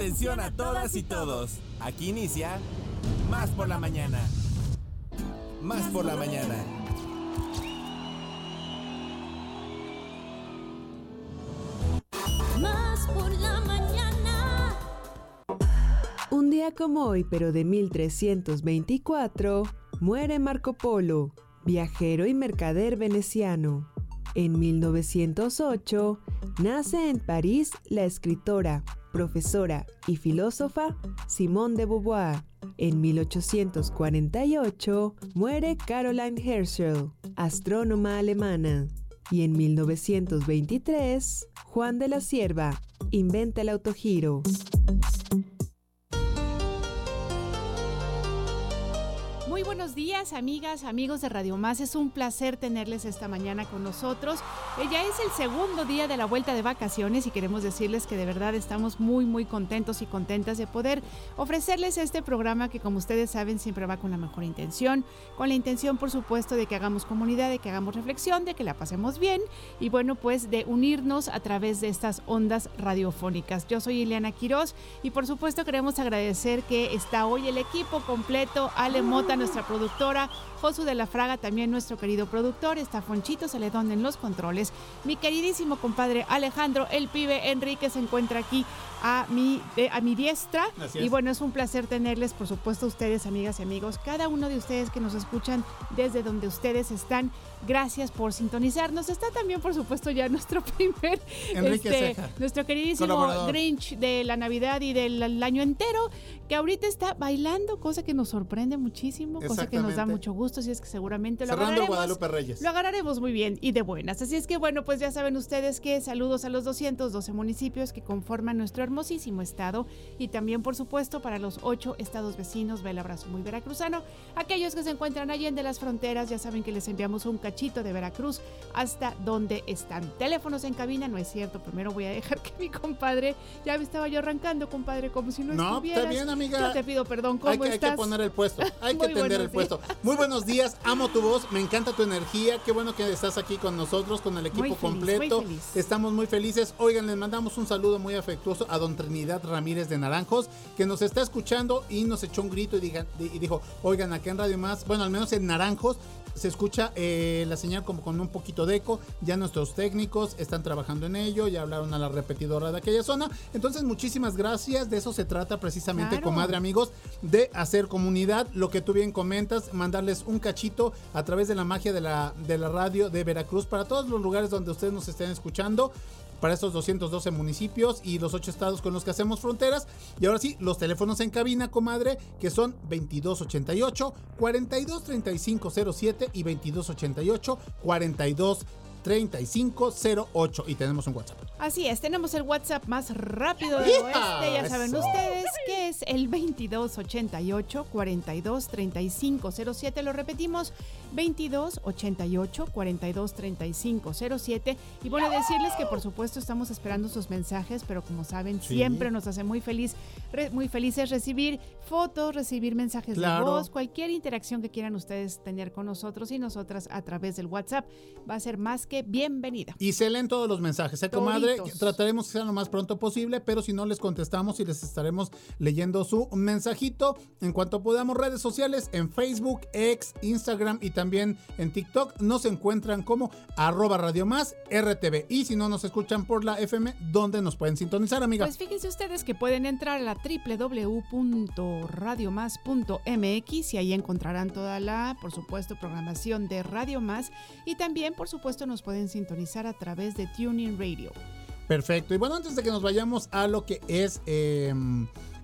Atención a todas y todos. Aquí inicia Más por la mañana. Más por la mañana. Más por la mañana. Un día como hoy, pero de 1324, muere Marco Polo, viajero y mercader veneciano. En 1908, nace en París la escritora, profesora y filósofa Simone de Beauvoir. En 1848 muere Caroline Herschel, astrónoma alemana. Y en 1923, Juan de la Cierva inventa el autogiro. Buenos días, amigas, amigos de Radio Más. Es un placer tenerles esta mañana con nosotros. Eh, Ya es el segundo día de la vuelta de vacaciones y queremos decirles que de verdad estamos muy, muy contentos y contentas de poder ofrecerles este programa que, como ustedes saben, siempre va con la mejor intención. Con la intención, por supuesto, de que hagamos comunidad, de que hagamos reflexión, de que la pasemos bien y, bueno, pues de unirnos a través de estas ondas radiofónicas. Yo soy Ileana Quiroz y, por supuesto, queremos agradecer que está hoy el equipo completo. Ale Mota, nuestra productora, Josu de la Fraga, también nuestro querido productor, está Fonchito Celedón en los controles, mi queridísimo compadre Alejandro, el pibe Enrique se encuentra aquí a mi, de- a mi diestra. Y bueno, es un placer tenerles, por supuesto, ustedes, amigas y amigos, cada uno de ustedes que nos escuchan desde donde ustedes están. Gracias por sintonizarnos. Está también, por supuesto, ya nuestro primer, Enrique este, nuestro queridísimo. Grinch de la Navidad y del el año entero, que ahorita está bailando, cosa que nos sorprende muchísimo, cosa que nos da mucho gusto, así es que seguramente lo Cerrando agarraremos. Guadalupe Reyes. Lo agarraremos muy bien y de buenas. Así es que bueno, pues ya saben ustedes que saludos a los 212 municipios que conforman nuestro hermosísimo estado y también por supuesto para los ocho estados vecinos, va el abrazo muy veracruzano. Aquellos que se encuentran allí en de las fronteras, ya saben que les enviamos un cachito de Veracruz hasta donde están. Teléfonos en cabina, no es cierto, primero voy a dejar que mi compadre, ya me estaba yo arrancando compadre, como si no, No, estuvieras. está bien, amiga. Yo te pido perdón, ¿cómo Hay que, hay estás? que poner el puesto, hay que tender el puesto. Muy buenos días, amo tu voz, me encanta tu energía, qué bueno que estás aquí con nosotros, con el equipo Muy feliz, completo. muy. Estamos muy felices. Oigan, les mandamos un saludo muy afectuoso a don Trinidad Ramírez de Naranjos, que nos está escuchando y nos echó un grito y, diga- y dijo, oigan, acá en Radio Más, bueno, al menos en Naranjos, se escucha eh, la señal como con un poquito de eco. Ya nuestros técnicos están trabajando en ello, ya hablaron a la repetidora de aquella zona. Entonces, muchísimas gracias. De eso se trata precisamente, Claro. comadre, amigos, de hacer comunidad. Lo que tú bien comentas, mandarles un cachito a través de la magia de la, de la radio de Veracruz para todos los lugares donde ustedes nos estén escuchando para estos 212 municipios y los 8 estados con los que hacemos fronteras. Y ahora sí, los teléfonos en cabina, comadre, que son 2288 423507 y 2288 423508 y tenemos un WhatsApp. Así es, tenemos el WhatsApp más rápido del oeste, ya saben ustedes, el 2288 423507, lo repetimos, 2288 423507 y bueno, decirles que por supuesto estamos esperando sus mensajes, pero como saben, Sí. siempre nos hace muy feliz, re- muy felices recibir fotos, recibir mensajes Claro. de voz, cualquier interacción que quieran ustedes tener con nosotros y nosotras a través del WhatsApp va a ser más que bienvenida. Y se leen todos los mensajes, ¿eh, comadre? Trataremos que sea lo más pronto posible, pero si no les contestamos y les estaremos leyendo su mensajito en cuanto podamos. Redes sociales en Facebook, X, Instagram y también en TikTok nos encuentran como arroba Radio Más RTV. Y si no nos escuchan por la FM, ¿dónde nos pueden sintonizar, amiga? Pues fíjense ustedes que pueden entrar a la www.radiomás.mx y ahí encontrarán toda la, por supuesto, programación de Radio Más y también, por supuesto, nos pueden sintonizar a través de Tuning Radio. Perfecto. Y bueno, antes de que nos vayamos a lo que es eh,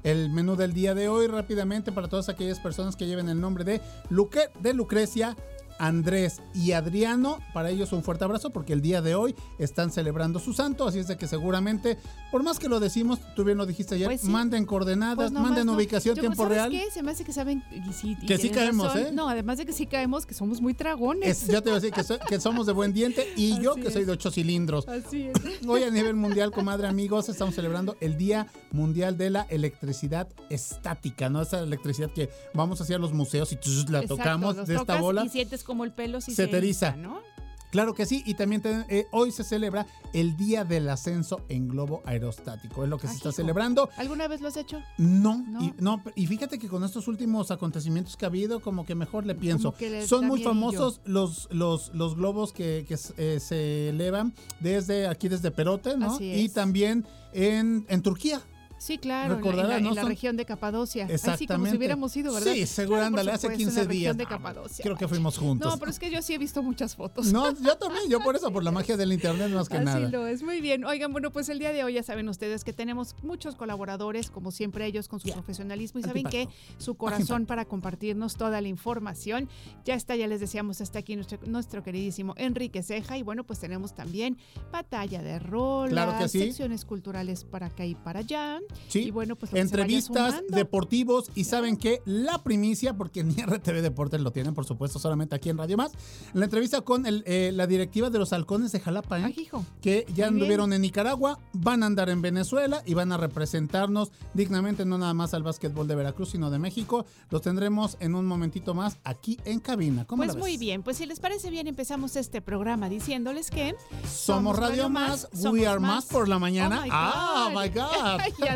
el menú del día de hoy, rápidamente para todas aquellas personas que lleven el nombre de, Luque, de Lucrecia. Andrés y Adriano, para ellos un fuerte abrazo porque el día de hoy están celebrando su santo, así es de que seguramente, por más que lo decimos, tú bien lo dijiste ayer, Pues sí. manden coordenadas, Pues manden no. ubicación, Yo, tiempo ¿sabes real. qué? Se me hace que saben y sí, y Que sí caemos, razón. ¿eh? No, además de que sí caemos, que somos muy dragones. Es- yo te voy a decir que, so- que somos de buen diente y yo que soy de ocho cilindros. Así es. Hoy a nivel mundial, comadre, amigos, estamos celebrando el Día Mundial de la Electricidad Estática, ¿no? Esa electricidad que vamos hacia los museos y tss, la Exacto, tocamos de esta bola. Y sientes como el pelo sí Se te eriza. ¿no? Claro que sí, y también te- eh, hoy se celebra el Día del Ascenso en Globo Aerostático. Es lo que se está celebrando. ¿Alguna vez lo has hecho? No, No. Y, no, y fíjate que con estos últimos acontecimientos que ha habido, como que mejor le pienso. Son muy famosos los, los, los globos que, que, eh, se elevan desde aquí, desde Perote, ¿no? Así Y también en, en Turquía. Sí, claro, en la, en Recordarás, la- en ¿no? la Son- región de Capadocia. Así como Exactamente. si hubiéramos ido, ¿verdad? Sí, seguro, Claro, por ándale, hace supuesto, 15 en la región días. de Capadocia. Creo que fuimos juntos. No, pero es que yo sí he visto muchas fotos. No, yo también, yo por eso, por la magia del internet más que Así nada. lo es, muy bien. Oigan, bueno, pues el día de hoy ya saben ustedes que tenemos muchos colaboradores, como siempre ellos con su profesionalismo y saben que su corazón para compartirnos toda la información. Ya está, ya les decíamos, está aquí nuestro, nuestro queridísimo Enrique Ceja y bueno, pues tenemos también batalla de rol, Claro que sí. secciones culturales para acá y para allá. Sí. Y bueno, pues Entrevistas deportivos y saben que la primicia, porque ni RTV Deportes lo tienen, por supuesto, solamente aquí en Radio Más, la entrevista con el, eh, la directiva de los halcones de Jalapa, ¿eh? Ay, hijo. que ya Muy bien. anduvieron en Nicaragua, van a andar en Venezuela y van a representarnos dignamente, no nada más al básquetbol de Veracruz, sino de México. Los tendremos en un momentito más aquí en cabina. ¿Cómo Pues la muy bien, pues si les parece bien empezamos este programa diciéndoles que Somos Radio Más, somos we are más por la mañana. Oh my ah, God. my God.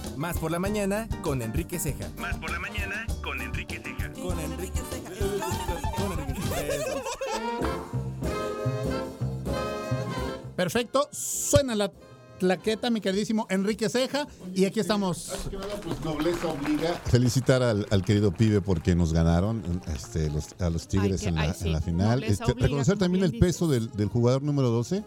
Más por la mañana con Enrique Ceja. Más por la mañana con Enrique Ceja. Con Enrique Con Enrique Ceja. Perfecto, suena la claqueta, mi queridísimo Enrique Ceja, y aquí estamos. Antes que nada, pues nobleza obliga. Felicitar al, al querido pibe porque nos ganaron este, los- a los Tigres Ay, que- en, la, ay, sí, en la final. Este, obliga, reconocer también el peso del, del jugador número 12,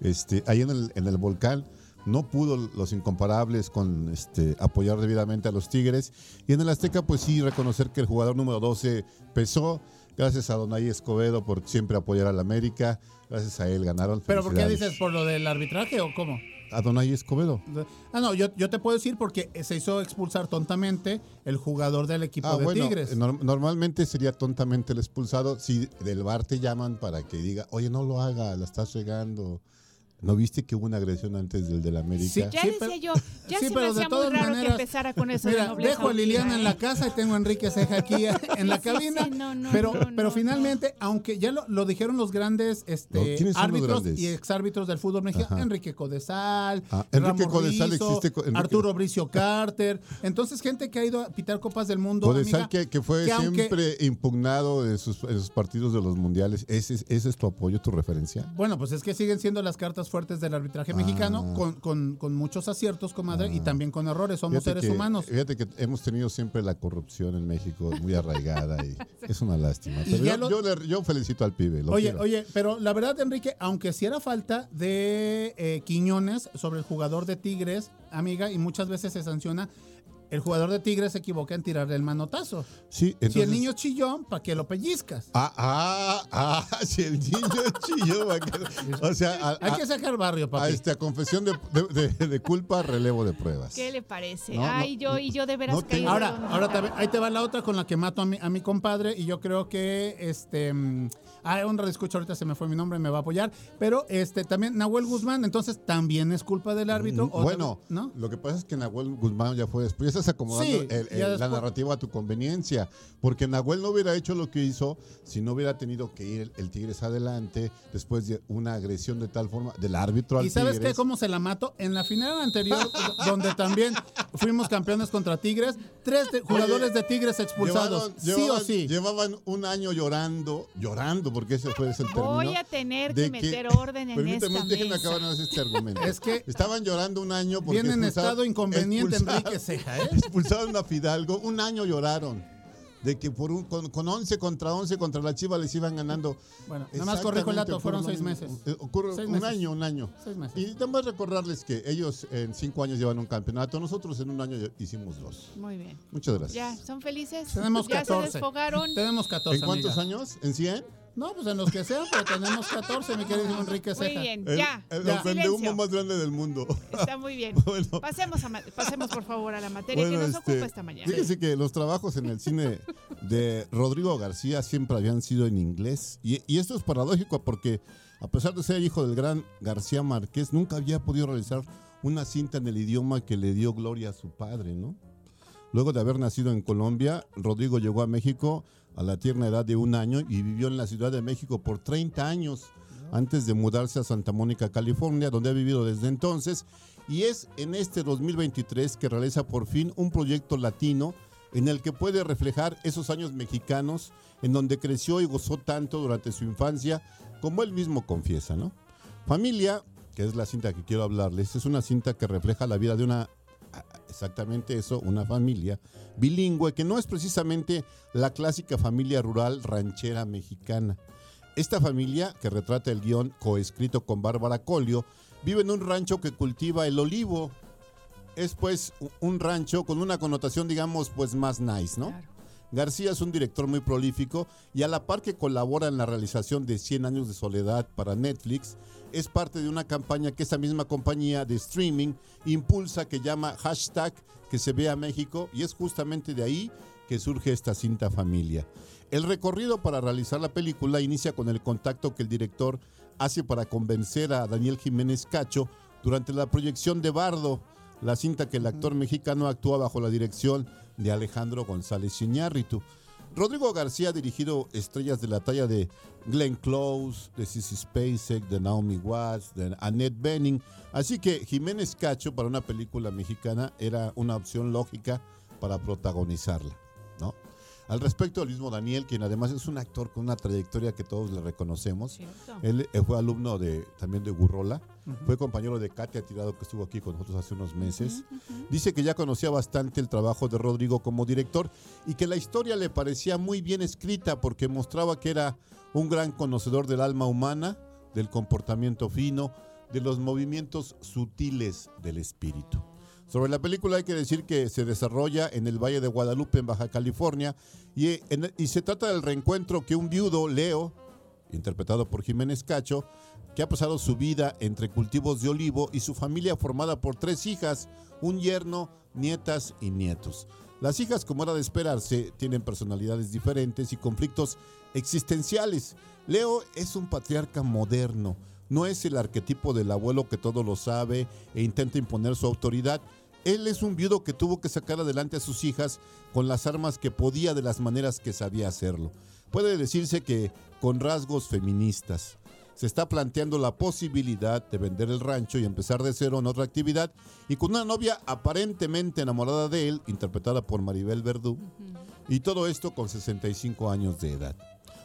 este, ahí en el, en el volcán. No pudo los incomparables con este, apoyar debidamente a los Tigres. Y en el Azteca, pues sí, reconocer que el jugador número 12 pesó. Gracias a Donay Escobedo por siempre apoyar al América. Gracias a él ganaron. ¿Pero por qué dices? ¿Por lo del arbitraje o cómo? A Donay Escobedo. Ah, no, yo, yo te puedo decir porque se hizo expulsar tontamente el jugador del equipo Ah, de bueno, Tigres. nor- normalmente sería tontamente el expulsado. Si del bar te llaman para que diga, oye, no lo haga, la estás regando. ¿No viste que hubo una agresión antes del del América? Sí, Ya Sí, decía pero- yo, ya sí, se me pero de hacía muy todas raro que maneras, empezara con eso de Mira, nobleza dejo a Liliana en ¿eh? la casa y tengo a Enrique Ceja aquí en la Sí, cabina. sí, no, no, pero, no, pero no, finalmente, aunque ya lo, lo dijeron los grandes este, ¿quiénes son los árbitros grandes? y exárbitros del fútbol mexicano. Enrique Codesal, Ah, Enrique Ramos Codesal Rizzo, existe Enrique- Arturo Bricio Carter. Entonces, gente que ha ido a pitar copas del mundo. Codesal, amiga, que, que fue que aunque- siempre impugnado en sus, en sus partidos de los mundiales. ¿Ese, es- ¿Ese es tu apoyo, tu referencia? Bueno, pues es que siguen siendo las cartas fuertes del arbitraje mexicano, Ah. con, con- con muchos aciertos, comadre, y también con errores. Somos Fíjate seres que- humanos. Fíjate que hemos tenido siempre la corrupción en México muy arraigada y es una lástima. Pero yo, lo- yo le- yo felicito al pibe. lo Oye, quiero. oye, pero la verdad, Enrique, aunque sí era falta de eh, Quiñones sobre el jugador de Tigres, amiga, y muchas veces se sanciona, el jugador de Tigres se equivoca en tirarle el manotazo. Sí, si el entonces- niño es chillón, ¿para qué lo pellizcas? Ah, ah, ah, si el niño chilló. va a quedar- O sea, a, Hay a- que sacar barrio, a papi. este, a confesión de, de- de- de culpa, relevo de pruebas. ¿Qué le parece? No, no, Ay, yo y yo de veras no caí tengo- Ahora, ahora te- ahí te va la otra con la que mato a mi, a mi compadre y yo creo que este ah, un escucha ahorita se me fue mi nombre, me va a apoyar, pero este también Nahuel Guzmán, entonces también es culpa del árbitro o bueno, ¿no? lo que pasa es que Nahuel Guzmán ya fue después. Ya estás acomodando Sí, el- el- ya la narrativa a tu conveniencia. Porque Nahuel no hubiera hecho lo que hizo si no hubiera tenido que ir el, Tigres adelante después de una agresión de tal forma del árbitro al ¿Y sabes qué? Tigres. ¿Cómo se la mato? En la final anterior, donde también fuimos campeones contra Tigres, tres de- jugadores de Tigres expulsados. Sí o sí. Llevaban un año llorando, llorando, porque ese fue ese el término. Voy a tener que de meter orden en Permíteme, esta déjenme mesa. acabar nada más este argumento. Es que Estaban llorando un año porque Viene en estado inconveniente expulsaron- Enrique Ceja, ¿eh? Expulsaron a Fidalgo, un año lloraron. De que por un, con, con 11 contra 11 contra la Chiva les iban ganando. Bueno, nada más corrijo el dato, fueron seis meses. ocurre Seis un meses. año, un año. Seis meses. Y además recordarles que ellos en cinco años llevan un campeonato. Nosotros en un año hicimos dos. Muy bien. Muchas gracias. Ya, ¿son felices? Tenemos ¿Ya 14. se desfogaron? Tenemos 14. ¿En cuántos amiga. años? ¿En 100? No, pues en los que sean, pero tenemos 14, mi querido Enrique Muy Ceja. bien, El, ya. el ya. vendehumo Silencio. más grande del mundo. Está muy bien. Bueno. Pasemos, a pasemos por favor a la materia Bueno, que nos este, ocupa esta mañana. Fíjese que los trabajos en el cine de Rodrigo García siempre habían sido en inglés. Y, y esto es paradójico porque, a pesar de ser hijo del gran García Márquez, nunca había podido realizar una cinta en el idioma que le dio gloria a su padre, ¿no? Luego de haber nacido en Colombia, Rodrigo llegó a México a la tierna edad de un año y vivió en la Ciudad de México por 30 años antes de mudarse a Santa Mónica, California, donde ha vivido desde entonces. Y es en este 2023 que realiza por fin un proyecto latino en el que puede reflejar esos años mexicanos en donde creció y gozó tanto durante su infancia, como él mismo confiesa, ¿no? Familia, que es la cinta que quiero hablarles, es una cinta que refleja la vida de una exactamente eso, una familia bilingüe que no es precisamente la clásica familia rural ranchera mexicana. Esta familia, que retrata el guion coescrito con Bárbara Colio, vive en un rancho que cultiva el olivo. Es pues un rancho con una connotación, digamos, pues más nice, ¿no? García es un director muy prolífico y a la par que colabora en la realización de 100 años de soledad para Netflix, es parte de una campaña que esa misma compañía de streaming impulsa que llama hashtag que se vea México y es justamente de ahí que surge esta cinta familia. El recorrido para realizar la película inicia con el contacto que el director hace para convencer a Daniel Jiménez Cacho durante la proyección de Bardo, la cinta que el actor mexicano actúa bajo la dirección de Alejandro González Iñárritu. Rodrigo García ha dirigido estrellas de la talla de Glenn Close, de Sissy Spacek, de Naomi Watts, de Annette Bening. Así que Jiménez Cacho para una película mexicana era una opción lógica para protagonizarla. Al respecto, el mismo Daniel, quien además es un actor con una trayectoria que todos le reconocemos, Cierto. él eh, fue alumno de, también de Gurrola, fue compañero de Katia Tirado que estuvo aquí con nosotros hace unos meses. Dice que ya conocía bastante el trabajo de Rodrigo como director y que la historia le parecía muy bien escrita porque mostraba que era un gran conocedor del alma humana, del comportamiento fino, de los movimientos sutiles del espíritu. Sobre la película hay que decir que se desarrolla en el Valle de Guadalupe, en Baja California, y, se trata del reencuentro que un viudo, Leo, interpretado por Jiménez Cacho, que ha pasado su vida entre cultivos de olivo y su familia formada por tres hijas, un yerno, nietas y nietos. Las hijas, como era de esperarse, tienen personalidades diferentes y conflictos existenciales. Leo es un patriarca moderno, no es el arquetipo del abuelo que todo lo sabe e intenta imponer su autoridad. Él es un viudo que tuvo que sacar adelante a sus hijas con las armas que podía de las maneras que sabía hacerlo. Puede decirse que con rasgos feministas. Se está planteando la posibilidad de vender el rancho y empezar de cero en otra actividad y con una novia aparentemente enamorada de él, interpretada por Maribel Verdú, y todo esto con 65 años de edad.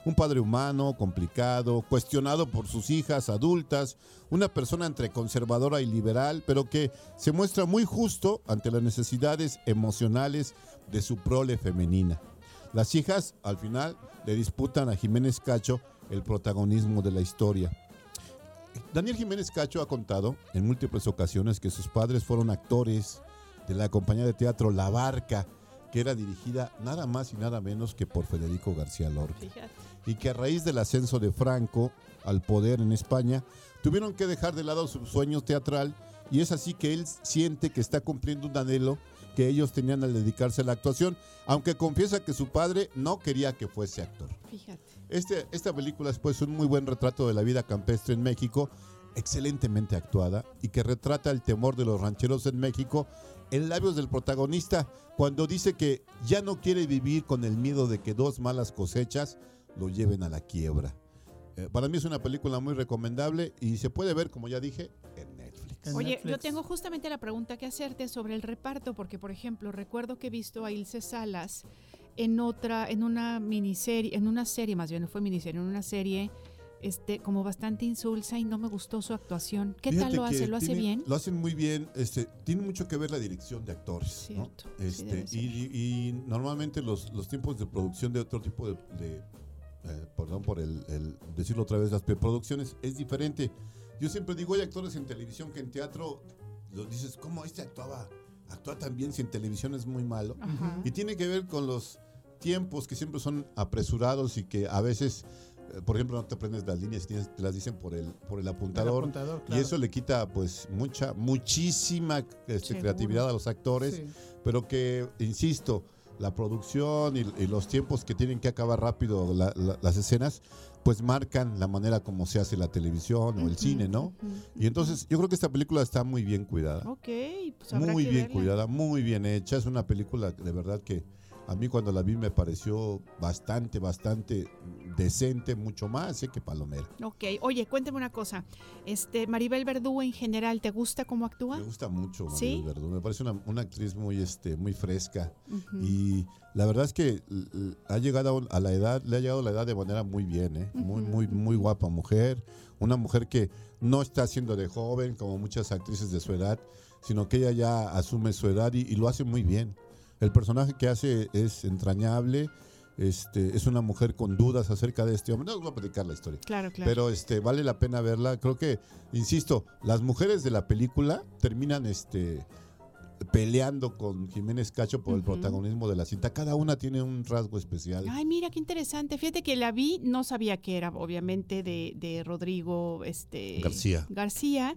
Un padre humano, complicado, cuestionado por sus hijas adultas, una persona entre conservadora y liberal, pero que se muestra muy justo ante las necesidades emocionales de su prole femenina. Las hijas, al final, le disputan a Jiménez Cacho el protagonismo de la historia. Daniel Jiménez Cacho ha contado en múltiples ocasiones que sus padres fueron actores de la compañía de teatro La Barca, que era dirigida nada más y nada menos que por Federico García Lorca y que a raíz del ascenso de Franco al poder en España, tuvieron que dejar de lado su sueño teatral y es así que él siente que está cumpliendo un anhelo que ellos tenían al dedicarse a la actuación, aunque confiesa que su padre no quería que fuese actor. Fíjate. Este, esta película es pues un muy buen retrato de la vida campestre en México, excelentemente actuada y que retrata el temor de los rancheros en México en labios del protagonista cuando dice que ya no quiere vivir con el miedo de que dos malas cosechas lo lleven a la quiebra. Eh, para mí es una película muy recomendable y se puede ver, como ya dije, en Netflix. En Oye, Netflix. yo tengo justamente la pregunta que hacerte sobre el reparto, porque por ejemplo, recuerdo que he visto a Ilse Salas en otra, en una miniserie, en una serie más bien, no fue miniserie, en una serie este, como bastante insulsa y no me gustó su actuación. ¿Qué Fíjate tal lo hace? ¿Lo hace tiene- bien? Lo hacen muy bien. Este, tiene mucho que ver la dirección de actores. Cierto, Este, y, normalmente los, los tiempos de producción de otro tipo de, de, eh, perdón por el, el decirlo otra vez, las preproducciones es diferente. Yo siempre digo, hay actores en televisión que en teatro lo dices, ¿cómo este actuaba? Actúa tan bien si en televisión es muy malo. Ajá. Y tiene que ver con los tiempos que siempre son apresurados y que a veces por ejemplo, no te aprendes las líneas, tienes- te las dicen por el, por el apuntador. apuntador, Y eso le quita pues mucha, muchísima este, creatividad a los actores, Sí. pero que, insisto, la producción y, y los tiempos que tienen que acabar rápido la- la- las escenas, pues marcan la manera como se hace la televisión o el cine, ¿no? Y entonces yo creo que esta película está muy bien cuidada. Ok, pues habrá Muy que bien verla. cuidada, muy bien hecha. Es una película de verdad que a mí cuando la vi me pareció bastante, bastante decente, mucho más eh, que palomera. Ok, oye, cuéntame una cosa. Este, Maribel Verdú en general, ¿te gusta cómo actúa? Me gusta mucho Maribel ¿Sí? Verdú. Me parece una, una actriz muy, este, muy fresca. Y la verdad es que ha llegado a la edad, le ha llegado a la edad de manera muy bien, ¿eh? Muy, muy, muy guapa mujer. Una mujer que no está haciendo de joven como muchas actrices de su edad, sino que ella ya asume su edad y, y lo hace muy bien. El personaje que hace es entrañable. Este, es una mujer con dudas acerca de este hombre. No os voy a platicar la historia. Claro, claro. Pero este vale la pena verla. Creo que, insisto, las mujeres de la película terminan este peleando con Jiménez Cacho por el protagonismo de la cinta. Cada una tiene un rasgo especial. Ay, mira qué interesante. Fíjate que la vi, no sabía que era, obviamente, de, de Rodrigo este, García. García,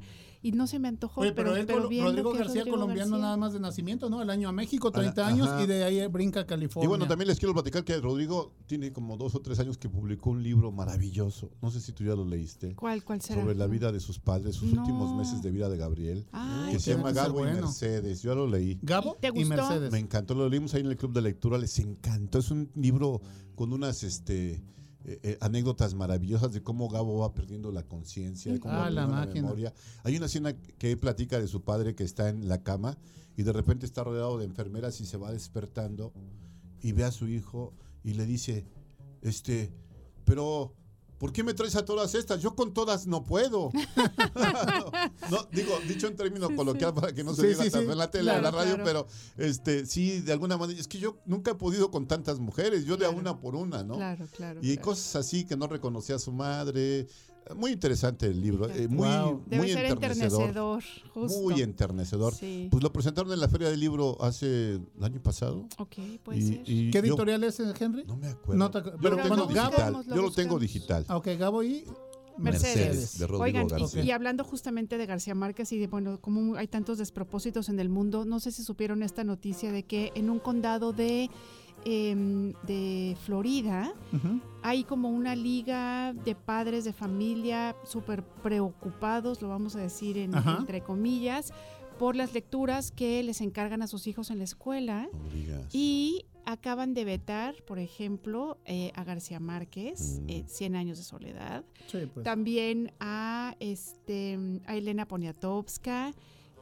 y no se me antojó. Oye, pero, él, Rodrigo García, Rodrigo colombiano García. nada más de nacimiento, ¿no? El año a México, Ah, 30 años, ajá. y de ahí brinca a California. Y bueno, también les quiero platicar que Rodrigo tiene como dos o tres años que publicó un libro maravilloso. No sé si tú ya lo leíste. ¿Cuál, cuál será? Sobre la vida de sus padres, sus No. últimos meses de vida de Gabriel. Ay, que se llama Gabo y. Mercedes. Yo lo leí. Gabo ¿Te y gustó? Mercedes. Me encantó, lo leímos ahí en el club de lectura, les encantó. Es un libro con unas este, eh, eh, anécdotas maravillosas de cómo Gabo va perdiendo la conciencia, de cómo Ah, va la máquina. memoria. Hay una escena que él platica de su padre que está en la cama y de repente está rodeado de enfermeras y se va despertando y ve a su hijo y le dice, este, pero... ¿Por qué me traes a todas estas? Yo con todas no puedo. no, digo, dicho en términos coloquial para que no se Sí, diga sí, tanto sí. en la tele, en la radio, claro. pero este, sí, de alguna manera, es que yo nunca he podido con tantas mujeres, yo de a una por una, ¿no? Claro, claro. Y claro. cosas así que no reconocía a su madre. Muy interesante el libro, eh, muy, Wow. Debe muy ser enternecedor. enternecedor. Justo. Muy enternecedor. Sí. Pues lo presentaron en la Feria del Libro hace el año pasado. Ok, puede y- ser. y ¿Qué yo- editorial es, eh, Henry? No me acuerdo. No te yo pero lo tengo digital. Lo yo lo tengo digital. Ok, Gabo y Mercedes. de Rodrigo Oigan, y- García. y, hablando justamente de García Márquez y de, bueno, como hay tantos despropósitos en el mundo, no sé si supieron esta noticia de que en un condado de, em, de Florida hay como una liga de padres de familia súper preocupados, lo vamos a decir en- Ajá. entre comillas, por las lecturas que les encargan a sus hijos en la escuela. Y acaban de vetar, por ejemplo, eh, a García Márquez, Mm. eh, 100 años de soledad. Sí, pues. También a, este, a Elena Poniatowska,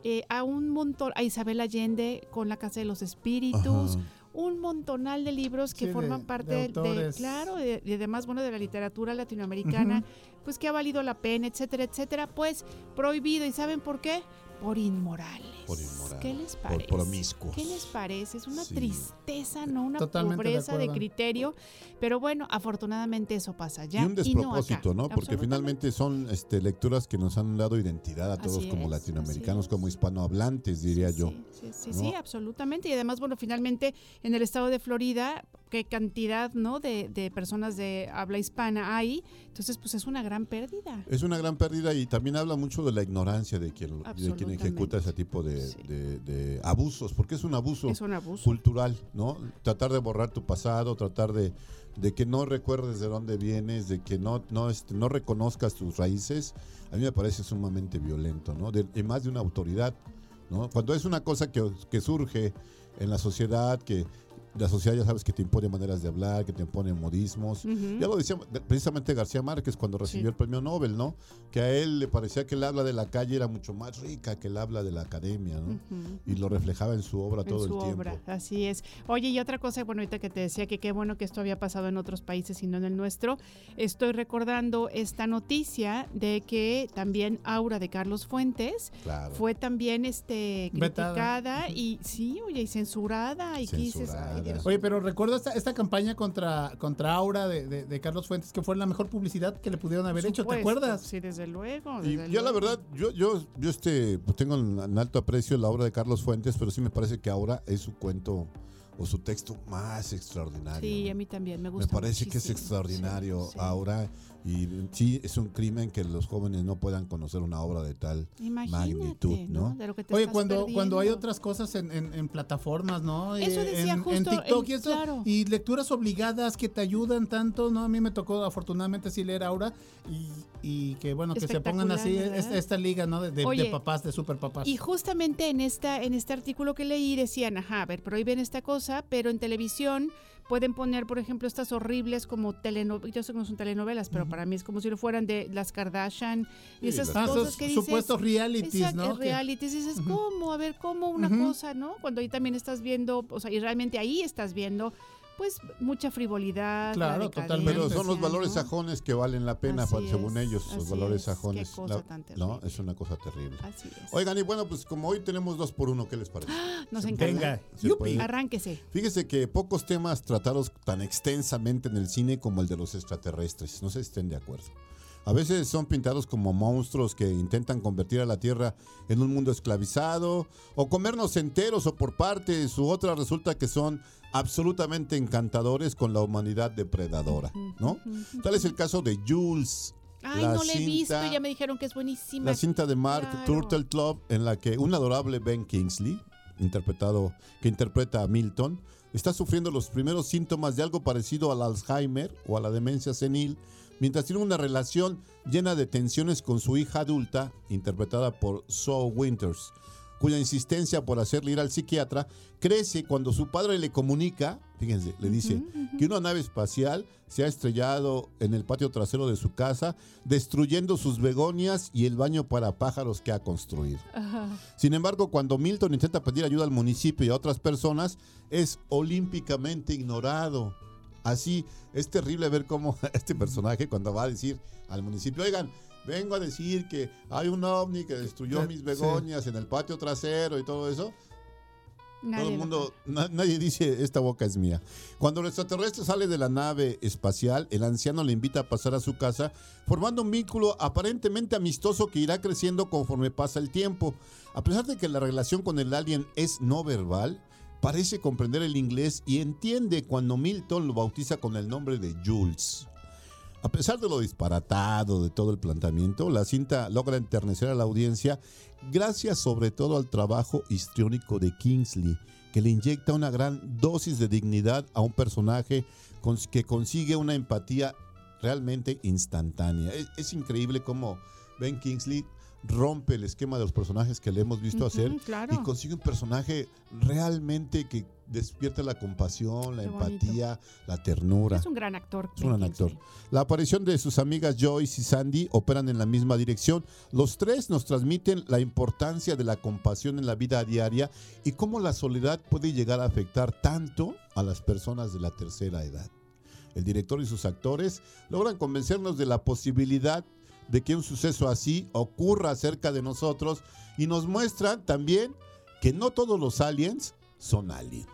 eh, a un montón, a Isabel Allende con La Casa de los Espíritus, Ajá. Un montonal de libros que Sí, de- forman de parte de, autores. claro, de, de además, bueno, de la literatura latinoamericana, pues que ha valido la pena, etcétera, etcétera, pues prohibido. ¿Y saben por qué? Por inmorales. Por inmorales, ¿Qué les por parece? promiscuos. ¿Qué les parece? Es una Sí. tristeza, no una Totalmente pobreza de, criterio. Pero bueno, afortunadamente eso pasa allá. y un no acá. despropósito, ¿no? Porque finalmente son este, lecturas que nos han dado identidad a todos Así como es, latinoamericanos, como hispanohablantes, diría yo. Sí, sí, sí, ¿no? sí, absolutamente. Y además, bueno, finalmente en el estado de Florida, qué cantidad, ¿no? De, de personas de habla hispana hay. Entonces, pues es una gran pérdida. Es una gran pérdida y también habla mucho de la ignorancia de quien, de quien. Ejecuta ese tipo de, Sí. de- de abusos, porque es un abuso Es un abuso. cultural, ¿no? Tratar de borrar tu pasado, tratar de, de que no recuerdes de dónde vienes, de que no, no, este, no reconozcas tus raíces, a mí me parece sumamente violento, ¿no? De, y más de una autoridad, ¿no? Cuando es una cosa que, que surge en la sociedad, que la sociedad ya sabes que te impone maneras de hablar, que te impone modismos. Ya lo decía precisamente García Márquez cuando recibió Sí. el premio Nobel, ¿no? Que a él le parecía que el habla de la calle era mucho más rica que el habla de la academia, ¿no? Y lo reflejaba en su obra en todo su el tiempo. obra, así es. Oye, y otra cosa, bueno, ahorita que te decía que qué bueno que esto había pasado en otros países y no en el nuestro, estoy recordando esta noticia de que también Aura de Carlos Fuentes Claro. fue también este criticada y sí, oye, y censurada y Censurada. Oye, pero recuerdo esta, esta campaña contra, contra Aura de, de- de Carlos Fuentes, que fue la mejor publicidad que le pudieron haber hecho, ¿te acuerdas? Sí, desde luego. Y desde ya la verdad, yo, yo, yo este, pues tengo en, alto aprecio la obra de Carlos Fuentes, pero sí me parece que ahora es su cuento o su texto más extraordinario. Sí, ¿no? a mí también me Me gusta. parece que es extraordinario Sí, sí. ahora y sí es un crimen que los jóvenes no puedan conocer una obra de tal Imagínate, magnitud, ¿no? De lo que te Oye, estás cuando, cuando hay otras cosas en, en- en plataformas, ¿no? Eso Eh, decía en, justo, en TikTok en- y eso. claro. Y lecturas obligadas que te ayudan tanto, ¿no? A mí me tocó afortunadamente sí leer Aura y, y que bueno, que se pongan así esta, liga, ¿no? De, de- de Oye, papás, de super papás. Y justamente en esta en este artículo que leí decían, ajá, a ver, prohíben esta cosa, pero en televisión pueden poner, por ejemplo, estas horribles como telenovelas, yo sé que no son telenovelas, pero para mí es como si lo fueran de las Kardashian y esas Ah, cosas esos que dices. supuestos realities, Exacto, ¿no? realities, dices, ¿cómo? A ver, ¿cómo una cosa, no? Cuando ahí también estás viendo, o sea, y realmente ahí estás viendo, pues, mucha frivolidad. la Claro, totalmente. Pero son los ¿no? valores sajones que valen la pena, según es, ellos, los valores es. Qué sajones. cosa la- tan no, es una cosa terrible. Así es. Oigan, y bueno, pues como hoy tenemos dos por uno, ¿qué les parece? Nos Se encanta. Venga. Arránquese. Fíjese que pocos temas tratados tan extensamente en el cine como el de los extraterrestres. No sé si estén de acuerdo. A veces son pintados como monstruos que intentan convertir a la Tierra en un mundo esclavizado, o comernos enteros o por partes, u otras resulta que son absolutamente encantadores con la humanidad depredadora, ¿no? Tal es el caso de Jules. Ay, la no la he visto, cinta- ya me dijeron que es buenísima. la cinta de Mark Claro. Turtle Club en la que un adorable Ben Kingsley, interpretado, que interpreta a Milton, está sufriendo los primeros síntomas de algo parecido al Alzheimer o a la demencia senil, mientras tiene una relación llena de tensiones con su hija adulta, interpretada por Saul Winters, cuya insistencia por hacerle ir al psiquiatra crece cuando su padre le comunica, fíjense, le dice que una nave espacial se ha estrellado en el patio trasero de su casa, destruyendo sus begonias y el baño para pájaros que ha construido. Sin embargo, cuando Milton intenta pedir ayuda al municipio y a otras personas, es olímpicamente ignorado. Así es terrible ver cómo este personaje cuando va a decir al municipio, oigan, vengo a decir que hay un ovni que destruyó Eh, mis sí. begonias en el patio trasero y todo eso. Nadie Todo el mundo, na- nadie dice, esta boca es mía. Cuando el extraterrestre sale de la nave espacial, el anciano le invita a pasar a su casa, formando un vínculo aparentemente amistoso que irá creciendo conforme pasa el tiempo. A pesar de que la relación con el alien es no verbal, parece comprender el inglés y entiende cuando Milton lo bautiza con el nombre de Jules. A pesar de lo disparatado de todo el planteamiento, la cinta logra enternecer a la audiencia gracias sobre todo al trabajo histriónico de Kingsley, que le inyecta una gran dosis de dignidad a un personaje que consigue una empatía realmente instantánea. Es, es increíble cómo Ben Kingsley rompe el esquema de los personajes que le hemos visto Ujú, hacer claro. y consigue un personaje realmente que despierta la compasión, la Qué bonito. empatía, la ternura. Es un gran actor. Es un gran actor. La aparición de sus amigas Joyce y Sandy operan en la misma dirección. Los tres nos transmiten la importancia de la compasión en la vida diaria y cómo la soledad puede llegar a afectar tanto a las personas de la tercera edad. El director y sus actores logran convencernos de la posibilidad de que un suceso así ocurra cerca de nosotros y nos muestran también que no todos los aliens son aliens.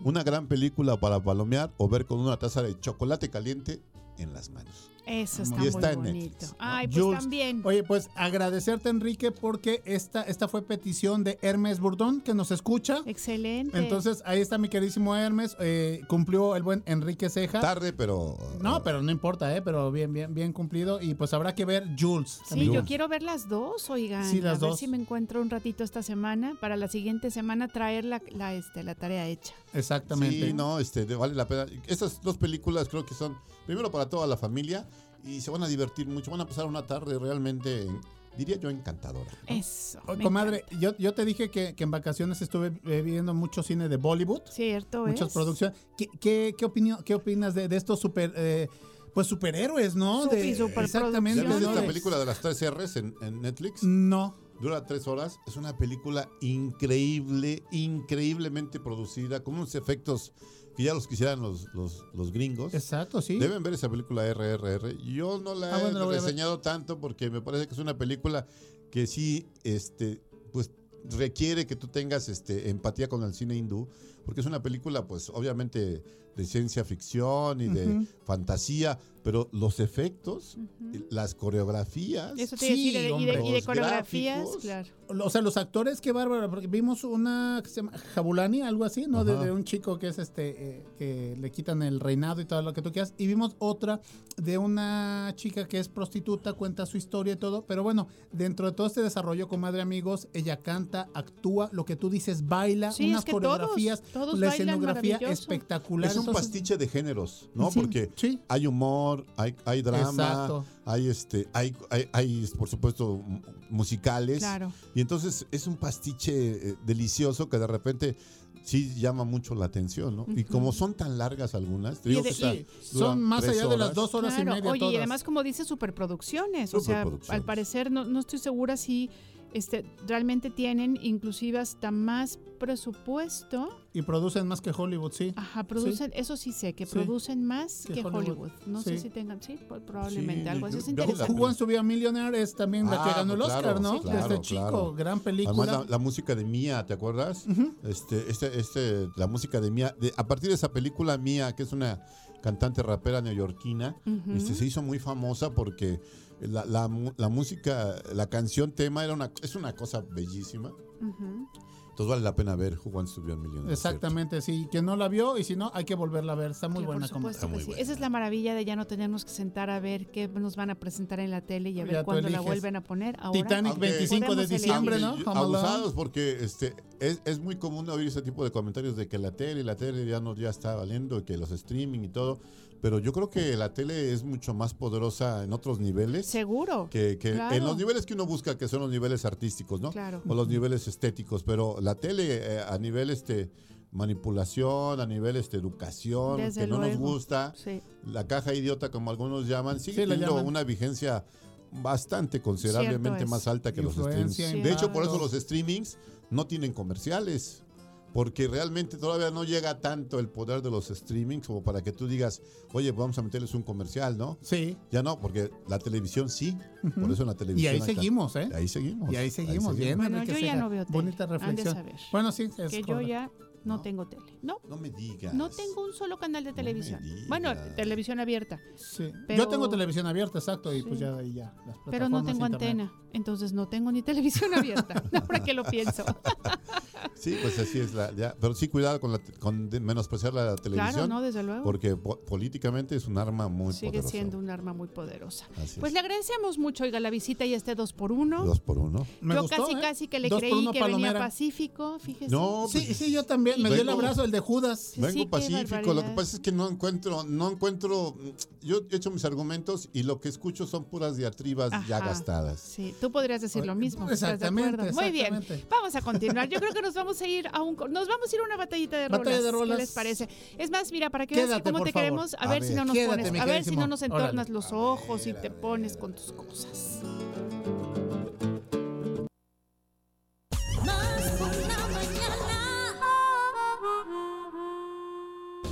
Una gran película para palomear o ver con una taza de chocolate caliente en las manos. Eso está Y muy está bonito. Netflix, ¿no? Ay, pues Jules, también. Oye, pues agradecerte, Enrique, porque esta, esta fue petición de Hermes Burdón, que nos escucha. Excelente. Entonces, ahí está mi queridísimo Hermes. eh, cumplió el buen Enrique Ceja. Tarde, pero. No, pero no importa, ¿eh? Pero bien, bien, bien cumplido. Y pues habrá que ver Jules. Sí, yo quiero ver las dos, oigan. Sí, las a ver si me encuentro un ratito esta semana para la siguiente semana traer la, la, este, la tarea hecha. Exactamente. Sí, no, este, vale la pena. Estas dos películas creo que son, primero para toda la familia y se van a divertir mucho. Van a pasar una tarde realmente, diría yo, encantadora. ¿no? Eso. Comadre, yo, yo te dije que, que en vacaciones estuve eh, viendo mucho cine de Bollywood. Cierto muchas es. producciones. ¿Qué, qué, qué, opinión, qué opinas de, de estos super, eh, pues superhéroes, no? Super- de, exactamente. ¿Ya viste De- película de las tres R's en, en Netflix? No. Dura tres horas. Es una película increíble, increíblemente producida, con unos efectos que ya los quisieran los, los, los gringos. Exacto, sí. Deben ver esa película RRR. Yo no la Ah, he bueno, reseñado tanto porque me parece que es una película que sí, este, pues requiere que tú tengas este, empatía con el cine hindú, porque es una película, pues, obviamente de ciencia ficción y de fantasía, pero los efectos, las coreografías. Eso te a decir, Sí, y de- y de, y de coreografías, gráficos. claro. O sea, los actores, qué bárbaro, porque vimos una que se llama Jabulani, algo así, ¿no? De, un chico que es este, eh, que le quitan el reinado y todo lo que tú quieras. Y vimos otra de una chica que es prostituta, cuenta su historia y todo. Pero bueno, dentro de todo este desarrollo, comadre amigos, ella canta, actúa, lo que tú dices, baila, Sí, unas es que todos- coreografías, todos la escenografía espectacular. Es un Entonces, pastiche de géneros, ¿no? Sí, Porque sí. hay humor, hay, hay drama, Exacto. hay este, hay, hay, hay, por supuesto mu- musicales. Claro. Y entonces es un pastiche eh, delicioso que de repente sí llama mucho la atención, ¿no? Y como son tan largas algunas, te Y digo de- que esta Sí, dura son más allá de las dos horas y media. Oye, y todas. además, como dice, superproducciones. O sea, Superproducciones. al parecer, no, no estoy segura si este, realmente tienen inclusive hasta más presupuesto. Y producen más que Hollywood, sí. Ajá, producen, eso sí sé, que Sí. producen más Que que, Hollywood. Hollywood. No sé si tengan, sí, pues, probablemente Sí, algo así. Es interesante. Who Wants to be a Millionaire es también la que Ah, ganó el claro, Oscar, ¿no? sí, claro, Desde chico, claro. gran Además, película. la, la música de Mía, ¿te acuerdas? este, este, este, la música de Mía, de- a partir de esa película Mía, que es una cantante rapera neoyorquina, este, se hizo muy famosa porque la, la la música, la canción tema era una, es una cosa bellísima. Ujú. Entonces vale la pena ver Who Wants to Be a Millionaire. Exactamente, sí. Quien no la vio y si no, hay que volverla a ver. Está muy buena supuesto Está muy sí. buena. Esa es la maravilla de ya no tenernos que sentar a ver qué nos van a presentar en la tele y a Ya ver cuándo la vuelven a poner. Ahora, Titanic Aunque 25 de diciembre, ¿no? Home Alone. abusados porque este es, es muy común oír ese tipo de comentarios de que la tele, la tele ya no ya está valiendo y que los streaming y todo, pero yo creo que la tele es mucho más poderosa en otros niveles seguro. que, que Claro. en los niveles que uno busca que son los niveles artísticos, ¿no? Claro. O los niveles estéticos, pero la tele eh, a nivel este manipulación, a nivel este educación, Desde que no nos gusta, Sí. la caja idiota como algunos llaman, sigue Sí, teniendo llaman. una vigencia bastante considerablemente más alta que los streamings. De hecho, por eso los streamings no tienen comerciales. Porque realmente todavía no llega tanto el poder de los streamings como para que tú digas, oye, vamos a meterles un comercial, ¿no? Sí. Ya no, porque la televisión sí. Por eso en la Y televisión. ahí acá- seguimos, ¿eh? Ahí seguimos. Y ahí seguimos, bien, Bueno, yo ya no veo tele. Bonita Han de reflexión. saber. Bueno, sí, es que yo ya no, No. tengo tele. No, No me digas. no tengo un solo canal de televisión. digas. bueno, televisión abierta, Sí. Pero- Yo tengo televisión abierta, exacto, y pues ya ahí ya. las pero no tengo internet. antena. Entonces no tengo ni televisión abierta. Ahora que lo pienso. Sí, pues así es. La, ya, pero sí, cuidado con, la, con menospreciar la televisión. claro, no, desde luego. Porque po- políticamente es un arma muy Sigue poderosa. siendo un arma muy poderosa. Así Pues es. le agradecemos mucho, oiga, la visita y este dos por uno. Dos por uno. Me yo gustó, casi, ¿eh? casi que le Dos creí uno que palomera. venía Pacífico, fíjese. No, Sí, pues, sí, yo también. Me dio el abrazo, el de Judas. Sí, Vengo sí, pacífico, lo que pasa es que no encuentro, no encuentro, yo he hecho mis argumentos y lo que escucho son puras diatribas ya Ajá. gastadas. Sí, tú podrías decir lo mismo. ¿estás de Exactamente? Muy bien, exactamente. vamos a continuar. Yo creo que nos vamos a ir a un, nos vamos a ir a una batallita de rolas. Batalla de rolas. ¿Qué les parece? Es más, mira, para que veas cómo te favor. queremos, a, A ver, si no nos Quédate, pones, a ver si no nos entornas Órale. los ojos y te pones con tus cosas.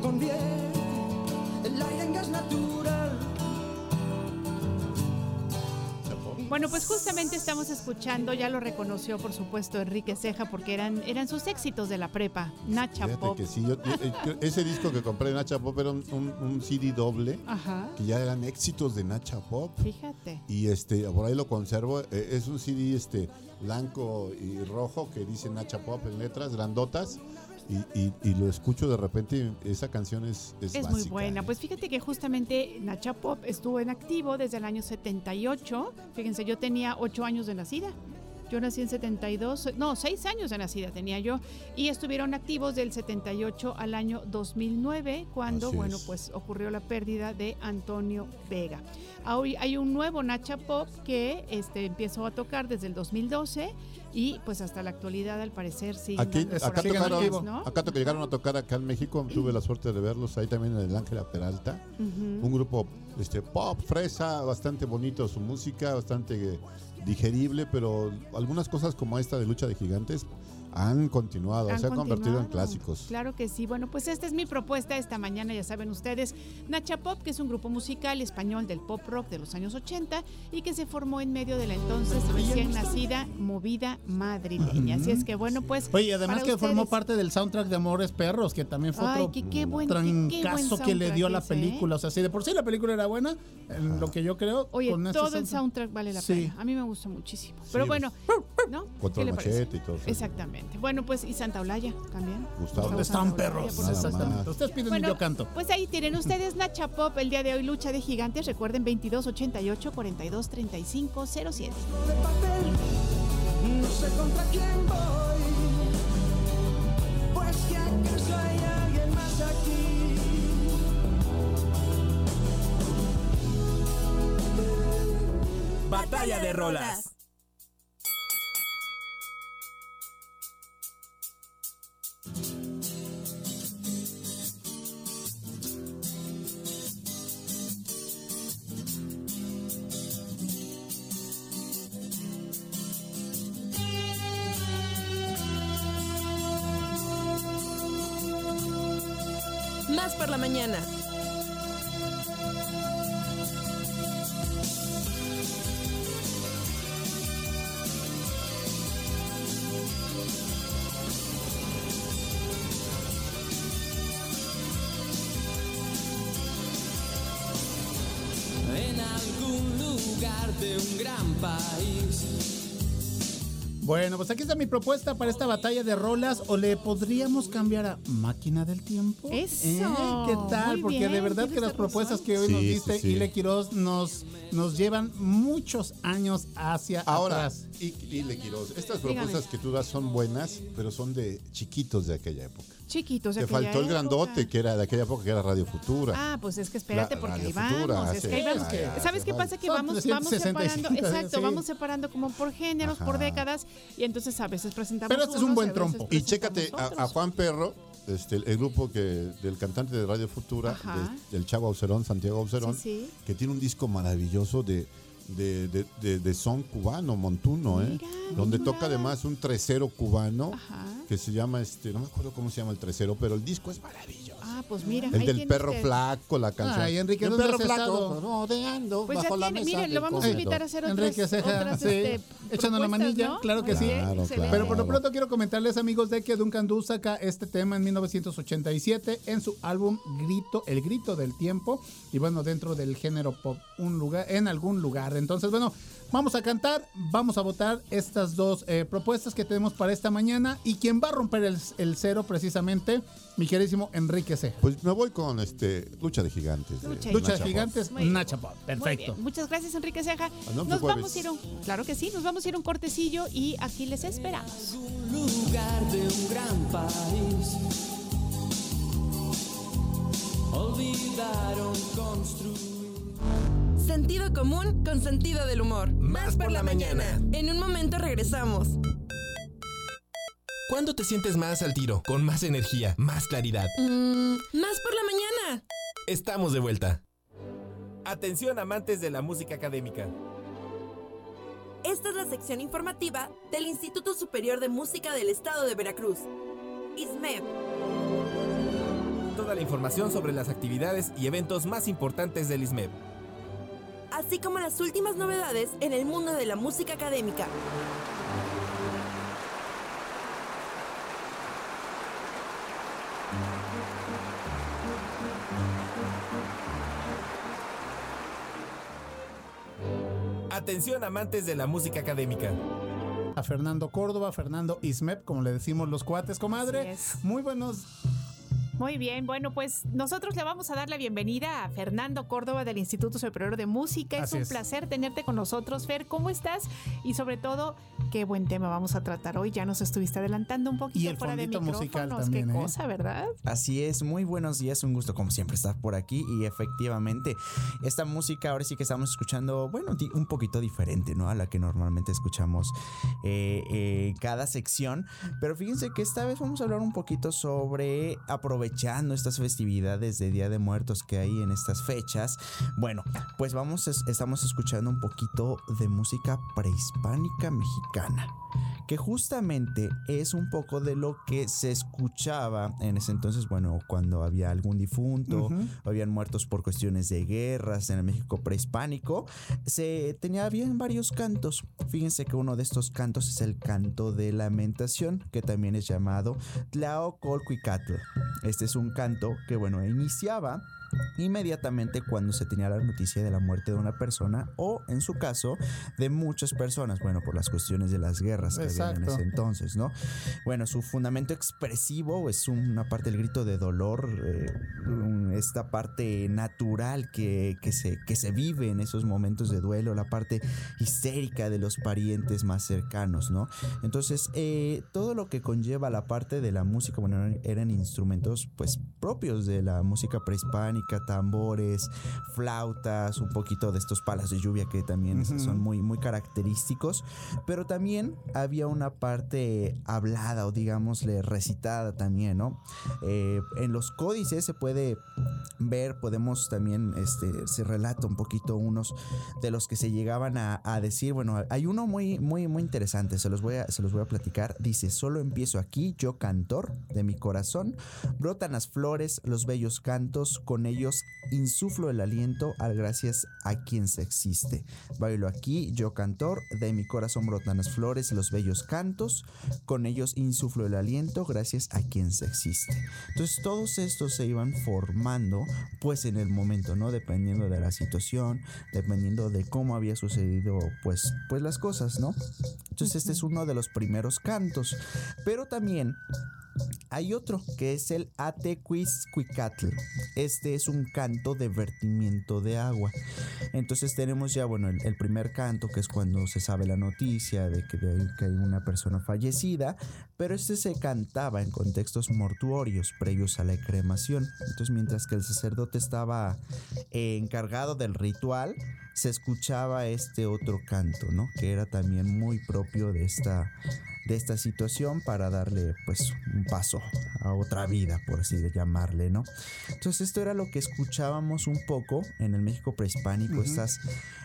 Convierte el aire en gas natural. Bueno, pues justamente estamos escuchando, ya lo reconoció por supuesto Enrique Ceja, porque eran, eran sus éxitos de la prepa, Nacha Fíjate Pop. que sí, yo- yo- eh, ese disco que compré de Nacha Pop era un, un- un CD doble, Ajá, que ya eran éxitos de Nacha Pop. fíjate. Y este, por ahí lo conservo. eh, es un CD este, blanco y rojo que dice Nacha Pop en letras grandotas. Y, y- y lo escucho de repente. Esa canción es, es, Es muy buena. Pues fíjate que justamente Nacha Pop estuvo en activo desde el año 78. Fíjense, yo tenía 8 años de nacida. Yo nací en 72, soy- no, seis años de nacida tenía yo, y estuvieron activos del 78 al año 2009, cuando, Así bueno, es. pues ocurrió la pérdida de Antonio Vega. Hoy hay un nuevo Nacha Pop que este, empezó a tocar desde el 2012 y pues hasta la actualidad al parecer sigue Aquí, acá, siguen tocaron, ¿no? acá to- llegaron a tocar acá en México, tuve la suerte de verlos ahí también en el Ángela Peralta, un grupo este, pop, fresa, bastante bonito su música, bastante digerible, pero algunas cosas como esta de Lucha de Gigantes han continuado, Han se han convertido en clásicos. Claro que sí. Bueno, pues esta es mi propuesta esta mañana, ya saben ustedes. Nacha Pop, que es un grupo musical español del pop rock de los años 80 y que se formó en medio de la entonces recién nacida movida madrileña. Así es que bueno, pues. Oye, y además para que formó parte del soundtrack de Amores Perros, que también fue Ay, otro qué, qué buen, qué- qué buen trancazo que le dio a la ¿eh? película. O sea, si de por sí la película era buena, en lo que yo creo. Oye, con todo el soundtrack vale la Sí. pena. A mí me gusta muchísimo. Pero bueno, ¿no? Contra y todo eso. Exactamente. Bueno, pues y Santa Olaya también. Gustavo. ¿Dónde están Santa Olaya, perros? supuesto. Exactamente. más. Ustedes piden Bueno, y yo canto. Pues ahí tienen ustedes Nacha Pop el día de hoy, lucha de gigantes. Recuerden 22 88 42 35 07. de papel, no sé contra quién voy. Pues que acaso hay alguien más aquí. Batalla de rolas. Mañana. Bueno, pues aquí está mi propuesta para esta batalla de rolas. ¿O le podríamos cambiar a máquina del tiempo? Eso. ¿Eh? ¿Qué tal? Muy Porque bien, de verdad que las razón. propuestas que hoy Sí, nos sí, diste sí. Ile Quiroz nos, nos llevan muchos años hacia Ahora, atrás. y, y Le Quiroz, estas Dígame. propuestas que tú das son buenas, pero son de chiquitos de aquella época. Chiquitos. Te faltó el grandote época. que era de aquella época que era Radio Futura. Ah, pues es que espérate La- porque Radio ahí vamos. Futura es hace- que ahí vamos. ya, ¿Sabes qué pasa? Que vamos, vamos 365, separando, exacto, sí. vamos separando como por géneros, por décadas, y entonces a veces presentamos Pero este es un buen trompo. Y chécate a. Juan Perro, este, el, grupo que del cantante de Radio Futura, de- del Chavo Aucerón, Santiago Aucerón, Sí, sí. que tiene un disco maravilloso de, de, de- de- de son cubano, montuno, ¿eh? Donde toca además un tresero cubano Ajá. que se llama, este, no me acuerdo cómo se llama el tresero, pero el disco es maravilloso. Ah, pues mira. El ahí del perro usted. flaco, la canción. Ay, Enrique, el ¿dónde perro has flaco, estado? rodeando Pues ya bajo la tiene, mesa miren, lo vamos a invitar a hacer otras, Enrique Ceja, otras sí. este, Echando la manilla, ¿no? claro que sí. Claro. Pero por lo pronto quiero comentarles, amigos, de que Duncan Du saca este tema en 1987 en su álbum Grito, El Grito del Tiempo. Y bueno, dentro del género pop, un lugar, en algún lugar. Entonces, bueno, vamos a cantar, vamos a votar estas dos eh, propuestas que tenemos para esta mañana. Y quien va a romper el, el cero, precisamente, mi queridísimo Enrique Ceja. Pues me voy con este Lucha de Gigantes. Lucha de Lucha de. Gigantes. Nacha Pop. Perfecto. Muchas gracias, Enrique Ceja. no, nos vamos a ir un, claro que sí, nos vamos a ir un cortecillo y aquí les esperamos. Un lugar de un gran país. Olvidaron construir. Sentido común con sentido del humor. Más por la mañana. En un momento regresamos. ¿Cuándo te sientes más al tiro, con más energía, más claridad? Mm, más por la mañana. Estamos de vuelta. Atención amantes de la música académica. Esta es la sección informativa del Instituto Superior de Música del Estado de Veracruz. ISMEV. Toda la información sobre las actividades y eventos más importantes del ISMEP. Así como las últimas novedades en el mundo de la música académica. Atención amantes de la música académica. A Fernando Córdoba, Fernando Ismep, como le decimos los cuates, comadre. Muy buenos. Muy bien, bueno, pues nosotros le vamos a dar la bienvenida a Fernando Córdoba del Instituto Superior de Música. Es Así un es. placer tenerte con nosotros, Fer. ¿Cómo estás? Y sobre todo, qué buen tema vamos a tratar hoy. Ya nos estuviste adelantando un poquito Y el fuera de fondito musical también, qué ¿eh? cosa, ¿verdad? Así es, muy buenos días, un gusto como siempre estar por aquí y efectivamente esta música ahora sí que estamos escuchando, bueno, un poquito diferente, ¿no? A la que normalmente escuchamos eh, eh, cada sección, pero fíjense que esta vez vamos a hablar un poquito sobre aprovechando estas festividades de Día de Muertos que hay en estas fechas. Bueno, pues vamos, es- estamos escuchando un poquito de música prehispánica mexicana que justamente es un poco de lo que se escuchaba en ese entonces, bueno, cuando había algún difunto, Ujú. habían muertos por cuestiones de guerras en el México prehispánico, se tenía bien varios cantos. Fíjense que uno de estos cantos es el canto de lamentación, que también es llamado Tlaocolcuicatl. Este es un canto que, bueno, iniciaba inmediatamente cuando se tenía la noticia de la muerte de una persona o en su caso de muchas personas, bueno, por las cuestiones de las guerras que había en ese entonces, ¿no? Bueno, su fundamento expresivo es una parte del grito de dolor, eh, esta parte natural que, que se, que se vive en esos momentos de duelo, la parte histérica de los parientes más cercanos, ¿no? Entonces, eh, todo lo que conlleva la parte de la música, bueno, eran, eran instrumentos pues propios de la música prehispánica, tambores, flautas, un poquito de estos palas de lluvia que también son muy, muy característicos, pero también había una parte hablada o digámosle recitada también, ¿no? Eh, en los códices se puede ver, podemos también, este, se relata un poquito unos de los que se llegaban a, a decir, bueno, hay uno muy, muy, muy interesante, se los, voy a, se los voy a platicar, dice, solo empiezo aquí, yo cantor de mi corazón, brotan las flores, los bellos cantos, con ellos insuflo el aliento al gracias a quien se existe. Bailo aquí, yo cantor, de mi corazón brotan las flores, los bellos cantos, con ellos insuflo el aliento gracias a quien se existe. Entonces todos estos se iban formando pues en el momento, ¿no? Dependiendo de la situación, dependiendo de cómo había sucedido pues, pues las cosas, ¿no? Entonces este es uno de los primeros cantos, pero también hay otro que es el Atequiscuicatl. Este es un canto de vertimiento de agua. Entonces tenemos ya, bueno, el, primer canto que es cuando se sabe la noticia de que, hay una persona fallecida, pero este se cantaba en contextos mortuorios previos a la cremación. Entonces mientras que el sacerdote estaba encargado del ritual, se escuchaba este otro canto, ¿no? Que era también muy propio de esta de esta situación para darle pues un paso a otra vida, por así de llamarle, ¿no? Entonces esto era lo que escuchábamos un poco en el México prehispánico, Ujú. estas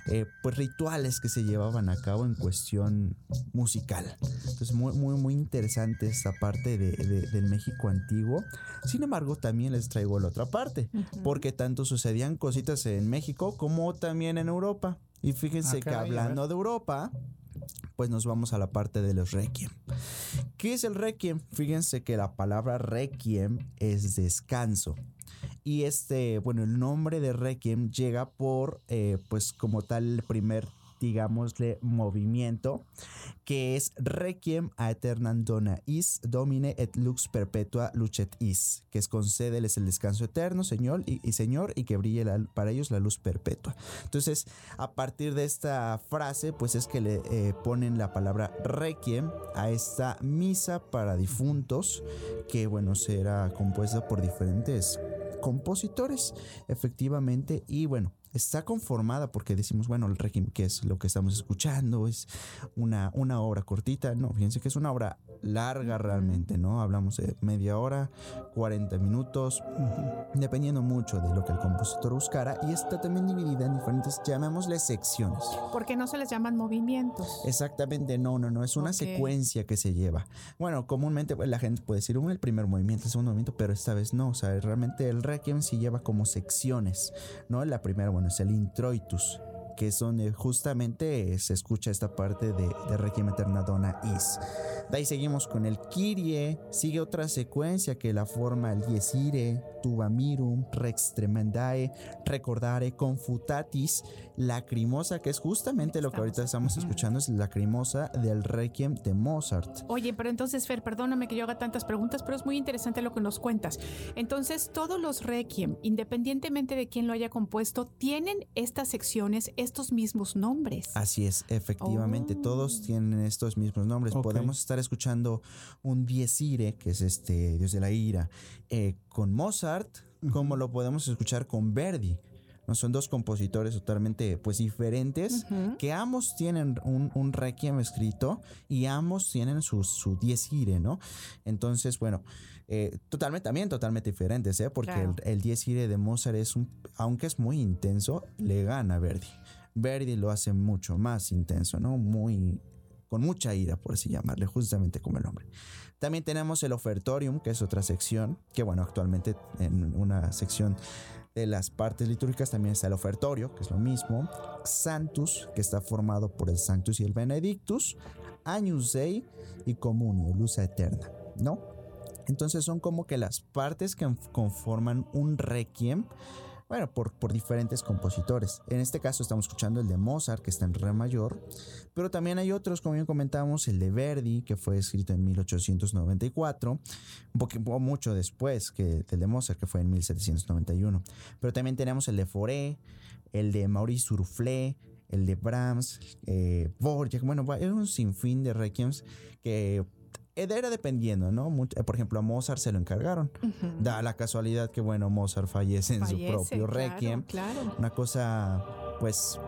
eh, pues rituales que se llevaban a cabo en cuestión musical. Entonces muy muy muy interesante esta parte de- de- del México antiguo. Sin embargo también les traigo la otra parte, porque tanto sucedían cositas en México como también en Europa. Y fíjense Ah, que hablando de Europa, pues nos vamos a la parte de los requiem. ¿Qué es el requiem? Fíjense que la palabra requiem es descanso. Y este, bueno, el nombre de requiem llega por, eh, pues como tal, el primer, digámosle, movimiento, que es requiem a eternam dona is, domine et lux perpetua lucet is, que es concédeles el descanso eterno, Señor, y, Señor, y que brille para ellos la luz perpetua. Entonces, a partir de esta frase, pues es que le eh, ponen la palabra requiem a esta misa para difuntos, que bueno, será compuesta por diferentes compositores, efectivamente, y bueno, está conformada porque decimos, bueno, el requiem, que es lo que estamos escuchando, es una, una obra cortita, no, fíjense que es una obra larga realmente, ¿no? Hablamos de media hora, 40 minutos, dependiendo mucho de lo que el compositor buscara, y está también dividida en diferentes, llamémosle secciones. ¿Por qué no se les llaman movimientos? Exactamente, no, no, no, es una secuencia que se lleva. Bueno, comúnmente pues, la gente puede decir un el primer movimiento, el segundo movimiento, pero esta vez no, o sea, realmente el requiem sí lleva como secciones, ¿no? La primera, bueno, es el introitus, que es donde justamente se escucha esta parte de, de Requiem Eterna Donna Is. De ahí seguimos con el Kyrie, sigue otra secuencia que la forma el Dies Irae, Tuba Mirum, Rex Tremendae, Recordare, Confutatis, Lacrimosa, que es justamente lo que ahorita estamos escuchando, es Lacrimosa del Requiem de Mozart. Oye, pero entonces, Fer, perdóname que yo haga tantas preguntas, pero es muy interesante lo que nos cuentas. Entonces, todos los Requiem, independientemente de quién lo haya compuesto, tienen estas secciones, estos mismos nombres. Así es, efectivamente, todos tienen estos mismos nombres. Podemos estar escuchando un Dies Irae, que es este Dios de la ira, eh, con Mozart, como lo podemos escuchar con Verdi. No son dos compositores totalmente pues diferentes que ambos tienen un, un requiem escrito y ambos tienen su, su irae, ¿no? Entonces, bueno, eh, totalmente, también totalmente diferentes, ¿eh? Porque Claro. el, el irae de Mozart es un, aunque es muy intenso, le gana a Verdi. Verdi lo hace mucho más intenso, ¿no? Muy, con mucha ira, por así llamarle, justamente como el nombre. También tenemos el ofertorium, que es otra sección, que bueno, actualmente en una sección de las partes litúrgicas también está el ofertorio, que es lo mismo, Sanctus, que está formado por el Sanctus y el Benedictus, Agnus Dei y Comunio, Luz Eterna, ¿no? Entonces son como que las partes que conforman un requiem, bueno, por, por diferentes compositores. En este caso estamos escuchando el de Mozart, que está en re mayor, pero también hay otros, como bien comentábamos, el de Verdi, que fue escrito en 1894, un poquito mucho después que el de Mozart, que fue en 1791. Pero también tenemos el de Fauré, el de Maurice Surflé, el de Brahms, eh, bueno, es un sinfín de requiems que era dependiendo, ¿no? Eh, por ejemplo, a Mozart se lo encargaron. Ujú. Da la casualidad que, bueno, Mozart fallece en Fallece, su propio claro, requiem. Claro. Una cosa, pues,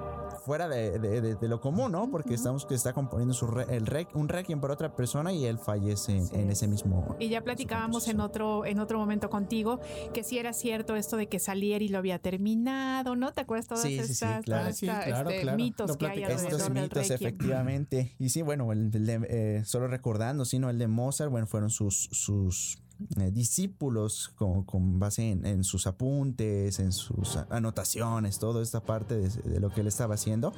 fuera de, de- de- de lo común, ¿no? Porque estamos que está componiendo su re- el rec- un requiem para otra persona y él fallece en, Sí. en ese mismo. Y ya platicábamos en otro, en otro momento contigo que si era cierto esto de que Salieri lo había terminado, ¿no? ¿Te acuerdas todas Sí, sí, sí, estas, claro. sí, claro, este, claro. mitos Lo que hay alrededor Estos del mitos, Requiem? efectivamente. Y sí, bueno, el, el eh, solo recordando, sino el de Mozart, bueno, fueron sus, sus eh, discípulos con, con base en, sus apuntes, en sus anotaciones, toda esta parte de, de lo que él estaba haciendo,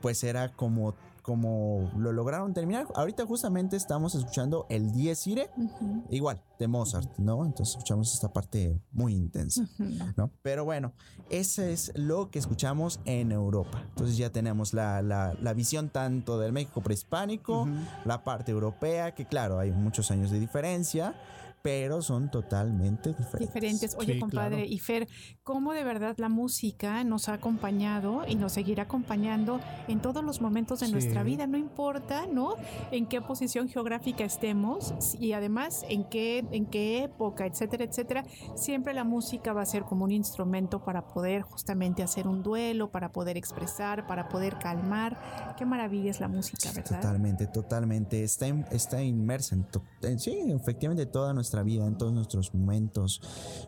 pues era como, como lo lograron terminar. Ahorita justamente estamos escuchando el Dies Irae, Ujú, igual, de Mozart, ¿no? Entonces escuchamos esta parte muy intensa. ujú. ¿no? Pero bueno, ese es lo que escuchamos en Europa. Entonces ya tenemos la, la- la visión tanto del México prehispánico, la parte europea, que claro, hay muchos años de diferencia, pero son totalmente diferentes. diferentes. Oye, Sí, compadre, claro. y Fer, ¿cómo de verdad la música nos ha acompañado y nos seguirá acompañando en todos los momentos de Sí. nuestra vida? No importa, ¿no? En qué posición geográfica estemos y además en qué, en qué época, etcétera, etcétera. Siempre la música va a ser como un instrumento para poder justamente hacer un duelo, para poder expresar, para poder calmar. Qué maravilla es la música, ¿verdad? Totalmente, totalmente. Está, in- está inmersa en, to- en- sí, efectivamente, toda nuestra vida, en todos nuestros momentos.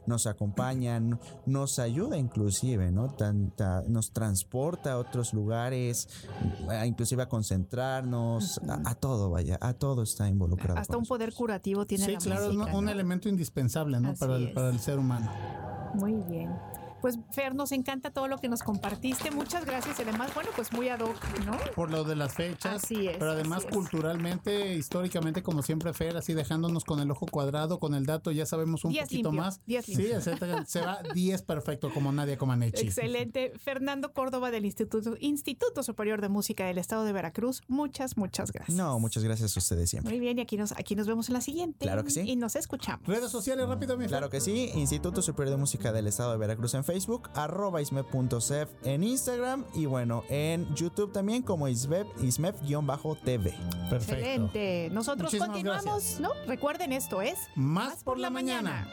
Nos acompaña, no- nos ayuda inclusive, ¿no? Tanta, nos transporta a otros lugares, a- inclusive a concentrarnos, a, a todo, vaya, a todo está involucrado. Hasta un poder curativo tiene Sí, la claro, música. un, un ¿no? elemento indispensable, ¿no? Para el, para el ser humano. Muy bien. Pues Fer, nos encanta todo lo que nos compartiste. Muchas gracias. Y además, bueno, pues muy ad hoc, ¿no? Por lo de las fechas. Así es, Pero además culturalmente, históricamente, como siempre, Fer, así dejándonos con el ojo cuadrado, con el dato, ya sabemos un Diez poquito limpio, más. diez sí, etcétera. se va 10 perfecto, como Nadia Comaneci. Excelente. Fernando Córdoba del Instituto, Instituto Superior de Música del Estado de Veracruz. Muchas, muchas gracias. No, muchas gracias a ustedes siempre. Muy bien, y aquí nos, aquí nos vemos en la siguiente. Claro que sí. Y nos escuchamos. Redes sociales, rápido, mi Fer. Claro que sí, Instituto Superior de Música del Estado de Veracruz en Facebook, arroba ismep.cef en Instagram y bueno, en YouTube también como ismep, ismep-tv. Perfecto. Excelente. Nosotros Muchísimas continuamos, gracias. ¿no? Recuerden, esto es Más por la mañana.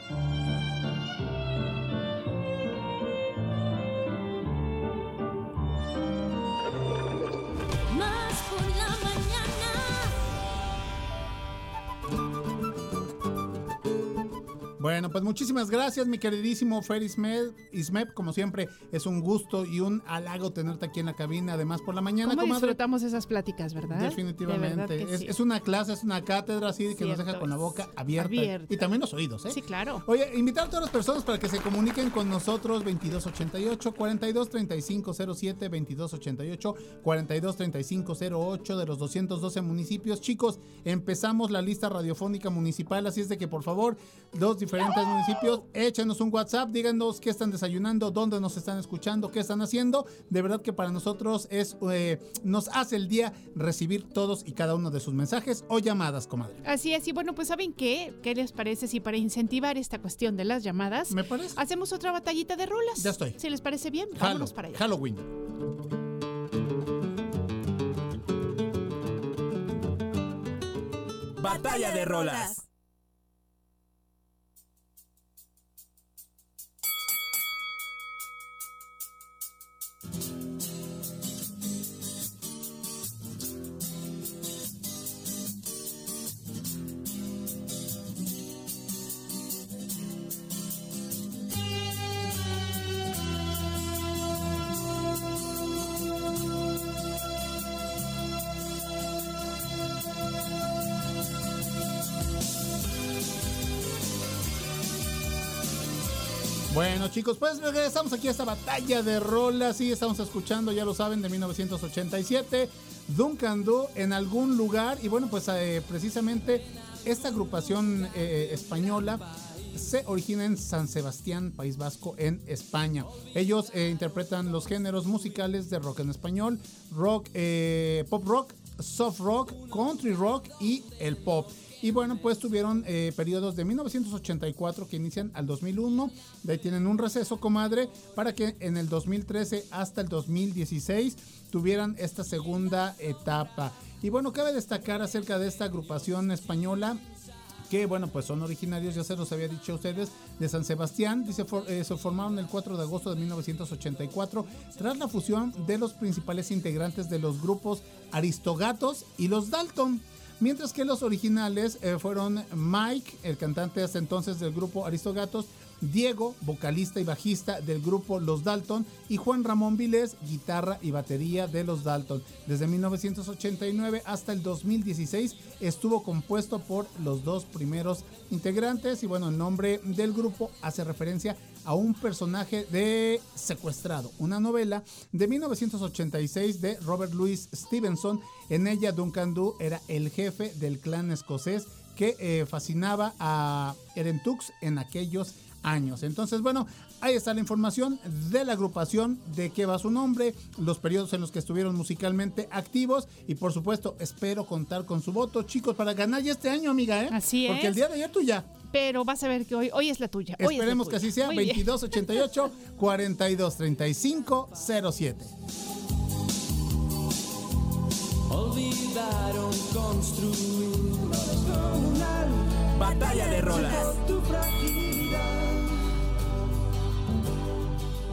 Bueno, pues muchísimas gracias, mi queridísimo Fer Ismep. Ismep, como siempre, es un gusto y un halago tenerte aquí en la cabina, además por la mañana, ¿Cómo comadre. disfrutamos esas pláticas, verdad? Definitivamente. De verdad que es, sí. es una clase, es una cátedra así que nos Cierto deja con la boca abierta. Abierta. Y también los oídos, ¿eh? Sí, claro. Oye, invitar a todas las personas para que se comuniquen con nosotros 2288 423507 2288 423508 de los 212 municipios. Chicos, empezamos la lista radiofónica municipal, así es de que por favor, los diferentes municipios, échenos un WhatsApp, díganos qué están desayunando, dónde nos están escuchando, qué están haciendo. De verdad que para nosotros es eh, nos hace el día recibir todos y cada uno de sus mensajes o llamadas, comadre. Así es, y bueno, pues ¿saben qué? ¿Qué les parece si para incentivar esta cuestión de las llamadas, Me parece. hacemos otra batallita de rolas? Ya estoy. Si les parece bien, Halo- vámonos para allá. Halloween. Batalla de rolas. Chicos, pues regresamos aquí a esta batalla de rolas. Sí, estamos escuchando, ya lo saben, de 1987. Duncan Do en algún lugar. Y bueno, pues eh, precisamente esta agrupación eh, española se origina en San Sebastián, País Vasco, en España. Ellos eh, interpretan los géneros musicales de rock en español, rock, pop rock, soft rock, country rock y el pop. Y bueno, pues tuvieron eh, periodos de 1984 que inician al 2001. De ahí tienen un receso, comadre, para que en el 2013 hasta el 2016 tuvieran esta segunda etapa. Y bueno, cabe destacar acerca de esta agrupación española que bueno, pues son originarios, ya se los había dicho a ustedes, de San Sebastián. Dice, eh, se formaron el 4 de agosto de 1984 tras la fusión de los principales integrantes de los grupos Aristogatos y los Dalton. Mientras que los originales eh, fueron Mike, el cantante hasta entonces del grupo Aristogatos, Diego, vocalista y bajista del grupo Los Dalton, y Juan Ramón Vilés, guitarra y batería de Los Dalton. Desde 1989 hasta el 2016 estuvo compuesto por los dos primeros integrantes y bueno, el nombre del grupo hace referencia a un personaje de Secuestrado, una novela de 1986 de Robert Louis Stevenson. En ella Duncan Du era el jefe del clan escocés que eh, fascinaba a Erentux en aquellos años. Entonces, bueno, ahí está la información de la agrupación, de qué va su nombre, los periodos en los que estuvieron musicalmente activos y por supuesto espero contar con su voto, chicos, para ganar ya este año, amiga, ¿eh? Así Porque es. el día de ayer tú ya. Pero vas a ver que hoy, hoy es la tuya. hoy es la Esperemos que así sea, Muy bien. 2288 4235 07. Olvidaron construir descomunal Batalla de rolas.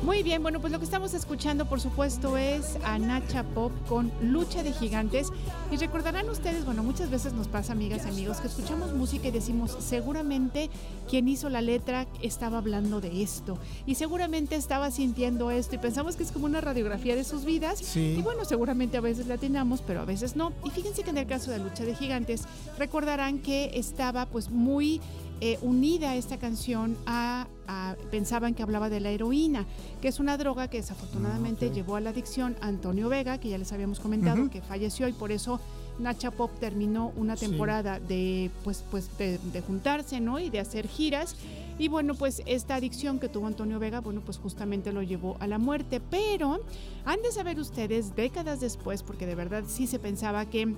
Muy bien, bueno, pues lo que estamos escuchando, por supuesto, es a Nacha Pop con Lucha de Gigantes. Y recordarán ustedes, bueno, muchas veces nos pasa, amigas y amigos, que escuchamos música y decimos, seguramente quien hizo la letra estaba hablando de esto. Y seguramente estaba sintiendo esto. Y pensamos que es como una radiografía de sus vidas. Sí. Y bueno, seguramente a veces la atinamos, pero a veces no. Y fíjense que en el caso de Lucha de Gigantes, recordarán que estaba pues muy eh, unida esta canción a, a- pensaban que hablaba de la heroína, que es una droga que desafortunadamente Ah, llevó a la adicción a Antonio Vega, que ya les habíamos comentado que falleció y por eso Nacha Pop terminó una Sí. temporada de pues pues de, de juntarse, ¿no? y de hacer giras. Y bueno, pues esta adicción que tuvo Antonio Vega, bueno, pues justamente lo llevó a la muerte. Pero han de saber ustedes, décadas después, porque de verdad sí se pensaba que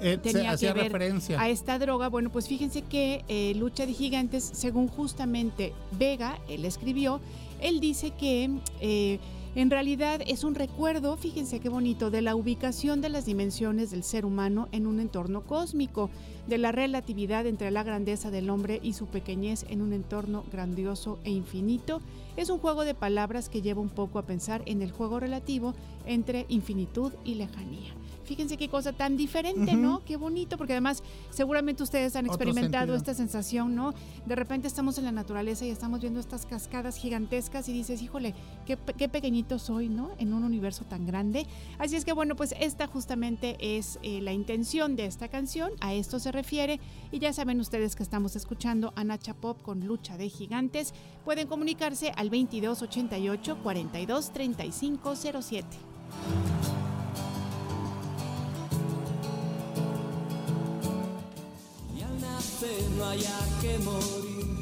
Eh, tenía que ver referencia. a esta droga. Bueno, pues fíjense que eh, Lucha de Gigantes, según justamente Vega, él escribió, él dice que eh, en realidad es un recuerdo, fíjense qué bonito, de la ubicación de las dimensiones del ser humano en un entorno cósmico, de la relatividad entre la grandeza del hombre y su pequeñez en un entorno grandioso e infinito. Es un juego de palabras que lleva un poco a pensar en el juego relativo entre infinitud y lejanía. Fíjense qué cosa tan diferente, ¿no? Qué bonito, porque además seguramente ustedes han experimentado esta sensación, ¿no? De repente estamos en la naturaleza y estamos viendo estas cascadas gigantescas y dices, híjole, qué, pe- qué pequeñito soy, ¿no? En un universo tan grande. Así es que bueno, pues esta justamente es eh, la intención de esta canción, a esto se refiere. Y ya saben ustedes que estamos escuchando a Nacha Pop con Lucha de Gigantes. Pueden comunicarse al 2288 42 35 nacer no haya que morir.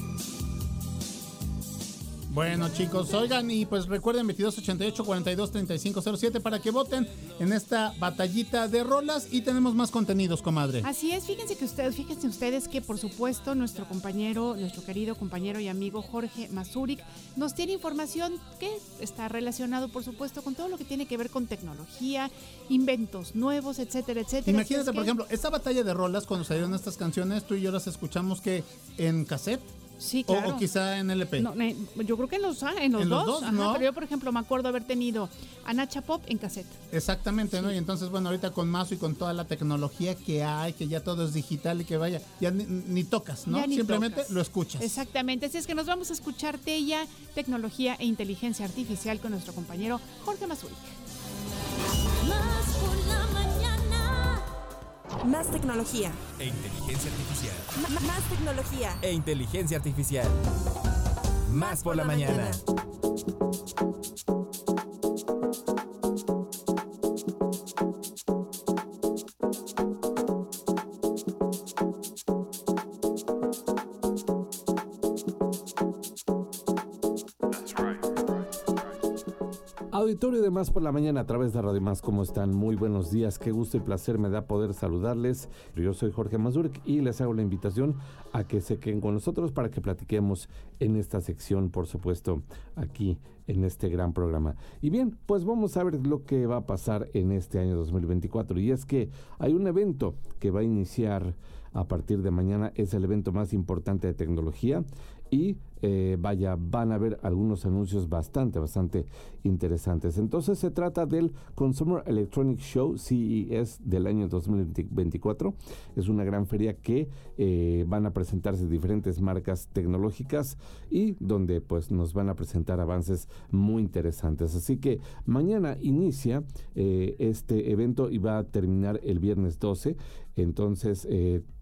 Bueno, chicos, oigan y pues recuerden 2288 42 35 07 para que voten en esta batallita de rolas y tenemos más contenidos, comadre. Así es, fíjense que ustedes, fíjense ustedes que por supuesto nuestro compañero, nuestro querido compañero y amigo Jorge Mazurik nos tiene información que está relacionado por supuesto con todo lo que tiene que ver con tecnología, inventos nuevos, etcétera, etcétera. Imagínate, es por ejemplo, esta batalla de rolas cuando salieron estas canciones, tú y yo las escuchamos que en cassette Sí, o- claro. o, quizá en LP. No, yo creo que en los, ah, en los En los dos, dos, ajá, ¿no? pero yo por ejemplo me acuerdo haber tenido a Nacha Pop en cassette. Exactamente, ¿no? Y entonces, bueno, ahorita con Mazo y con toda la tecnología que hay, que ya todo es digital y que vaya, ya ni, ni tocas, ¿no? Ni Simplemente tocas. lo escuchas. Exactamente, así es que nos vamos a escuchar Tella, tecnología e inteligencia artificial con nuestro compañero Jorge Mazurik. Más tecnología. E inteligencia artificial. M- más tecnología. E inteligencia artificial. Más por la mañana. Auditorio de Más por la Mañana a través de Radio Más, ¿cómo están? Muy buenos días, qué gusto y placer me da poder saludarles. Yo soy Jorge Mazurek y les hago la invitación a que se queden con nosotros para que platiquemos en esta sección, por supuesto, aquí en este gran programa. Y bien, pues vamos a ver lo que va a pasar en este año 2024 y es que hay un evento que va a iniciar a partir de mañana, es el evento más importante de tecnología y eh, vaya, van a haber algunos anuncios bastante, bastante interesantes. Entonces se trata del Consumer Electronic Show CES del año 2024. Es una gran feria que eh, van a presentarse diferentes marcas tecnológicas y donde pues nos van a presentar avances muy interesantes. Así que mañana inicia eh, este evento y va a terminar el viernes 12. Entonces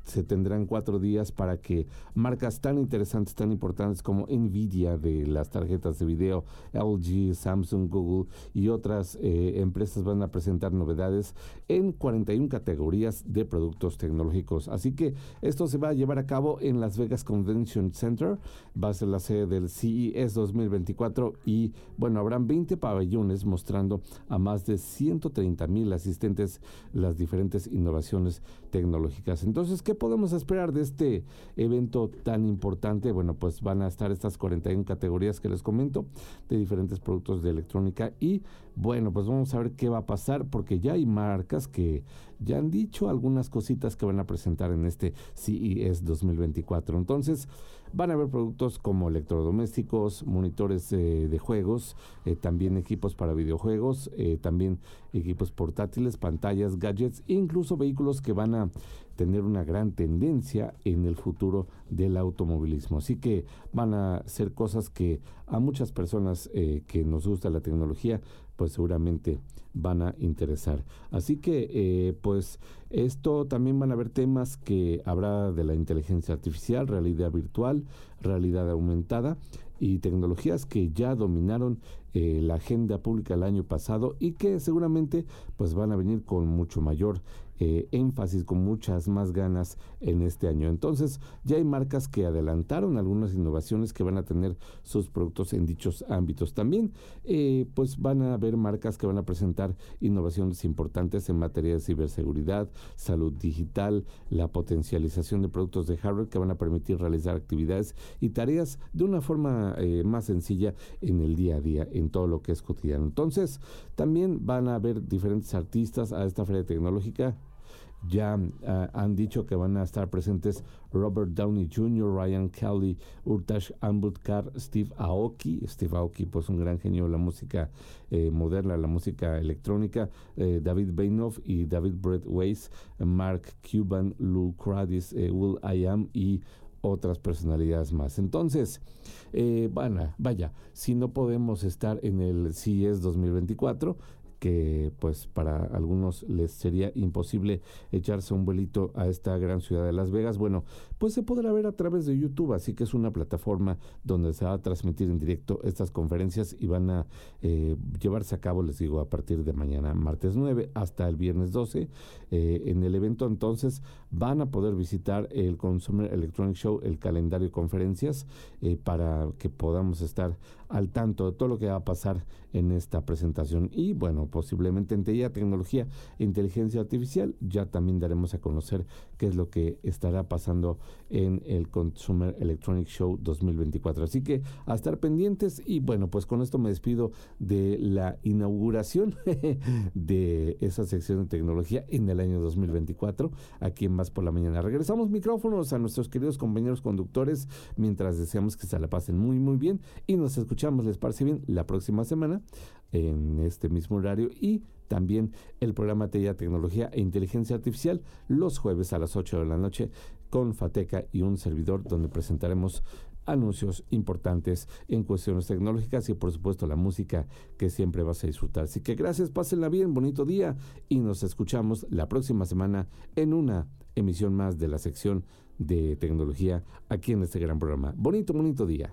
se tendrán cuatro días para que marcas tan interesantes, tan importantes como Nvidia de las tarjetas de video, LG, Samsung, Google y otras eh, empresas van a presentar novedades en 41 categorías de productos tecnológicos. Así que esto se va a llevar a cabo en Las Vegas Convention Center, va a ser la sede del CES 2024 y bueno, habrán 20 pabellones mostrando a más de 130 mil asistentes las diferentes innovaciones tecnológicas. Entonces, ¿qué podemos esperar de este evento tan importante? Bueno, pues van a estar estas 41 categorías que les comento de diferentes productos de electrónica y bueno, pues vamos a ver qué va a pasar porque ya hay marcas que ya han dicho algunas cositas que van a presentar en este CES 2024. Entonces, van a haber productos como electrodomésticos, monitores eh, de juegos, eh, también equipos para videojuegos, eh, también equipos portátiles, pantallas, gadgets, incluso vehículos que van a tener una gran tendencia en el futuro del automovilismo. Así que van a ser cosas que a muchas personas eh, que nos gusta la tecnología, pues seguramente van a interesar. Así que, eh, pues, esto también van a haber temas que habrá de la inteligencia artificial, realidad virtual, realidad aumentada y tecnologías que ya dominaron eh, la agenda pública el año pasado y que seguramente pues van a venir con mucho mayor eh, énfasis, con muchas más ganas en este año. Entonces ya hay marcas que adelantaron algunas innovaciones que van a tener sus productos en dichos ámbitos. También eh, pues van a haber marcas que van a presentar innovaciones importantes en materia de ciberseguridad, salud digital, la potencialización de productos de hardware que van a permitir realizar actividades y tareas de una forma eh, más sencilla en el día a día, en todo lo que es cotidiano. Entonces, también van a haber diferentes artistas a esta feria tecnológica ya ah, han dicho que van a estar presentes Robert Downey Jr., Ryan Kelly, Urtash Ambudkar, Steve Aoki. Steve Aoki, pues un gran genio de la música eh, moderna, la música electrónica. eh, David Bainoff y David Brett Weiss, Mark Cuban, Lou Cradis, eh, Will I Am y otras personalidades más. Entonces, eh, bueno, vaya, si no podemos estar en el CES 2024, que pues para algunos les sería imposible echarse un vuelito a esta gran ciudad de Las Vegas, bueno, pues se podrá ver a través de YouTube, así que es una plataforma donde se va a transmitir en directo estas conferencias y van a eh, llevarse a cabo, les digo, a partir de mañana, martes 9 hasta el viernes 12. Eh, en el evento entonces van a poder visitar el Consumer Electronic Show, el calendario de conferencias, eh, para que podamos estar al tanto de todo lo que va a pasar en esta presentación. Y bueno, posiblemente en TIA, tecnología e inteligencia artificial, ya también daremos a conocer qué es lo que estará pasando en el Consumer Electronic Show 2024. Así que a estar pendientes y bueno, pues con esto me despido de la inauguración de esa sección de tecnología en el año 2024 aquí en Más por la Mañana. Regresamos micrófonos a nuestros queridos compañeros conductores mientras deseamos que se la pasen muy muy bien y nos escuchamos, les parece bien, la próxima semana en este mismo horario y también el programa TIA Tecnología e Inteligencia Artificial los jueves a las 8 de la noche con Fateca y un servidor donde presentaremos anuncios importantes en cuestiones tecnológicas y por supuesto la música que siempre vas a disfrutar. Así que gracias, pásenla bien, bonito día y nos escuchamos la próxima semana en una emisión más de la sección de tecnología aquí en este gran programa. Bonito, bonito día.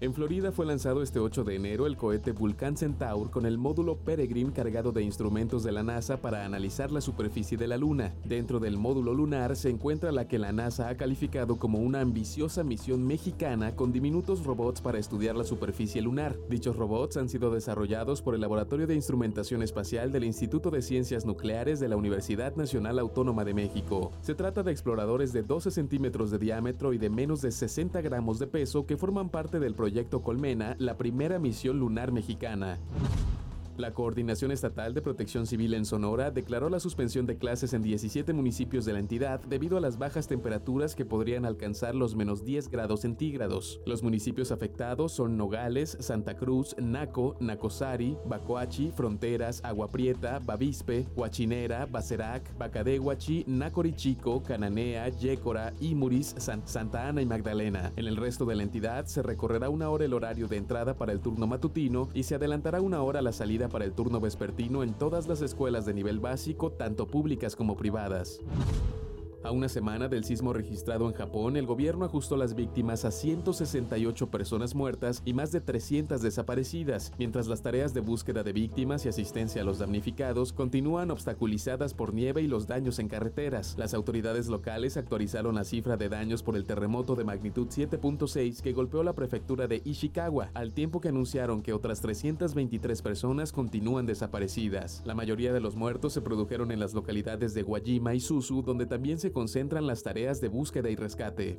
En Florida fue lanzado este 8 de enero el cohete Vulcan Centaur con el módulo Peregrine cargado de instrumentos de la NASA para analizar la superficie de la Luna. Dentro del módulo lunar se encuentra la que la NASA ha calificado como una ambiciosa misión mexicana con diminutos robots para estudiar la superficie lunar. Dichos robots han sido desarrollados por el Laboratorio de Instrumentación Espacial del Instituto de Ciencias Nucleares de la Universidad Nacional Autónoma de México. Se trata de exploradores de 12 centímetros de diámetro y de menos de 60 gramos de peso que forman parte del proyecto Colmena, la primera misión lunar mexicana. La Coordinación Estatal de Protección Civil en Sonora declaró la suspensión de clases en 17 municipios de la entidad debido a las bajas temperaturas que podrían alcanzar los menos 10 grados centígrados. Los municipios afectados son Nogales, Santa Cruz, Naco, Nacosari, Bacoachi, Fronteras, Agua Prieta, Bavispe, Huachinera, Bacerac, Bacadehuachi, Nacorichico, Cananea, Yécora, Imuris, San- Santa Ana y Magdalena. En el resto de la entidad se recorrerá una hora el horario de entrada para el turno matutino y se adelantará una hora la salida para el turno vespertino en todas las escuelas de nivel básico, tanto públicas como privadas. A una semana del sismo registrado en Japón, el gobierno ajustó las víctimas a 168 personas muertas y más de 300 desaparecidas, mientras las tareas de búsqueda de víctimas y asistencia a los damnificados continúan obstaculizadas por nieve y los daños en carreteras. Las autoridades locales actualizaron la cifra de daños por el terremoto de magnitud 7.6 que golpeó la prefectura de Ishikawa, al tiempo que anunciaron que otras 323 personas continúan desaparecidas. La mayoría de los muertos se produjeron en las localidades de Guajima y Suzu, donde también se concentran las tareas de búsqueda y rescate.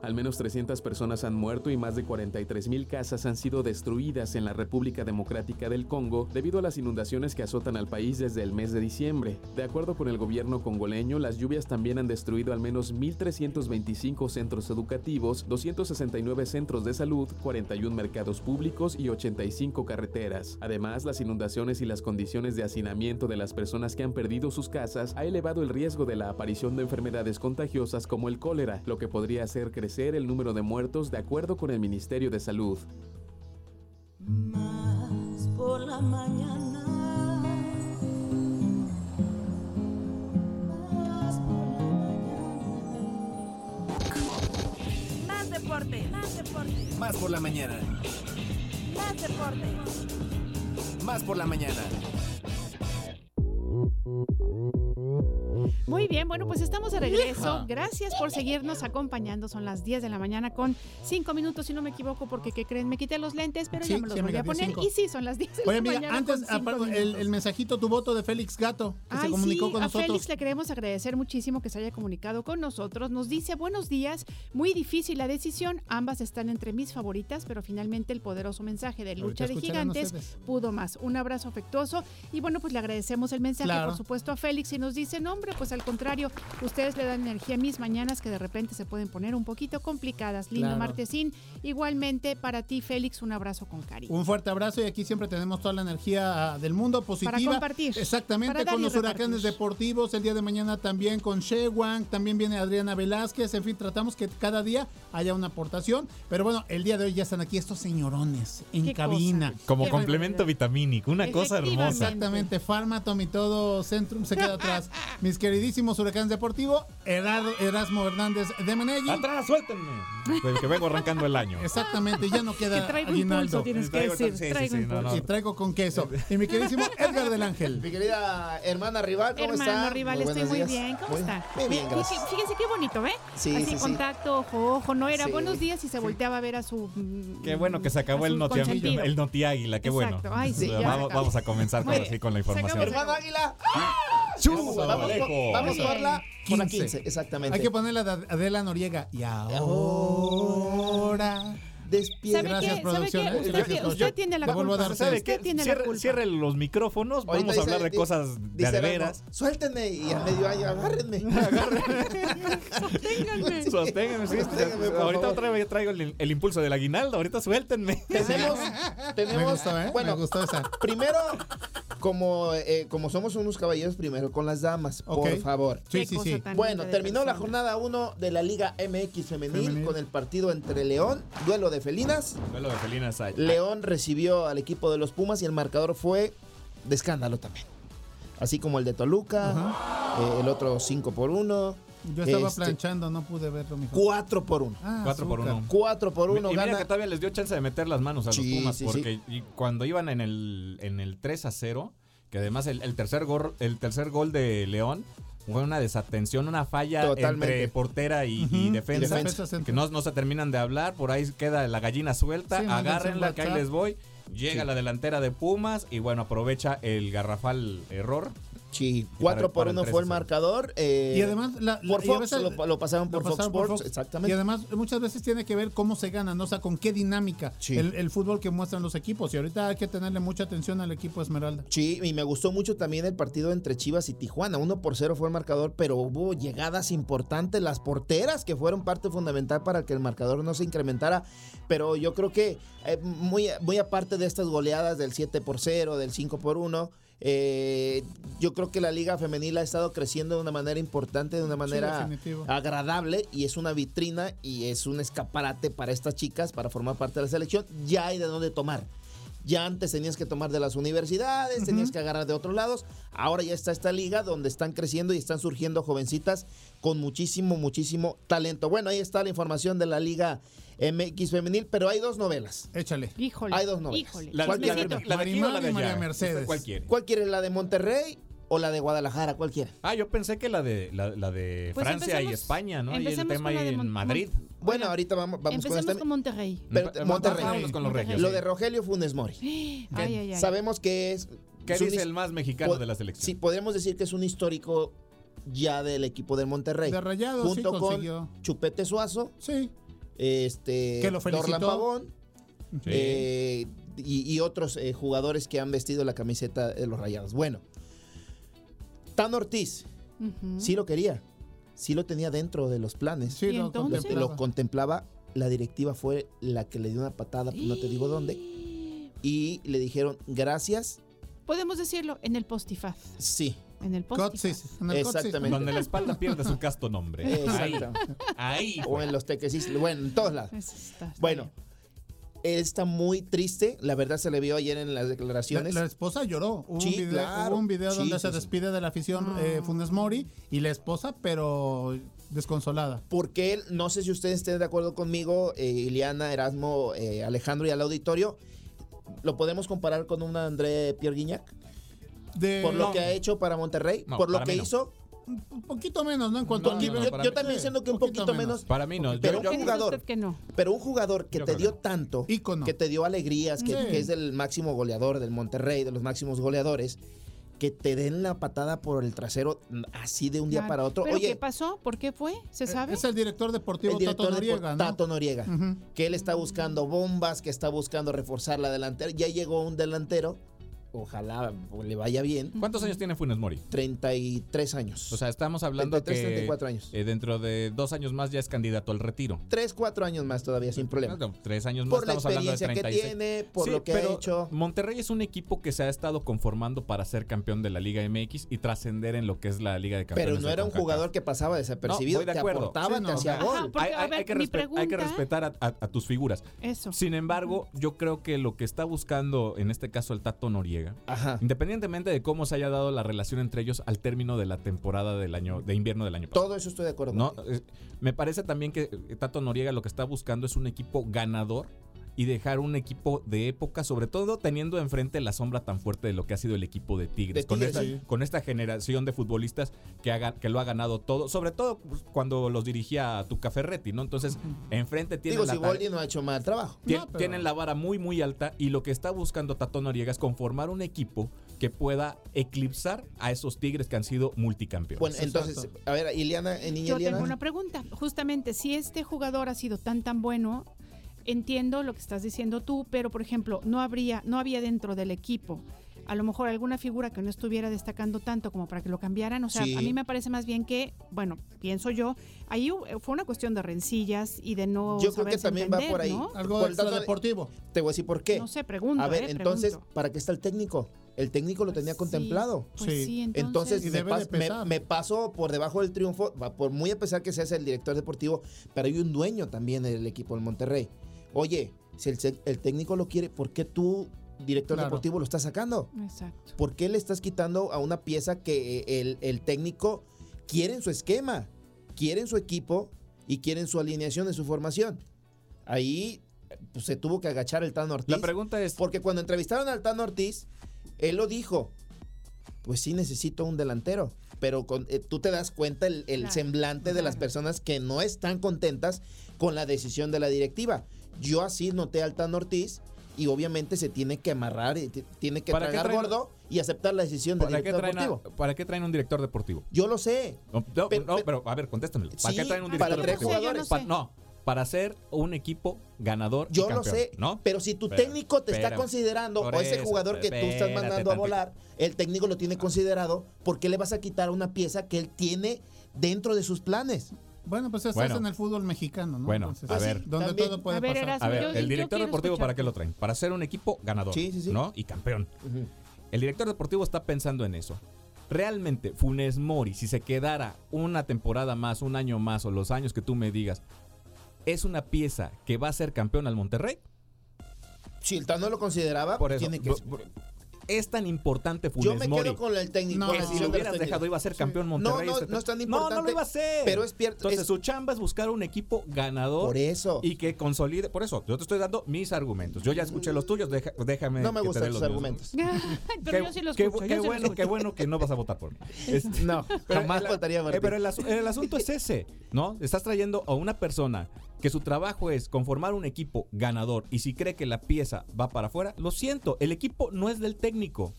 Al menos 300 personas han muerto y más de 43 mil casas han sido destruidas en la República Democrática del Congo debido a las inundaciones que azotan al país desde el mes de diciembre. De acuerdo con el gobierno congoleño, las lluvias también han destruido al menos 1.325 centros educativos, 269 centros de salud, 41 mercados públicos y 85 carreteras. Además, las inundaciones y las condiciones de hacinamiento de las personas que han perdido sus casas ha elevado el riesgo de la aparición de enfermedades contagiosas como el cólera, lo que podría hacer crecer el número de muertos de acuerdo con el Ministerio de Salud. Más por la mañana. Más por la Más deporte. Más deporte. Más por la mañana. Más deporte. Más por la mañana. Muy bien, bueno, pues estamos de regreso. Gracias por seguirnos acompañando. Son las 10 de la mañana con 5 minutos, si no me equivoco, porque ¿qué creen? Me quité los lentes, pero Sí, ya me los sí, volví amiga, a poner. 10:05. Y sí, son las 10 de Oye, la amiga, mañana. antes, con el, el mensajito, tu voto de Félix Gato, que se comunicó sí, con a nosotros. Félix le queremos agradecer muchísimo que se haya comunicado con nosotros. Nos dice, buenos días, muy difícil la decisión, ambas están entre mis favoritas, pero finalmente el poderoso mensaje de lucha de gigantes ustedes. pudo más. Un abrazo afectuoso y bueno, pues le agradecemos el mensaje, Claro. por supuesto, a Félix y nos dice, no pues al contrario, ustedes le dan energía a mis mañanas que de repente se pueden poner un poquito complicadas. Lindo Claro. martesín. Igualmente para ti, Félix, un abrazo con cariño. Un fuerte abrazo y aquí siempre tenemos toda la energía ah, del mundo positiva. compartir. Exactamente, Para con los huracanes deportivos. El día de mañana también con Shewang, también viene Adriana Velázquez. En fin, tratamos que cada día haya una aportación. Pero bueno, el día de hoy ya están aquí estos señorones en cabina. Como Qué complemento vitamínico, una cosa hermosa. Exactamente, Farmatom y todo Centrum se queda atrás. Mis queridísimos huracanes deportivos, Erasmo Hernández de Menegui. ¡Atrás, suéltenme! Pues que vengo arrancando el año. Exactamente, ya no Que queda traigo aguinaldo. impulso, tienes que Traigo- decir. sí, traigo sí, no. Y traigo con queso. Y mi queridísimo Edgar del Ángel. Mi querida hermana rival, ¿cómo Hermano está? rival, Muy estoy muy días. bien. ¿Cómo Muy- está? Muy bien, gracias. fí- Fíjense qué bonito, ¿eh? Sí, Así sí, sí. contacto, ojo, ojo. No era Sí. buenos días y se volteaba a ver a su. mm, Qué bueno que se acabó el noti, consentido. el noti águila, qué bueno. Ay, vamos, vamos a comenzar con, bien. así con la información. Hermano Águila. Vamos, Vamos, por, vamos por bien. la, por la 15. 15, exactamente. Hay que ponerla de Adela Noriega. Y ahora. Despierta. ¿Sabe Gracias, qué? producción, ¿Sabe ¿eh? qué? Gracias, Usted, usted tiene la culpa. ¿Sabe qué? Usted tiene la Cierre, culpa. cierre los micrófonos, Ahorita vamos a dice- hablar de cosas de dice de veras. Suéltenme y a medio año agárrenme. Ténganme. Sosténganme, sí. Ahorita favor. otra vez traigo el, el impulso del aguinaldo, ahorita suéltenme. tenemos, Me tenemos, gustó, ¿eh? bueno, Me gustó esa. primero, como, eh, como somos unos caballeros, primero con las damas, Ok. por favor. Sí, sí, sí. Bueno, terminó la jornada 1 de la Liga MX femenil, Femenil. con el partido entre León, duelo de felinas. Duelo de felinas hay. León recibió al equipo de los Pumas y el marcador fue de escándalo también. Así como el de Toluca, eh, el otro 5 por 1, Yo estaba Este- planchando, no pude verlo, mijo. 4 por 1. Ah, Cuatro por azúcar. uno. 4 por 1 y mira gana. que todavía les dio chance de meter las manos a Sí, los Pumas sí, porque y cuando iban en el, en el 3 a 0, que además el, el tercer gol, el tercer gol de León fue una desatención, una falla Totalmente. entre portera y, defensa, y defensa central. que no, no se terminan de hablar, por ahí queda la gallina suelta, Sí, agárrenla que ahí les voy. Llega Sí. la delantera de Pumas y bueno, aprovecha el garrafal error. Sí, para- 4 por para el 1 fue el 3-0. marcador. eh, Y además, la, la- por Fox, veces- lo, lo pasaron por lo Fox por Sports, Fox. exactamente. Y además, muchas veces tiene que ver cómo se gana, ¿no? O sea, con qué dinámica Sí. el, el fútbol que muestran los equipos. Y ahorita hay que tenerle mucha atención al equipo Esmeralda. Sí, y me gustó mucho también el partido entre Chivas y Tijuana. 1 por 0 fue el marcador, pero hubo llegadas importantes, las porteras que fueron parte fundamental para que el marcador no se incrementara. Pero yo creo que eh, muy, muy aparte de estas goleadas del 7 por 0, del 5 por 1, eh, yo creo que la liga femenil ha estado creciendo de una manera importante, de una manera agradable y es una vitrina y es un escaparate para estas chicas para formar parte de la selección. Ya hay de dónde tomar. Ya antes tenías que tomar de las universidades, tenías que agarrar de otros lados. Ahora ya está esta liga donde están creciendo y están surgiendo jovencitas con muchísimo, muchísimo talento. Bueno, ahí está la información de la Liga MX femenil, pero hay dos novelas. Échale. Híjole. Hay dos novelas. Híjole. La, ¿Cuál la- quiere? la- la de aquí o la de María. Mercedes. ¿Cuál quiere? ¿Cuál quiere? ¿La de Monterrey o la de Guadalajara? ¿Cuál quiere? Ah, yo pensé que la de la, la de Pues Francia y España, ¿no? Y el tema con ahí en Mon- Madrid. Bueno, ahorita vamos, vamos con con Monterrey. Pero, Monterrey. Vámonos con los regios. Lo sí. de Rogelio Funes Mori. Ay, ay, ay. Sabemos que es. ¿Qué es dice el más mexicano de la selección? Sí, podríamos decir que es un histórico ya del equipo del Monterrey. De Rayados, sí, junto con consiguió. Chupete Suazo, Sí. Este, Que lo felicitó. Dorlan Pavón Sí. eh, y, y otros eh, jugadores que han vestido la camiseta de los Rayados. Bueno, Tan Ortiz sí lo quería, sí lo tenía dentro de los planes. Sí, lo contemplaba, la directiva fue la que le dio una patada, no te digo dónde, y le dijeron gracias, Podemos decirlo en el postifaz. sí. En el en Cotsis. Exactamente. Donde la espalda pierde su casto nombre. Ahí. Exacto. Ahí. O en los tequesis, bueno, en todos lados. Eso está- Bueno, está muy triste, la verdad se le vio ayer en las La, declaraciones. la esposa lloró. Hubo Sí, un video, claro. hubo un video Sí, donde sí, se sí. despide de la afición eh, Funes Mori y la esposa, pero desconsolada. Porque él, no sé si ustedes estén de acuerdo conmigo, eh, Ileana, Erasmo, eh, Alejandro y al auditorio, lo podemos comparar con un André Pierre Guignac De, por lo no. que ha hecho para Monterrey, No, por lo que no. hizo Un poquito menos, ¿no? En cuanto No, a yo- nivel. yo, yo mí- también siento que un Poquito poquito menos. menos. Para mí no. Pero Yo- un yo- ¿Qué dice jugador, que no? pero un jugador que Yo te dio que no. tanto, que te dio alegrías, que, Sí. que es el máximo goleador del Monterrey, de los máximos goleadores, que te den la patada por el trasero mm, así de un día Claro. para otro. ¿Pero Oye, qué pasó? ¿Por qué fue? ¿Se sabe? Es el director deportivo el director Tato Noriega, ¿no? Tato Noriega, que él está buscando bombas, que está buscando reforzar la delantera. Ya llegó un delantero, ojalá le vaya bien. ¿Cuántos años tiene Funes Mori? 33 años. O sea, estamos hablando 33, que 34 años. eh, dentro de dos años más ya es candidato al retiro. 3, 4 años más todavía sin problema. No, tres años más Por la estamos hablando de experiencia que 36. tiene, por Sí, lo que ha hecho. Monterrey es un equipo que se ha estado conformando para ser campeón de la Liga MX y trascender en lo que es la Liga de Campeones. Pero no de era un jugador que pasaba desapercibido, No, voy de te acuerdo. aportaba, Sí, no. te hacía Ajá, gol. porque, hay, ver, que mi respe- hay que pregunta- respetar a, a- a tus figuras. Eso. Sin embargo, yo creo que lo que está buscando en este caso el Tato Noriega, Ajá. independientemente de cómo se haya dado la relación entre ellos al término de la temporada del año de invierno del año pasado. Todo eso estoy de acuerdo. No. Eh, me parece también que eh, Tato Noriega lo que está buscando es un equipo ganador y dejar un equipo de época, sobre todo teniendo enfrente la sombra tan fuerte de lo que ha sido el equipo de Tigres, De con, Tigres, esta, sí. con esta generación de futbolistas que, haga, que lo ha ganado todo, sobre todo pues, cuando los dirigía Tuca Ferretti, ¿no? Entonces, enfrente tienen Digo, la si Boldi no ha hecho mal trabajo. Tien- No, pero- Tienen la vara muy, muy alta y lo que está buscando Tato Noriega es conformar un equipo que pueda eclipsar a esos Tigres que han sido multicampeones. Bueno, entonces, a ver, Iliana, eh, niña Yo Iliana. tengo una pregunta. Justamente, si este jugador ha sido tan tan bueno, entiendo lo que estás diciendo tú, pero por ejemplo, no habría, no había dentro del equipo a lo mejor alguna figura que no estuviera destacando tanto como para que lo cambiaran. O sea, Sí. a mí me parece más bien que, bueno, pienso yo, ahí hu- fue una cuestión de rencillas y de no. Yo creo que también va por ahí. ¿no? Algo Por el dato de- extradeportivo. Te voy a decir por qué. No sé, pregunto. a ver, eh, entonces, pregunto. ¿para qué está el técnico? El técnico lo tenía Sí, contemplado. Pues sí, Sí. entonces. Me, pas- me- pesar. me paso por debajo del triunfo, va, por muy a pesar que seas el director deportivo, pero hay un dueño también del equipo del Monterrey. Oye, si el, técnico lo quiere, ¿por qué tú, director Claro. deportivo, lo estás sacando? Exacto. ¿Por qué le estás quitando a una pieza que eh, el, el técnico quiere en su esquema, quiere en su equipo y quiere en su alineación, en su formación? Ahí pues, se tuvo que agachar el Tano Ortiz. La pregunta es, Porque cuando entrevistaron al Tano Ortiz, él lo dijo. Pues sí necesito un delantero. Pero con- eh, tú te das cuenta el, el Claro, semblante de las personas que no están contentas con la decisión de la directiva. Yo así noté al Tano Ortiz y obviamente se tiene que amarrar, tiene que ¿Para tragar traen- gordo y aceptar la decisión del ¿para qué, director a- deportivo. ¿para qué traen un director deportivo? Yo lo sé. No, no, Pero- no, pero- pero a ver, contéstame. ¿Para Sí, qué traen un para director tres deportivo? jugadores. Pa- no, para ser un equipo ganador. y Yo lo sé, ¿no? pero si tu técnico te está considerando o ese eso, jugador que tú estás mandando a volar, el técnico lo tiene considerado, ¿por qué le vas a quitar una pieza que él tiene dentro de sus planes? Bueno, pues estás Bueno. en el fútbol mexicano, ¿no? Bueno, a ver. Donde también. todo puede A ver, pasar. Erasmo, A ver, yo- el director deportivo, ¿para qué lo traen? Para ser un equipo ganador. Sí, sí, sí. ¿No? Y campeón. El director deportivo está pensando en eso. Realmente, Funes Mori, si se quedara una temporada más, un año más o los años que tú me digas, ¿es una pieza que va a ser campeón al Monterrey? Si el Tano lo consideraba, Por eso. tiene que... Es tan importante Funes Yo me Mori quedo con el técnico. No, que si lo hubieras dejado iba a ser campeón No, Monterrey. no, este- no es tan No, importante. no lo iba a ser. Pero es pier- Entonces es- su chamba es buscar un equipo ganador. Por eso. Y que consolide. Por eso, yo te estoy dando mis argumentos. Yo ya escuché los tuyos, deja- déjame. No me gustan tus los argumentos. pero Qué- yo sí los qué, escucho. qué bueno, qué bueno que no vas a votar por mí. Este, No, pero jamás votaría por eh, ti. Pero el asunto es ese, ¿no? Estás trayendo a una persona que su trabajo es conformar un equipo ganador y si cree que la pieza va para afuera, lo siento, el equipo no es del técnico.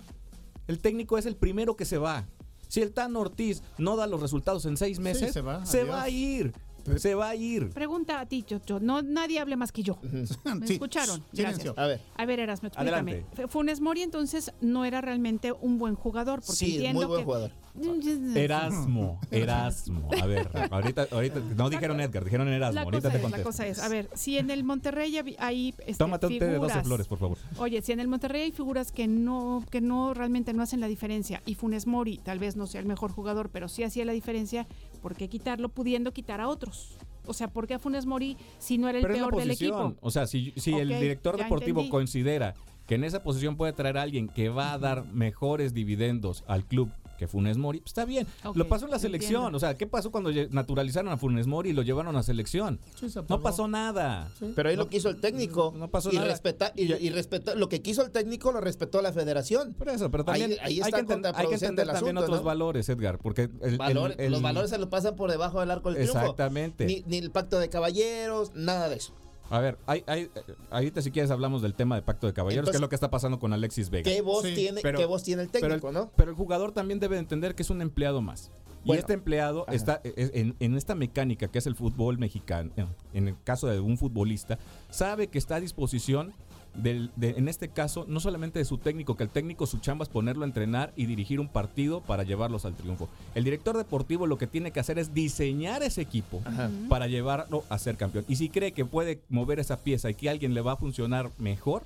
El técnico es el primero que se va. Si el Tan Ortiz no da los resultados en seis meses, se va, se va a ir. Se va a ir. Pregunta a ti, Chocho. No, nadie hable más que yo. ¿Me Sí. escucharon? Silencio. Gracias. A ver. A ver, Erasmo, explícame. Adelante. Funes Mori entonces no era realmente un buen jugador. Porque Sí, es entiendo muy buen que... jugador. Erasmo, Erasmo. A ver, ahorita, ahorita no dijeron Edgar, dijeron Erasmo. La ahorita cosa, te es, la cosa es, a ver, si en el Monterrey hay este, Tómate un té de 12 figuras- flores, por favor. Oye, si en el Monterrey hay figuras que no, que no realmente no hacen la diferencia y Funes Mori tal vez no sea el mejor jugador, pero sí hacía la diferencia, ¿por qué quitarlo pudiendo quitar a otros? O sea, ¿por qué a Funes Mori si no era el Pero peor del equipo? O sea, si, si el director deportivo entendí. considera que en esa posición puede traer a alguien que va a dar mejores dividendos al club que Funes Mori, pues está bien. Lo pasó en la selección. entiendo. O sea, ¿qué pasó cuando naturalizaron a Funes Mori y lo llevaron a selección? Sí, se No pasó nada. Pero ahí lo quiso el técnico. No pasó y nada. respeta- y, y respetó- lo que quiso el técnico lo respetó la federación. Por eso, pero también Ahí- ahí hay, está que enten- hay que entender el también asunto, otros ¿no? valores, Edgar, porque el- el- Valores- el- los valores se los pasan por debajo del arco del triunfo. Exactamente. Ni, ni el pacto de caballeros, nada de eso. A ver, hay, hay, eh, ahorita si quieres hablamos del tema de pacto de caballeros, que es lo que está pasando con Alexis Vega. ¿Qué voz, Sí, tiene, pero- ¿Qué voz tiene el técnico, pero el, no? pero el jugador también debe entender que es un empleado más. Y este empleado ajá. está es- en, en esta mecánica que es el fútbol mexicano, en- en el caso de un futbolista, sabe que está a disposición del, de- en este caso, no solamente de su técnico, que el técnico su chamba es ponerlo a entrenar y dirigir un partido para llevarlos al triunfo. El director deportivo lo que tiene que hacer es diseñar ese equipo Ajá. para llevarlo a ser campeón. Y si cree que puede mover esa pieza y que a alguien le va a funcionar mejor,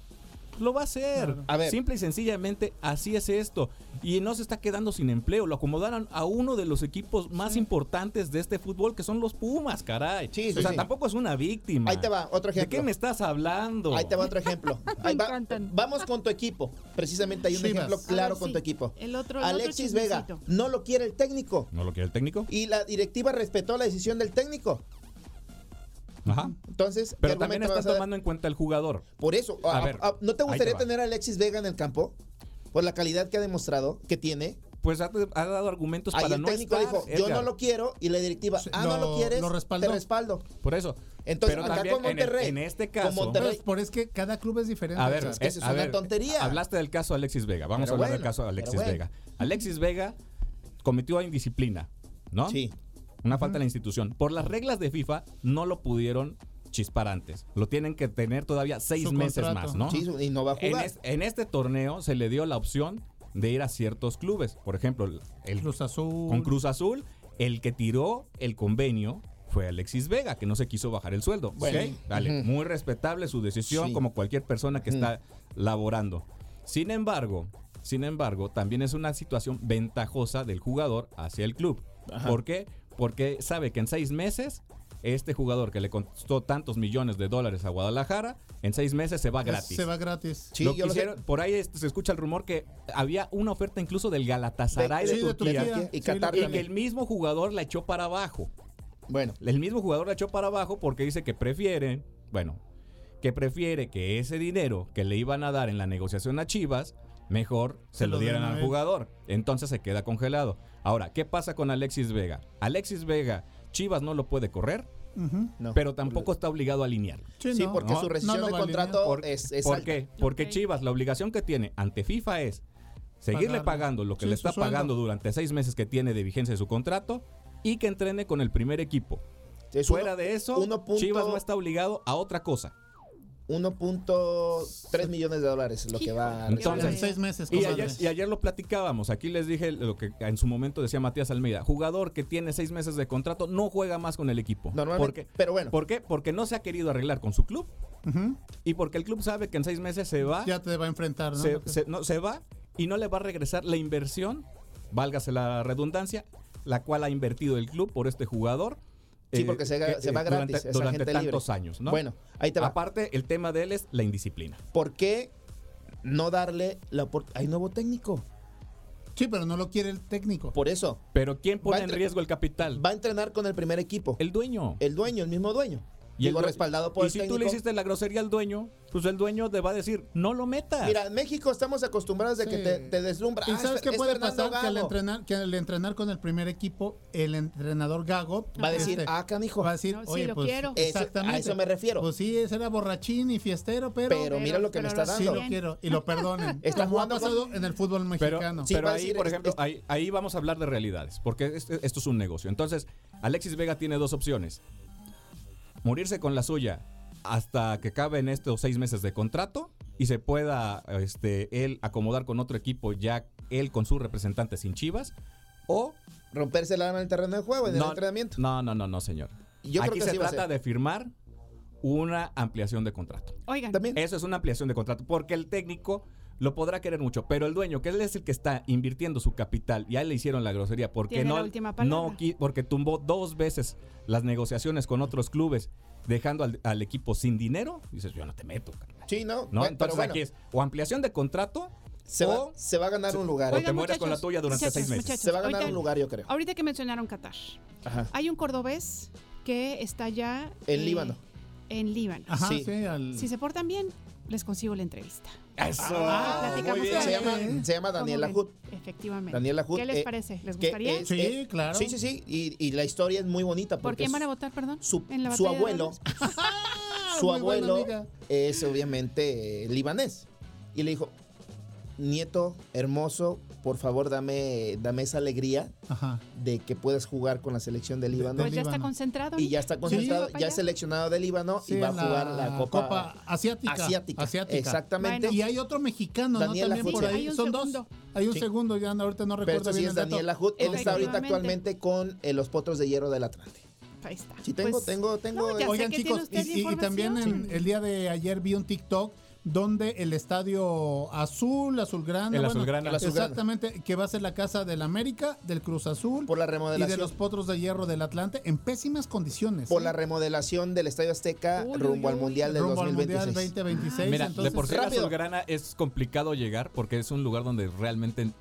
lo va a hacer. Claro. A ver. Simple y sencillamente así es esto. Y no se está quedando sin empleo. Lo acomodaron a uno de los equipos más importantes de este fútbol, que son los Pumas, caray. Sí, sí, o sea, sí. tampoco es una víctima. Ahí te va, otro ¿De ejemplo. qué me estás hablando? Ahí te va otro ejemplo. Ahí va- encantan. Vamos con tu equipo. Precisamente hay un Chivas. ejemplo claro ver, con sí. tu equipo. El otro, el otro Alexis Vega no lo quiere el técnico. ¿No lo quiere el técnico? Y la directiva respetó la decisión del técnico. Ajá. Entonces, ¿qué Pero también argumento está vas a dar? tomando en cuenta el jugador. Por eso, A a- ver, a- ¿no te gustaría te tener a Alexis Vega en el campo? Por la calidad que ha demostrado que tiene. Pues ha, ha dado argumentos Ahí para el no técnico estar, dijo, yo Edgar. no lo quiero. Y la directiva, ah, no lo- lo quieres, lo respaldó. te respaldo. Por eso. Entonces, Pero acá también con en el- Monterrey. en este con caso- Monterrey, Pero por es que cada club es diferente. A ver, o sea, es que eso es a una ver, tontería. Hablaste del caso Alexis Vega. Vamos Pero a hablar del caso Alexis pero bueno. Vega. Alexis Vega cometió indisciplina, ¿no? Sí. Una falta en la institución. Por las reglas de FIFA no lo pudieron chispar antes. Lo tienen que tener todavía seis Su meses contrato. más, ¿no? Sí, y no va a En, jugar. es- en este torneo se le dio la opción de ir a ciertos clubes. Por ejemplo, el, Cruz Azul. con Cruz Azul, el que tiró el convenio fue Alexis Vega, que no se quiso bajar el sueldo. Bueno. ¿ok? Vale, Ujú. muy respetable su decisión, Sí. como cualquier persona que está laborando. Sin embargo, sin embargo, también es una situación ventajosa del jugador hacia el club. Ajá. ¿Por qué? Porque sabe que en seis meses este jugador que le costó tantos millones de dólares a Guadalajara, en seis meses se va gratis. Se va gratis. Sí, Lo yo lo sé. quisieron- por ahí se escucha el rumor que había una oferta incluso del Galatasaray de, Sí, de Turquía. Y Sí, Qatar y que el mismo jugador la echó para abajo. Bueno, El mismo jugador la echó para abajo porque dice que prefiere, bueno, que prefiere que ese dinero que le iban a dar en la negociación a Chivas, mejor se, Se lo lo dieran al jugador. Entonces se queda congelado. Ahora, ¿qué pasa con Alexis Vega? Alexis Vega, Chivas no lo puede correr, no. pero tampoco está obligado a alinear. Sí, Sí, no. porque no, su rescisión de contrato ¿Por, es, es ¿por alta. qué? Porque. Chivas, la obligación que tiene ante FIFA es seguirle Pagarle. pagando lo que Sí, le está pagando durante seis meses que tiene de vigencia de su contrato y que entrene con el primer equipo. Es Fuera uno- de eso, uno punto- Chivas no está obligado a otra cosa. 1.3 millones de dólares lo que va a Entonces- En seis meses. Y ayer, y ayer lo platicábamos, aquí les dije lo que en su momento decía Matías Almeida, jugador que tiene seis meses de contrato no juega más con el equipo. Normalmente, ¿Por qué? pero bueno. ¿Por qué? Porque no se ha querido arreglar con su club y porque el club sabe que en seis meses se va, Ya te va a enfrentar, ¿no? se, se- no, se va y no le va a regresar la inversión, válgase la redundancia, la cual ha invertido el club por este jugador. Sí, eh, porque se, eh, va durante- gratis, es durante agente libre. tantos años, ¿no? Bueno, ahí te va. Aparte, el tema de él es la indisciplina. ¿Por qué no darle la oportunidad? Hay nuevo técnico. Sí, pero no lo quiere el técnico. Por eso, Pero ¿quién Va pone en riesgo el capital? va a entrenar con el primer equipo. El dueño. El dueño, el mismo dueño. Y el Digo, due- respaldado por y el si técnico. tú le hiciste la grosería al dueño, pues el dueño te va a decir, no lo metas. Mira, en México estamos acostumbrados de que Sí. te, te deslumbra. ¿Y Ah, sabes es- qué es puede Fernando pasar? Que al, entrenar, que al entrenar con el primer equipo, el entrenador Gago Va a decir, este, ah, canijo. va a decir, No, sí, oye, lo pues quiero. Eso- exactamente. a eso me refiero. Pues sí, ese era borrachín y fiestero, pero, pero, mira lo que me está lo sí dando. lo quiero y lo perdonen. Está Como ha con- pasado en el fútbol pero mexicano. Sí, pero ahí, decir, por ejemplo, es- ahí, ahí vamos a hablar de realidades, porque es- esto es un negocio. Entonces, Alexis Vega tiene dos opciones. Morirse con la suya hasta que acabe en estos seis meses de contrato y se pueda este, él acomodar con otro equipo ya él con su representante sin Chivas o Romperse el alma en el terreno de juego, en el entrenamiento. no, no, no, no, señor. Yo creo Aquí que se trata de firmar una ampliación de contrato. Oigan, También. Eso es una ampliación de contrato, porque el técnico lo podrá querer mucho, pero el dueño, que él es el que está invirtiendo su capital, ya le hicieron la grosería, porque no, no porque tumbó dos veces las negociaciones con otros clubes, dejando al, al equipo sin dinero, dices, yo no te meto. carnal". Sí, no. ¿No? bueno, Entonces bueno, aquí es o ampliación de contrato Se va, o se va a ganar un lugar. o te mueres con la tuya durante seis meses. muchachos, Se va a ganar ahorita- un lugar, yo creo. Ahorita que mencionaron Qatar, Ajá. hay un cordobés que está ya En eh, Líbano. En Líbano. Ajá, Sí. sí, al- Si se portan bien, les consigo la entrevista. Eso. Ah, platicamos muy bien. con Se llama, se llama ¿Cómo Daniel ven? Lahut. Efectivamente. Daniel Lahut, ¿Qué les eh, parece? ¿Les gustaría? es- Sí, eh, claro. Sí, sí, sí. Y, y la historia es muy bonita. ¿Por Porque quién van a su- votar, perdón? Su, ¿En la su batalla de abuelo, Dallas? su Muy abuelo es obviamente eh, libanés. Y le dijo, nieto hermoso, por favor dame, dame esa alegría Ajá. de que puedas jugar con la selección de Líbano. Pues ya está concentrado. y ya está concentrado, Sí. ya es seleccionado de Líbano Sí, y va a jugar la Copa, Asiática. Asiática. Asiática. Exactamente. Bueno. Y hay otro mexicano, Daniel ¿no? También por ahí. Son segundo. dos. Hay un Sí. segundo, ya ahorita no Pero recuerdo esto sí bien es. Daniel Lahut. Él está ahorita actualmente con eh, los Potros de Hierro del Atlante. Ahí está. Sí, tengo, Pues, tengo, tengo. no, Oigan, chicos, y, también en, el día de ayer vi un TikTok donde el estadio azul, azulgrana, El bueno, azulgrana. El azulgrana. exactamente, que va a ser la casa del América, del Cruz Azul por la y de remodelación. los Potros de Hierro del Atlante en pésimas condiciones. por ¿eh? la remodelación del Estadio Azteca Uy, rumbo uy, al. Mundial del rumbo al Mundial 2026. 2026. Mira, entonces, de por sí. Azulgrana es complicado llegar porque es un lugar donde realmente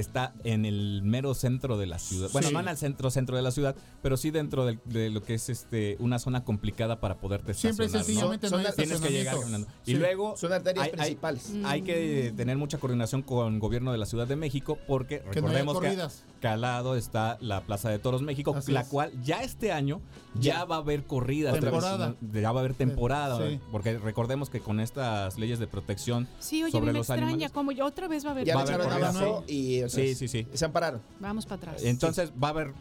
está en el mero centro de la ciudad. Bueno, Sí. no en el centro centro de la ciudad, pero sí dentro de, lo que es este una zona complicada para poderte estacionar, ¿no? sencillamente no, Son- hay Tienes que llegar estacionamiento. caminando. Sí. Y luego Son arterias hay- hay- principales. Hay que tener mucha coordinación con gobierno de la Ciudad de México porque Que no recordemos que, corridas. que al lado está la Plaza de Toros México, Así la es. cual ya este año ya, Ya. va a haber corridas. Temporada. Ya va a haber temporada. Sí. Porque recordemos que con estas leyes de protección Sí, oye, a sobre mí me los extraña animales. como yo otra vez va a haber. Ya Va le a haber echaron corridas, abajo y o sea, Sí, sí, sí. se ampararon. Vamos para atrás. Entonces va a haber.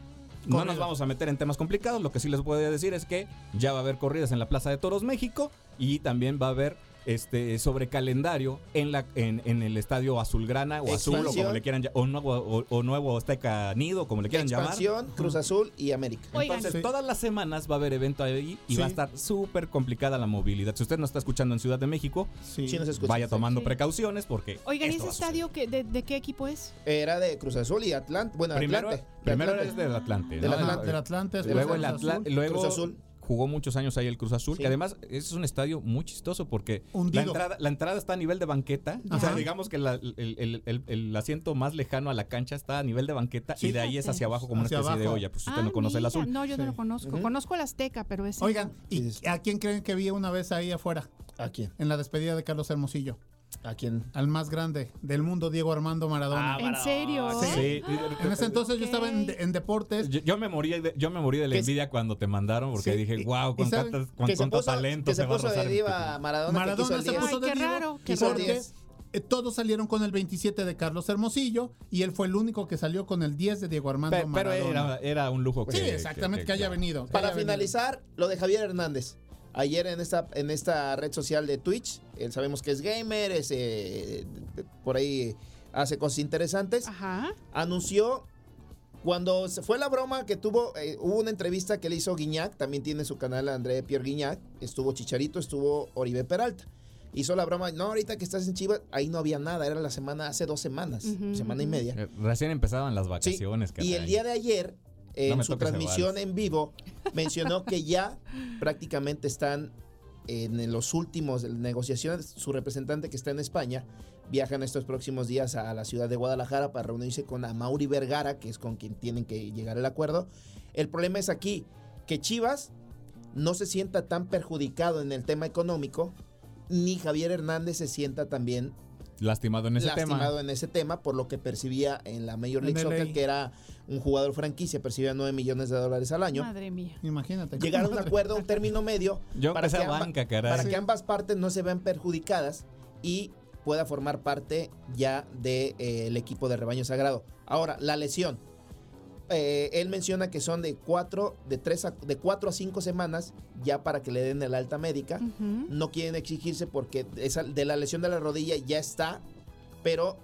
No nos vamos a meter en temas complicados. Lo que sí les puedo decir es que ya va a haber corridas en la Plaza de Toros México y también va a haber este sobre calendario en la en, en el estadio Azulgrana o Azul o como le quieran llamar o nuevo o, o nuevo Azteca Nido como le quieran llamar. Expansión, Cruz Azul y América. Oigan, Entonces, Sí. todas las semanas va a haber evento ahí y Sí. va a estar súper complicada la movilidad. Si usted no está escuchando en Ciudad de México, Sí. Sí nos escuchan. vaya tomando Sí. precauciones porque. Oigan, ¿y esto ese estadio que, de, de qué equipo es? Era de Cruz Azul y Atlante. Bueno, Primero, Atlante. de primero Atlante. es del Atlante. Del ¿no? Atlante. Del Atlante. Luego, el Azul. Atla- luego Cruz Azul. Jugó muchos años ahí el Cruz Azul, Sí. que además es un estadio muy chistoso porque la entrada, la entrada está a nivel de banqueta. O sea, digamos que la- el, el- el- el asiento más lejano a la cancha está a nivel de banqueta Sí. y de ahí es hacia abajo como una especie de olla. Pues usted Ah, no conoce el azul. No, yo no lo conozco. Ujú. Conozco el Azteca, pero ese. Oigan. ¿y Sí. a quién creen que vi una vez ahí afuera? ¿A quién? En la despedida de Carlos Hermosillo. ¿A quién? Al más grande del mundo, Diego Armando Maradona. ¿En serio? Sí. En ese entonces yo estaba en, deportes. Yo, yo me morí de, yo me morí de la envidia cuando te mandaron porque Sí, dije, wow, con, tantas- con cuánto puso, talento que se va a puso de diva. Maradona, que Maradona se puso Ay, de raro, porque eh, todos salieron con el 27 de Carlos Hermosillo y él fue el único que salió con el 10 de Diego Armando Pe- Pero, Maradona. era, era un lujo que sí, exactamente, que, haya claro. venido. que Para haya venido. finalizar, lo de Javier Hernández. Ayer en esta, en esta red social de Twitch, él sabemos que es gamer, es, eh, por ahí hace cosas interesantes. Ajá. Anunció cuando se fue la broma que tuvo, eh, hubo una entrevista que le hizo Guiñac, también tiene su canal André Pierre Guiñac, estuvo Chicharito, estuvo Oribe Peralta. Hizo la broma, no, ahorita que estás en Chivas, ahí no había nada, era la semana, hace dos semanas, semana y media. Eh, Recién empezaban las Sí, vacaciones. y el día de ayer, en su el transmisión en vivo, mencionó que ya prácticamente están en los últimos negociaciones. Su representante que está en España viaja en estos próximos días a la ciudad de Guadalajara para reunirse con Amauri Vergara, que es con quien tienen que llegar al acuerdo. El problema es aquí que Chivas no se sienta tan perjudicado en el tema económico, ni Javier Hernández se sienta también Lastimado en ese lastimado tema. en ese tema, por lo que percibía en la Major League. Soccer, que era un jugador franquicia, percibía 9 millones de dólares al año. Madre mía. Imagínate. Llegar a un acuerdo, a un término medio, Yo para, que a amba- banca, caray. para que ambas partes no se vean perjudicadas y pueda formar parte ya del equipo de rebaño sagrado. Ahora, la lesión. Eh, él menciona que son de cuatro, de tres a, de cuatro a cinco semanas ya para que le den el alta médica. No quieren exigirse porque esa, de la lesión de la rodilla ya está, pero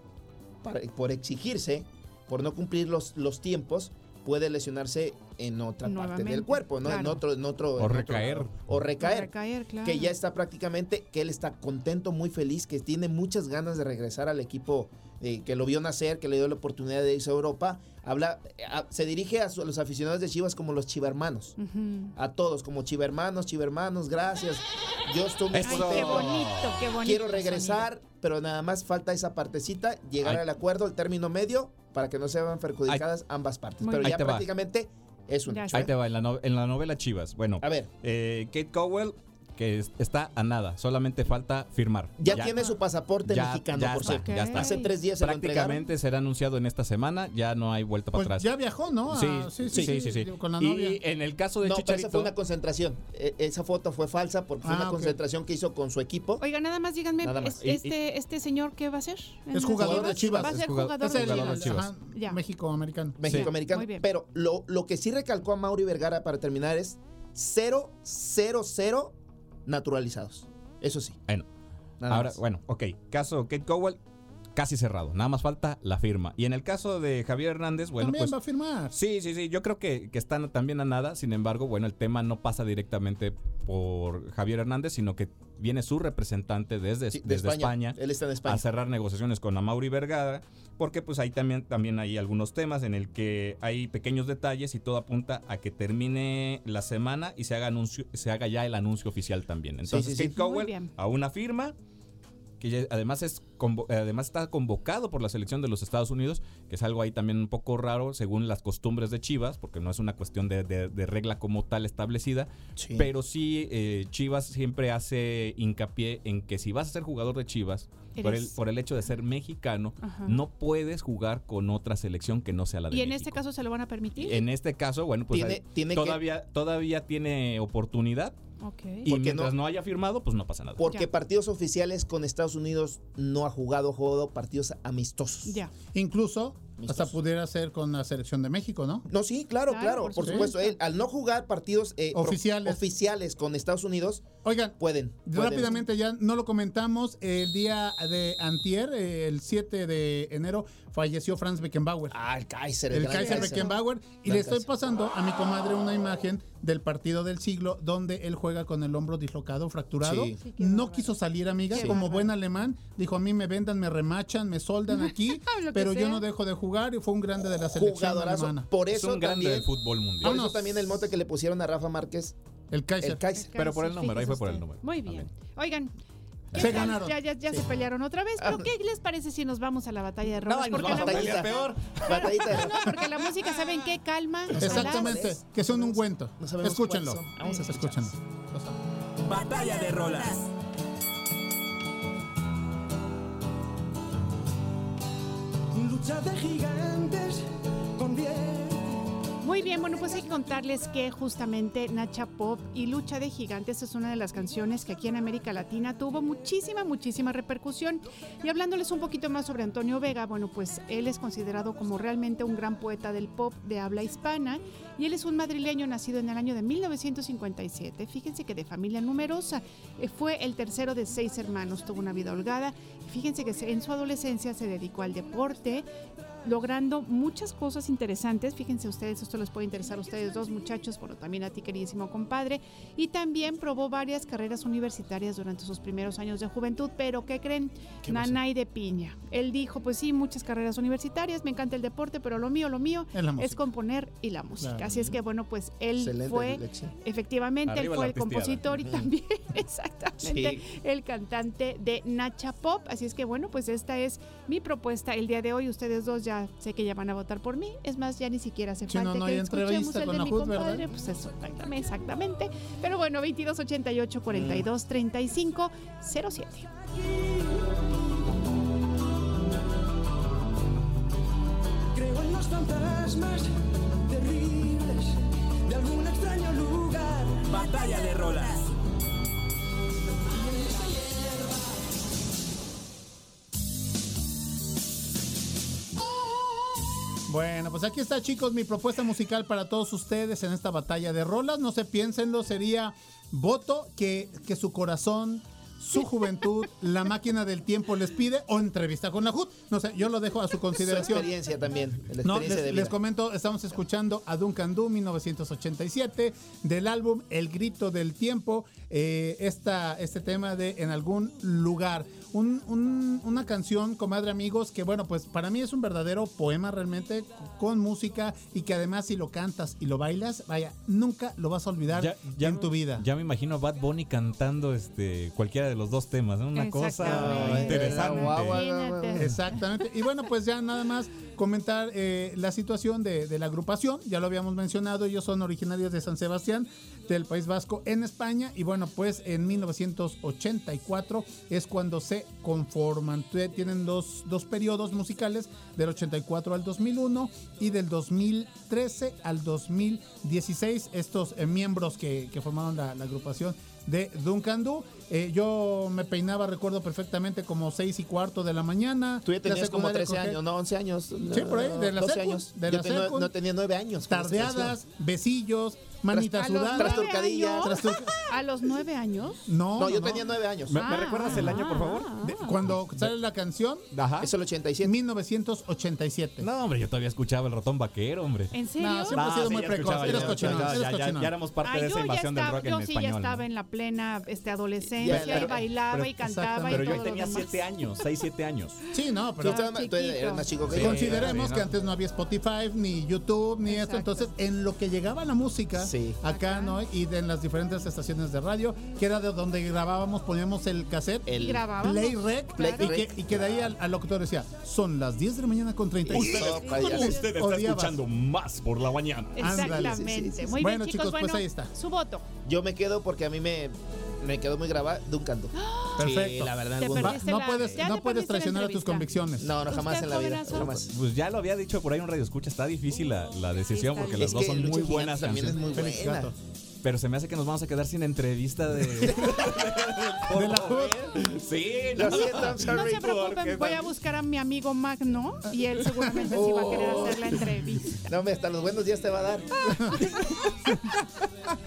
para- por exigirse, por no cumplir los, los tiempos, puede lesionarse en otra parte del cuerpo, ¿no? En otro, en otro, O en otro- recaer. o recaer. Claro. Que ya está prácticamente, que él está contento, muy feliz, que tiene muchas ganas de regresar al equipo eh, que lo vio nacer, que le dio la oportunidad de irse a Europa, habla, eh, a- se dirige a, su- a los aficionados de Chivas como los chivermanos. A todos, como chivermanos, chivermanos, gracias. Yo estoy muy Ay, qué contento. bonito, qué bonito. Quiero regresar, pero nada más falta esa partecita, llegar Ay. al acuerdo, el término medio, para que no se vean perjudicadas ambas partes. Pero ya va. prácticamente es un hecho. Ahí te va, en la, no- en la novela Chivas. Bueno, A ver, eh, Kate Cowell, que es- está a nada, solamente falta firmar. ya, tiene su pasaporte Ya- mexicano, ya por está, cierto. ya está. Hace tres días se lo. Prácticamente será anunciado en esta semana, ya no hay vuelta para Pues atrás. ya viajó, ¿no? Sí, Ah, sí, sí, sí, sí. Con la Y novia. en el caso de No, esa fue una concentración. E- esa foto fue falsa porque fue Ah, una concentración que hizo con su equipo. Oiga, nada más díganme, Nada más. es- Y- y- este, ¿este señor qué va a hacer? ¿En Es jugador de Chivas. Va a Es ser jugador- de el, jugador de Chivas. Chivas. México-americano. México-americano. Muy bien. Pero lo, lo que sí recalcó a Mauri Vergara para terminar es 0, 0, 0 naturalizados. Eso sí. Bueno, Nada ahora, más. bueno, ok. Caso Kate Cowell, casi cerrado. Nada más falta la firma. Y en el caso de Javier Hernández, bueno, También pues. va a firmar. Sí, sí, sí. Yo creo que, que están también a nada. Sin embargo, bueno, el tema no pasa directamente por Javier Hernández, sino que viene su representante desde, Sí, de desde España, Él está en España. a cerrar negociaciones con Amauri Vergara, porque pues ahí también, también hay algunos temas en el que hay pequeños detalles y todo apunta a que termine la semana y se haga anuncio, se haga ya el anuncio oficial también. Entonces, sí, sí. Kate Cowell a una firma que ya- además es convo- eh, además está convocado por la selección de los Estados Unidos, que es algo ahí también un poco raro según las costumbres de Chivas, porque no es una cuestión de, de- de regla como tal establecida, Sí. pero sí eh, Chivas siempre hace hincapié en que si vas a ser jugador de Chivas, por el, por el hecho de ser mexicano, Ajá. no puedes jugar con otra selección que no sea la de ¿Y en México. este caso se lo van a permitir? En este caso, bueno, pues Tiene- ahí tiene que- todavía, todavía tiene oportunidad Y Porque mientras no- no, haya firmado, pues no pasa nada. Porque Ya. partidos oficiales con Estados Unidos no ha jugado, ha jugado partidos amistosos. Ya. Incluso hasta pudiera ser con la selección de México, ¿no? No, sí, claro, Claro, claro, por por, supuesto. Él, al no jugar partidos eh, pro- Oficiales. oficiales con Estados Unidos, Oigan, pueden. pueden. rápidamente ya no lo comentamos, el día de antier, el 7 de enero, falleció Franz Beckenbauer. Ah, el Kaiser. el gran Kaiser Beckenbauer y Gran le estoy Kaiser. pasando a mi comadre una imagen del partido del siglo donde él juega con el hombro dislocado, fracturado. Sí. Sí, no quiso salir, amiga, Qué como buen alemán. Dijo, a mí me vendan, me remachan, me soldan aquí, pero yo no dejo de jugar y fue un grande de la selección Jugadorazo. alemana. Por Es eso un grande también, del fútbol mundial. por eso también el mote que le pusieron a Rafa Márquez, El Kaiser. el Kaiser. Pero por el número, ahí fue por el número. Muy bien. Oigan. ¿qué Se ganaron. Ya, ya, ya se pelearon otra vez. ¿Pero qué les parece si nos vamos a la batalla de No, rolas? y nos porque vamos la a música, peor. Batallita no, no, porque la música, ¿saben qué? Calma. Exactamente, que son un ungüento. No Escúchenlo. Vamos a Escúchenlo. Batalla de rolas. Lucha de gigantes convierte. Muy bien, bueno, pues hay que contarles que justamente Nacha Pop y Lucha de Gigantes es una de las canciones que aquí en América Latina tuvo muchísima, muchísima repercusión. Y hablándoles un poquito más sobre Antonio Vega, bueno, pues él es considerado como realmente un gran poeta del pop de habla hispana y él es un madrileño nacido en el año de 1957. Fíjense que de familia numerosa, eh, fue el tercero de seis hermanos, tuvo una vida holgada. Fíjense que en su adolescencia se dedicó al deporte, logrando muchas cosas interesantes. Fíjense ustedes, esto les puede interesar a ustedes dos muchachos, pero también a ti queridísimo compadre. Y también probó varias carreras universitarias durante sus primeros años de juventud, pero ¿qué creen? Nanay de piña. Él dijo, pues sí, muchas carreras universitarias, me encanta el deporte, pero lo mío, lo mío Es componer y la música. Claro. Así es que bueno, pues él Excelente fue elección. efectivamente, Arriba él fue el pisteada. compositor y también exactamente el cantante de Nacha Pop. Así es que bueno, pues esta es mi propuesta el día de hoy. Ustedes dos ya sé que ya van a votar por mí. Es más, ya ni siquiera hace no, falta no que hay escuchemos el de mi HUD, ¿verdad? compadre. Pues eso, exactamente, exactamente. Pero bueno, 22 88 42 35 07. Creo en los fantasmas terribles de algún extraño lugar. Batalla de rolas. Bueno, pues aquí está, chicos, mi propuesta musical para todos ustedes en esta batalla de rolas. No se piénsenlo, sería voto que, que su corazón, su juventud, la máquina del tiempo les pide o entrevista con la HUD. No sé, yo lo dejo a su Su consideración. experiencia también. La No, experiencia les, de les vida. comento, estamos escuchando a Duncan Du 1987 del álbum El Grito del Tiempo, eh, esta, este tema de En algún lugar. Un- un- una canción, comadre amigos, que bueno, pues para mí es un verdadero poema realmente con música y que además si lo cantas y lo bailas, vaya, nunca lo vas a olvidar en tu vida. Ya me imagino a Bad Bunny cantando este cualquiera de los dos temas, ¿no? Una cosa interesante. Exactamente. Y bueno, pues ya nada más comentar eh, la situación de, la agrupación. Ya lo habíamos mencionado, ellos son originarios de San Sebastián, del País Vasco, en España. Y bueno, pues en 1984 es cuando se conforman. Tienen dos, dos periodos musicales, del 84 al 2001 y del 2013 al 2016. Estos eh, miembros que, formaron la agrupación de Duncan Du. Eh, yo me peinaba, recuerdo perfectamente, como 6 y cuarto de la mañana. Tú ya tenías como secundaria 13 cogé- años, no, 11 años. Sí, por ahí, de la 12 secu, años. de Yo la tenía- secu. no tenía 9 años. Tardeadas, besillos, manita ¿A los sudada. nueve años? Trastur- ¿A los nueve años? No, No, yo no. tenía 9 años. ¿Me, me recuerdas el año, por favor? De- cuando sale la canción, Ajá. Es el 87. 1987. No, hombre, yo todavía escuchaba el ratón vaquero, hombre. ¿En serio? No, siempre ha sido muy ya precoz. escuchaba, Eres ya, cochinón, ya, eres ya, ya, éramos parte Ay, de esa yo invasión del estaba, rock yo en sí ya español. estaba en la plena este, adolescencia Pero- y bailaba pero- y cantaba Pero y yo todo tenía. 7 años, 6, 7 años. Sí, no, pero eres más chico que Sí. yo. consideremos sí, que no. antes no había Spotify, ni YouTube, ni esto. Entonces, en lo que llegaba la música, Sí. acá, ¿no? Y de en las diferentes estaciones de radio, que era de donde grabábamos, poníamos el cassette. El- Y grabábamos. Play Rec, Play y, Rec. que, y que de ahí al, al locutor decía, son las 10 de la mañana con 36. Ustedes- Payaso. Usted está Odiabas. escuchando más por la mañana. Ándale. Exactamente. Sí, sí, sí. Muy Bueno, bien, chicos, chicos, pues bueno, ahí está. Su voto. Yo me quedo porque a mí me, me quedó muy grabado Duncan Du. Perfecto. Sí, la verdad. Va, no la- puedes, no te puedes traicionar a tus convicciones. No, no, jamás ¿Usted, en la vida. Jamás. Pues ya lo había dicho por ahí un radio escucha, está difícil la, la decisión porque las dos son muy buenas también es muy buena. Pero se me hace que nos vamos a quedar sin entrevista de. De la hood. sí, Lo no. No sorry. se preocupen, voy a buscar a mi amigo Magno y él seguramente sí va a querer hacer la entrevista. No, hombre, hasta los buenos días te va a dar.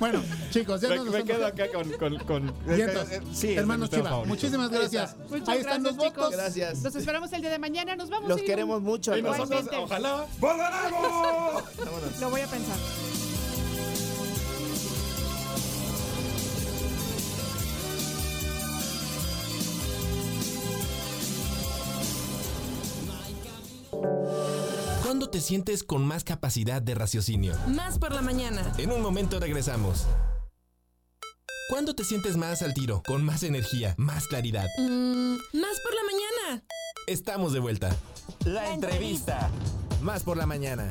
Bueno, chicos, ya Me, nos me quedo acá con. con, con Vientos. eh, sí, es Hermanos Chiva, favorito. muchísimas gracias. Muchas Ahí están gracias, los chicos. votos. Gracias. Los esperamos el día de mañana. Nos vamos. Los queremos un- mucho. Y nosotros, ojalá, ¡volveremos! Vámonos. Lo voy a pensar. ¿Cuándo te sientes con más capacidad de raciocinio? Más por la mañana. En un momento regresamos. ¿Cuándo te sientes más al tiro, con más energía, más claridad? Mm, más por la mañana. Estamos de vuelta. La entrevista. Más por la mañana.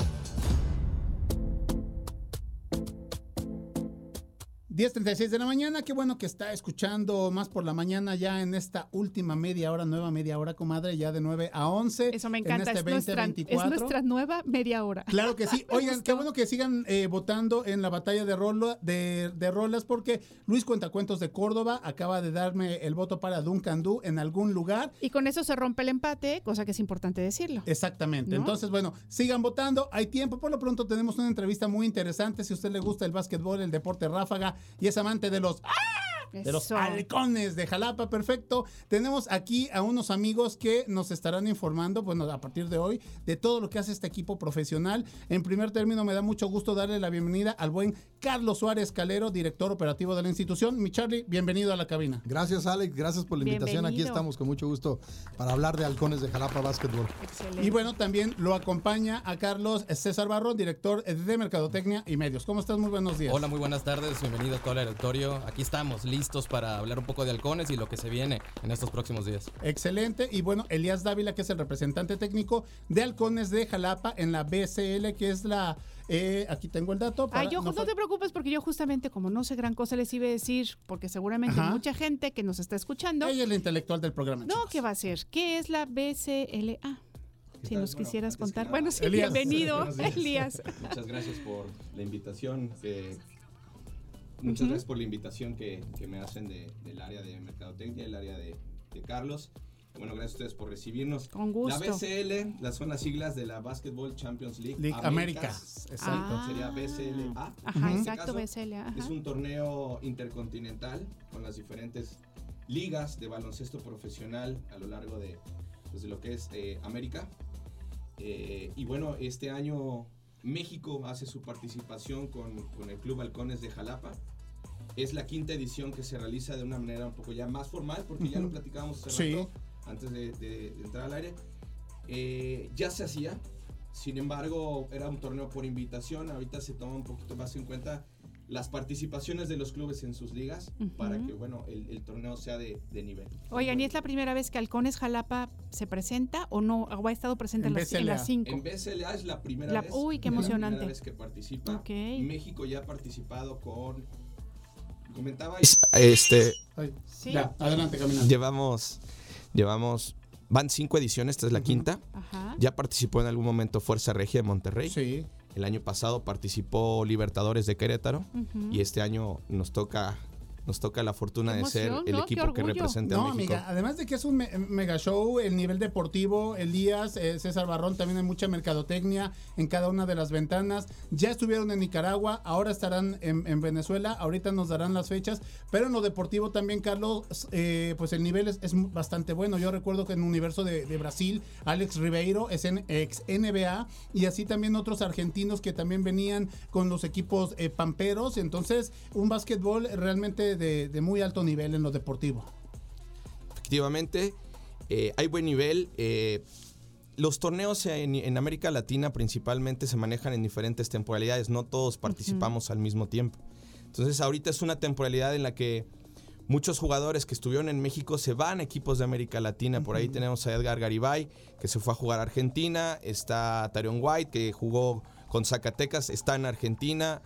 10.36 de la mañana, qué bueno que está escuchando más por la mañana ya en esta última media hora, nueva media hora, comadre, ya de 9 a 11. Eso me en encanta. este es, nuestra, es 2024. nuestra nueva media hora. Claro que sí. Oigan, qué bueno que sigan eh, votando en la batalla de, rolo- de, de rolas porque Luis Cuentacuentos de Córdoba acaba de darme el voto para Duncan Du en algún lugar. Y con eso se rompe el empate, cosa que es importante decirlo. Exactamente. ¿No? Entonces, bueno, sigan votando. Hay tiempo. Por lo pronto tenemos una entrevista muy interesante. Si a usted le gusta el básquetbol, el deporte ráfaga y es amante de los... De los halcones de Jalapa, perfecto. Tenemos aquí a unos amigos que nos estarán informando, bueno, a partir de hoy, de todo lo que hace este equipo profesional. En primer término, me da mucho gusto darle la bienvenida al buen Carlos Suárez Calero, director operativo de la institución. Mi Charlie, bienvenido a la cabina. Gracias, Alex. Gracias por la invitación. Aquí Bienvenido. estamos con mucho gusto para hablar de halcones de Jalapa Básquetbol. Excelente. Y bueno, también lo acompaña a Carlos César Barro, director de Mercadotecnia y Medios. ¿Cómo estás? Muy buenos días. Hola, muy buenas tardes, bienvenidos a todo el auditorio. Aquí estamos, listos para hablar un poco de halcones y lo que se viene en estos próximos días. Excelente. Y bueno, Elías Dávila, que es el representante técnico de Halcones de Jalapa en la BCL, que es la... eh, aquí tengo el dato. para- Ay, yo no no, te preocupes porque yo justamente como no sé gran cosa les iba a decir, porque seguramente Ajá. mucha gente que nos está escuchando, Ella es la intelectual del programa. no, ¿qué va a ser? ¿Qué es la BCLA? Si nos quisieras contar. Bueno, sí, Elías. bienvenido. Elías. Muchas gracias por la invitación. que- muchas gracias por la invitación que, que me hacen de- del área de mercadotecnia, del área de, de Carlos. Bueno, gracias a ustedes por recibirnos. Con gusto. La BCL, las son las siglas de la Basketball Champions League. League Américas. Exacto. Ah. Sería BCLA. Ajá, En este exacto, caso, BCLA. ajá. Es un torneo intercontinental con las diferentes ligas de baloncesto profesional a lo largo de, pues, de lo que es eh, América. Eh, y bueno, este año México hace su participación con, con el Club Halcones de Jalapa. Es la quinta edición que se realiza de una manera un poco ya más formal, porque ya lo platicábamos hace Sí. rato, antes de, de- de entrar al aire. Eh, ya se hacía, sin embargo, era un torneo por invitación. Ahorita se toma un poquito más en cuenta las participaciones de los clubes en sus ligas para que, bueno, el, el torneo sea de, de nivel. Oigan, ¿y es la primera vez que Halcones Jalapa se presenta o no? ¿O ha estado presente en, las, en las cinco? En BSLA es la primera La- vez. uy, qué es la emocionante. primera vez que participa. Ok. México ya ha participado con. Comentabais. Este. Sí. Ya, adelante, caminando. Llevamos. Llevamos. Van cinco ediciones, esta es la quinta. Ajá. Ya participó en algún momento Fuerza Regia de Monterrey. Sí. El año pasado participó Libertadores de Querétaro. Y este año nos toca. Nos toca la fortuna de ser el equipo que representa No, a México. amiga, además de que es un me- mega show, el nivel deportivo, Elías, eh, César Barrón, también hay mucha mercadotecnia en cada una de las ventanas. Ya estuvieron en Nicaragua, ahora estarán en, en Venezuela, ahorita nos darán las fechas, pero en lo deportivo también, Carlos, eh, pues el nivel es, es bastante bueno. Yo recuerdo que en el universo de, de Brasil, Alex Ribeiro es en, ex NBA y así también otros argentinos que también venían con los equipos eh, pamperos. Entonces, un básquetbol realmente de, de muy alto nivel en lo deportivo. Efectivamente, eh, hay buen nivel. eh, los torneos en, en América Latina principalmente se manejan en diferentes temporalidades, no todos participamos al mismo tiempo. Entonces ahorita es una temporalidad en la que muchos jugadores que estuvieron en México se van a equipos de América Latina. Por ahí tenemos a Edgar Garibay, que se fue a jugar a Argentina. Está Tarion White, que jugó con Zacatecas, está en Argentina.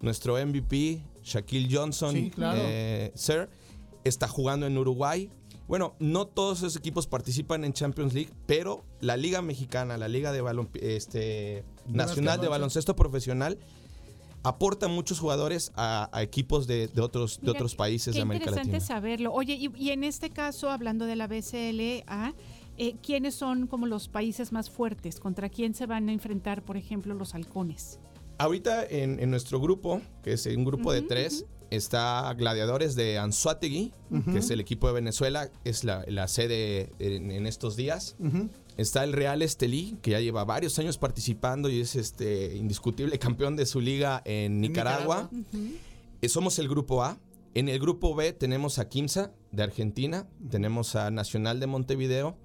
Nuestro MVP, Shaquille Johnson, Sí, claro. eh, Sir, está jugando en Uruguay. Bueno, no todos esos equipos participan en Champions League, pero la Liga Mexicana, la Liga de balon, este, Nacional de. Baloncesto Profesional, aporta muchos jugadores a, a equipos de, de otros, de Mira, otros países Qué de América interesante Latina. saberlo. Oye, y, y en este caso, hablando de la BCLA, eh, ¿quiénes son como los países más fuertes? ¿Contra quién se van a enfrentar, por ejemplo, los halcones? Ahorita en, en nuestro grupo, que es un grupo de tres, está Gladiadores de Anzuategui, que es el equipo de Venezuela, es la, la sede en, en estos días. Está el Real Estelí, que ya lleva varios años participando y es este indiscutible campeón de su liga en Nicaragua. Eh, Somos el grupo A. En el grupo B tenemos a Quimsa de Argentina, tenemos a Nacional de Montevideo,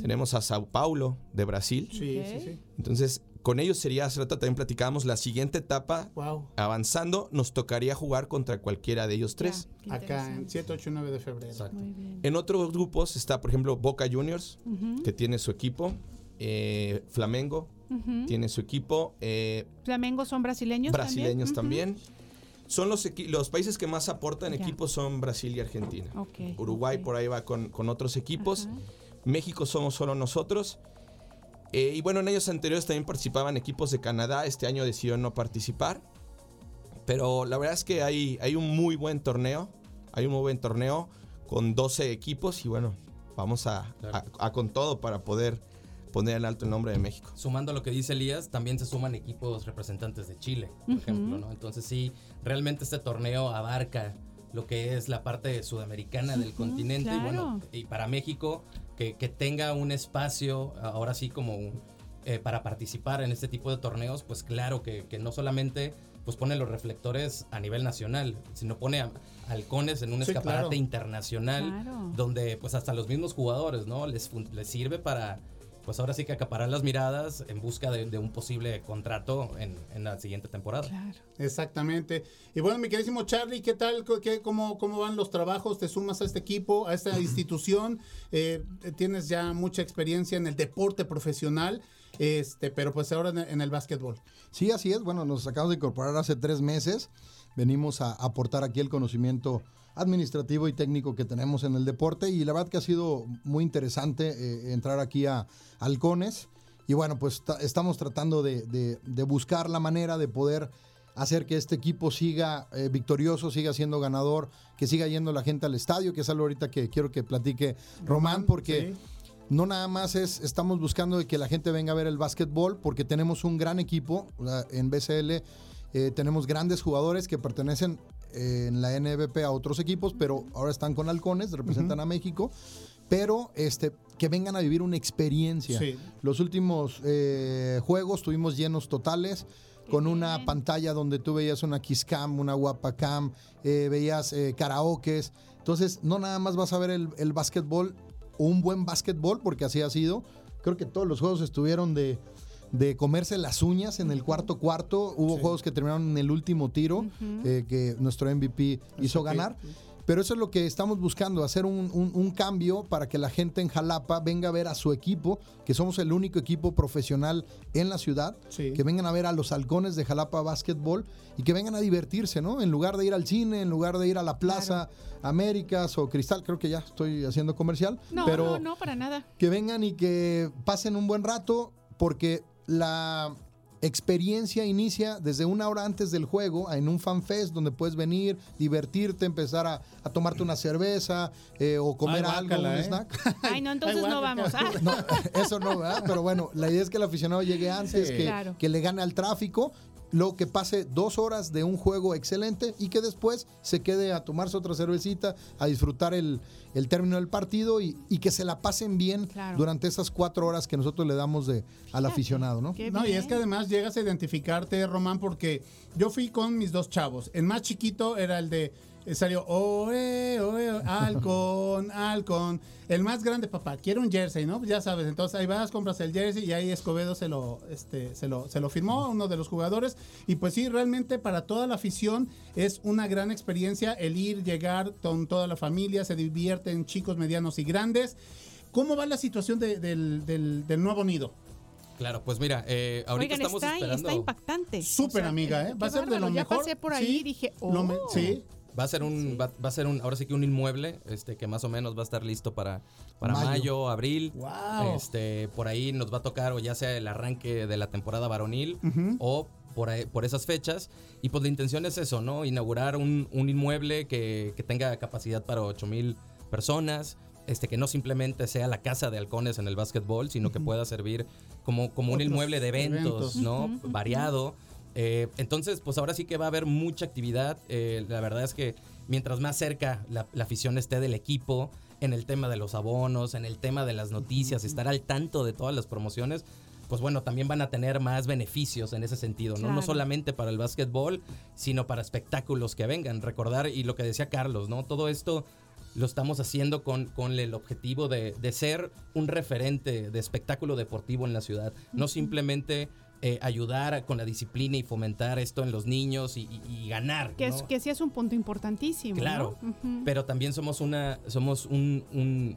tenemos a Sao Paulo de Brasil. Sí, sí, sí. Entonces, con ellos sería, hace rato también platicábamos, la siguiente etapa, Wow. avanzando, nos tocaría jugar contra cualquiera de ellos tres. Acá en 7, 8 y 9 de febrero. En otros grupos está, por ejemplo, Boca Juniors, que tiene su equipo, eh, Flamengo tiene su equipo, eh, ¿Flamengo son brasileños? brasileños también? también. Son los, los países que más aportan Ya. equipos son Brasil y Argentina. Ok, Uruguay por ahí va con, con otros equipos. México somos solo nosotros. Eh, y bueno, en años anteriores también participaban equipos de Canadá. Este año decidieron no participar. Pero la verdad es que hay, hay un muy buen torneo. Hay un muy buen torneo con 12 equipos. Y bueno, vamos a, a- a con todo para poder poner en alto el nombre de México. Sumando a lo que dice Elías, también se suman equipos representantes de Chile, por Ujú. ejemplo, ¿no? Entonces sí, realmente este torneo abarca lo que es la parte sudamericana del Ujú, continente y bueno, claro. y para México que, que tenga un espacio ahora sí como un- eh, para participar en este tipo de torneos, pues claro que, que no solamente pues pone los reflectores a nivel nacional, sino pone a halcones en un Sí, escaparate claro. internacional Claro. donde pues hasta los mismos jugadores, ¿no? Les, fun- les sirve para pues ahora sí que acaparar las miradas en busca de, de un posible contrato en, en la siguiente temporada. Exactamente. Y bueno, mi queridísimo Charlie, ¿qué tal? ¿Qué, cómo, ¿Cómo van los trabajos? ¿Te sumas a este equipo, a esta institución? Eh, tienes ya mucha experiencia en el deporte profesional, este, pero pues ahora en, en el básquetbol. Sí, así es. Bueno, nos acabamos de incorporar hace tres meses. Venimos a aportar aquí el conocimiento administrativo y técnico que tenemos en el deporte. Y la verdad que ha sido muy interesante eh, entrar aquí a Halcones. Y bueno, pues ta- estamos tratando de, de- de buscar la manera de poder hacer que este equipo siga eh, victorioso, siga siendo ganador, que siga yendo la gente al estadio, que es algo ahorita que quiero que platique Román, porque no nada más es, estamos buscando de que la gente venga a ver el básquetbol, porque tenemos un gran equipo en BCL, eh, tenemos grandes jugadores que pertenecen en la NBP a otros equipos, pero ahora están con halcones, representan a México, pero este, que vengan a vivir una experiencia. Sí. Los últimos eh, juegos tuvimos llenos totales. con una pantalla donde tú veías una Kiss Cam, una Guapa Cam, eh, veías eh, karaokes. Entonces, no nada más vas a ver el, el básquetbol, un buen básquetbol, porque así ha sido. Creo que todos los juegos estuvieron de, de comerse las uñas en el cuarto cuarto. Hubo juegos que terminaron en el último tiro eh, que nuestro MVP hizo ganar. Pero eso es lo que estamos buscando, hacer un, un- un cambio para que la gente en Jalapa venga a ver a su equipo, que somos el único equipo profesional en la ciudad, que vengan a ver a los halcones de Jalapa Básquetbol y que vengan a divertirse, ¿no? En lugar de ir al cine, en lugar de ir a la Plaza Américas o Cristal, creo que ya estoy haciendo comercial, No, pero no, no, para nada. que vengan y que pasen un buen rato porque la experiencia inicia desde una hora antes del juego en un fanfest donde puedes venir, divertirte, empezar a, a tomarte una cerveza eh, o comer Ay, algo, un ¿eh? snack. Ay, no, entonces no vamos. Ah. No, eso no, ¿verdad? Pero bueno, la idea es que el aficionado llegue antes, Sí. que, Claro. que le gane al tráfico, luego que pase dos horas de un juego excelente y que después se quede a tomarse otra cervecita, a disfrutar el, el término del partido y, y que se la pasen bien durante esas cuatro horas que nosotros le damos de, al aficionado, ¿no? No, y es que además llegas a identificarte, Román, porque yo fui con mis dos chavos. El más chiquito era el de. Eh, Salió, oe, oe, halcón, halcón. El más grande, papá, quiero un jersey, ¿no? Ya sabes, entonces ahí vas, compras el jersey y ahí Escobedo se lo, este, se lo, se lo firmó, uno de los jugadores. Y pues sí, realmente para toda la afición es una gran experiencia el ir, llegar con toda la familia, se divierten chicos, medianos y grandes. ¿Cómo va la situación de- del, del- del nuevo nido? Claro, pues mira, eh, ahorita Oigan, estamos está, esperando. está impactante. Súper amiga, ¿eh? Va a ser de lo ya mejor. pasé por ahí Sí, y dije, me- oh. sí. Va a ser un, va, va a ser un, ahora sí que un inmueble, este, que más o menos va a estar listo para, para Mayo. mayo, abril. Wow. Este, por ahí nos va a tocar o ya sea el arranque de la temporada varonil o por, ahí- por esas fechas. Y pues la intención es eso, ¿no? Inaugurar un, un inmueble que, que tenga capacidad para 8 mil personas. Este, que no simplemente sea la casa de halcones en el básquetbol, sino que pueda servir como, como un inmueble de eventos, eventos. ¿no? Variado. Eh, entonces, pues ahora sí que va a haber mucha actividad. Eh, la verdad es que mientras más cerca la, la afición esté del equipo, en el tema de los abonos, en el tema de las noticias, estar al tanto de todas las promociones, pues bueno, también van a tener más beneficios en ese sentido, ¿no? No solamente para el básquetbol, sino para espectáculos que vengan. Recordar, y lo que decía Carlos, ¿no? Todo esto lo estamos haciendo con, con el objetivo de, de ser un referente de espectáculo deportivo en la ciudad. No simplemente eh, ayudar con la disciplina y fomentar esto en los niños y, y- y ganar. Que, ¿no? es, que sí es un punto importantísimo. ¿no? Claro, Ujú. pero también somos una, somos un, un-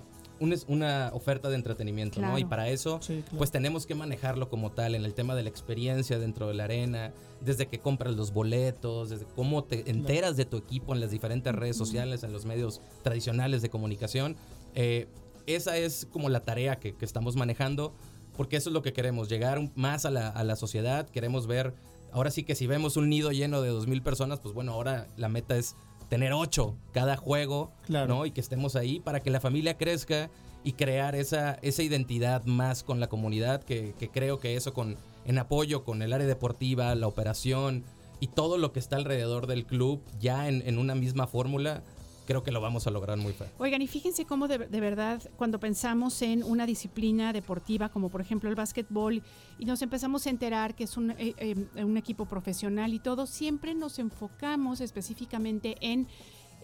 una oferta de entretenimiento, ¿no? Claro. Y para eso, pues tenemos que manejarlo como tal en el tema de la experiencia dentro de la arena, desde que compras los boletos, desde cómo te enteras de tu equipo en las diferentes redes sociales, en los medios tradicionales de comunicación. Eh, esa es como la tarea que, que estamos manejando, porque eso es lo que queremos, llegar más a la, a la sociedad, queremos ver, ahora sí que si vemos un nido lleno de 2.000 personas, pues bueno, ahora la meta es tener 8 cada juego, ¿no? Y que estemos ahí para que la familia crezca y crear esa, esa identidad más con la comunidad, que, que creo que eso con, en apoyo con el área deportiva, la operación y todo lo que está alrededor del club, ya en, en una misma fórmula, creo que lo vamos a lograr muy fácil. Oigan, y fíjense cómo de, verdad, cuando pensamos en una disciplina deportiva, como por ejemplo el básquetbol, y nos empezamos a enterar que es un, eh, eh, un equipo profesional y todo, siempre nos enfocamos específicamente en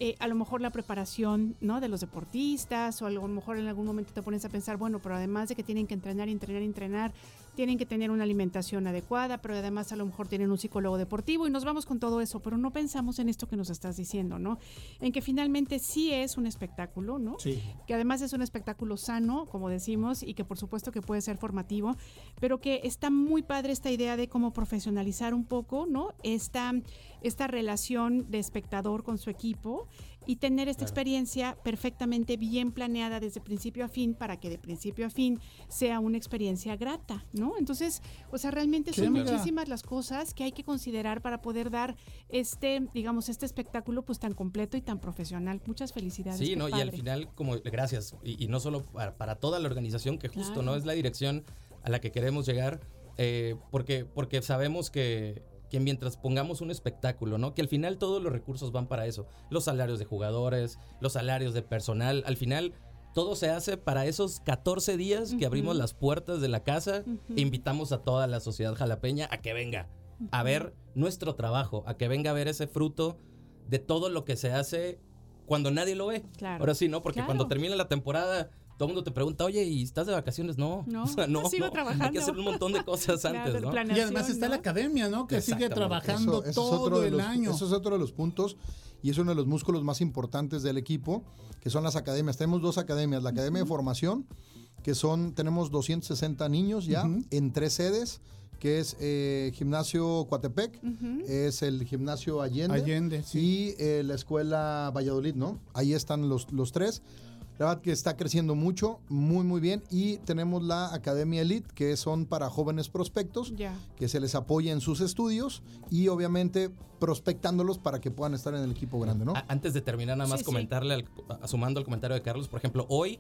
eh, a lo mejor la preparación ¿no? de los deportistas, o a lo mejor en algún momento te pones a pensar, bueno, pero además de que tienen que entrenar, entrenar, entrenar, tienen que tener una alimentación adecuada, pero además a lo mejor tienen un psicólogo deportivo y nos vamos con todo eso, pero no pensamos en esto que nos estás diciendo, ¿no? En que finalmente sí es un espectáculo, ¿no? Sí. que además es un espectáculo sano, como decimos, y que por supuesto que puede ser formativo, pero que está muy padre esta idea de cómo profesionalizar un poco, ¿no? Esta, esta relación de espectador con su equipo y tener esta experiencia perfectamente bien planeada desde principio a fin para que de principio a fin sea una experiencia grata, ¿no? Entonces, o sea, realmente son muchísimas las cosas que hay que considerar para poder dar este, digamos, este espectáculo pues tan completo y tan profesional. Muchas felicidades. Sí, ¿no? Y al final, como gracias, y, y no solo para, para toda la organización, que justo Claro. no es la dirección a la que queremos llegar, eh, porque, porque sabemos que, que mientras pongamos un espectáculo, ¿no? Que al final todos los recursos van para eso. Los salarios de jugadores, los salarios de personal, al final todo se hace para esos 14 días que abrimos las puertas de la casa e invitamos a toda la sociedad jalapeña a que venga. a ver nuestro trabajo, a que venga a ver ese fruto de todo lo que se hace cuando nadie lo ve. Claro. Ahora sí, ¿no? Porque Claro. cuando termina la temporada, todo el mundo te pregunta, oye, ¿y estás de vacaciones? No, No, o sea, no, sigo no. Hay trabajando. que hacer un montón de cosas Claro, antes, ¿no? Y además está la academia, ¿no? Que sigue trabajando Eso- eso es todo el los- año. Eso es otro de los puntos y es uno de los músculos más importantes del equipo, que son las academias. Tenemos dos academias, la Academia de Formación, que son, tenemos 260 niños ya en tres sedes, que es eh, Gimnasio Coatepec, es el Gimnasio Allende, Allende, y eh, la Escuela Valladolid, ¿no? Ahí están los, los tres. La verdad que está creciendo mucho, muy, muy bien. Y tenemos la Academia Elite, que son para jóvenes prospectos, que se les apoya en sus estudios y obviamente prospectándolos para que puedan estar en el equipo grande, ¿no? Antes de terminar, nada más Sí, sí. comentarle, al- a- sumando al comentario de Carlos, por ejemplo, hoy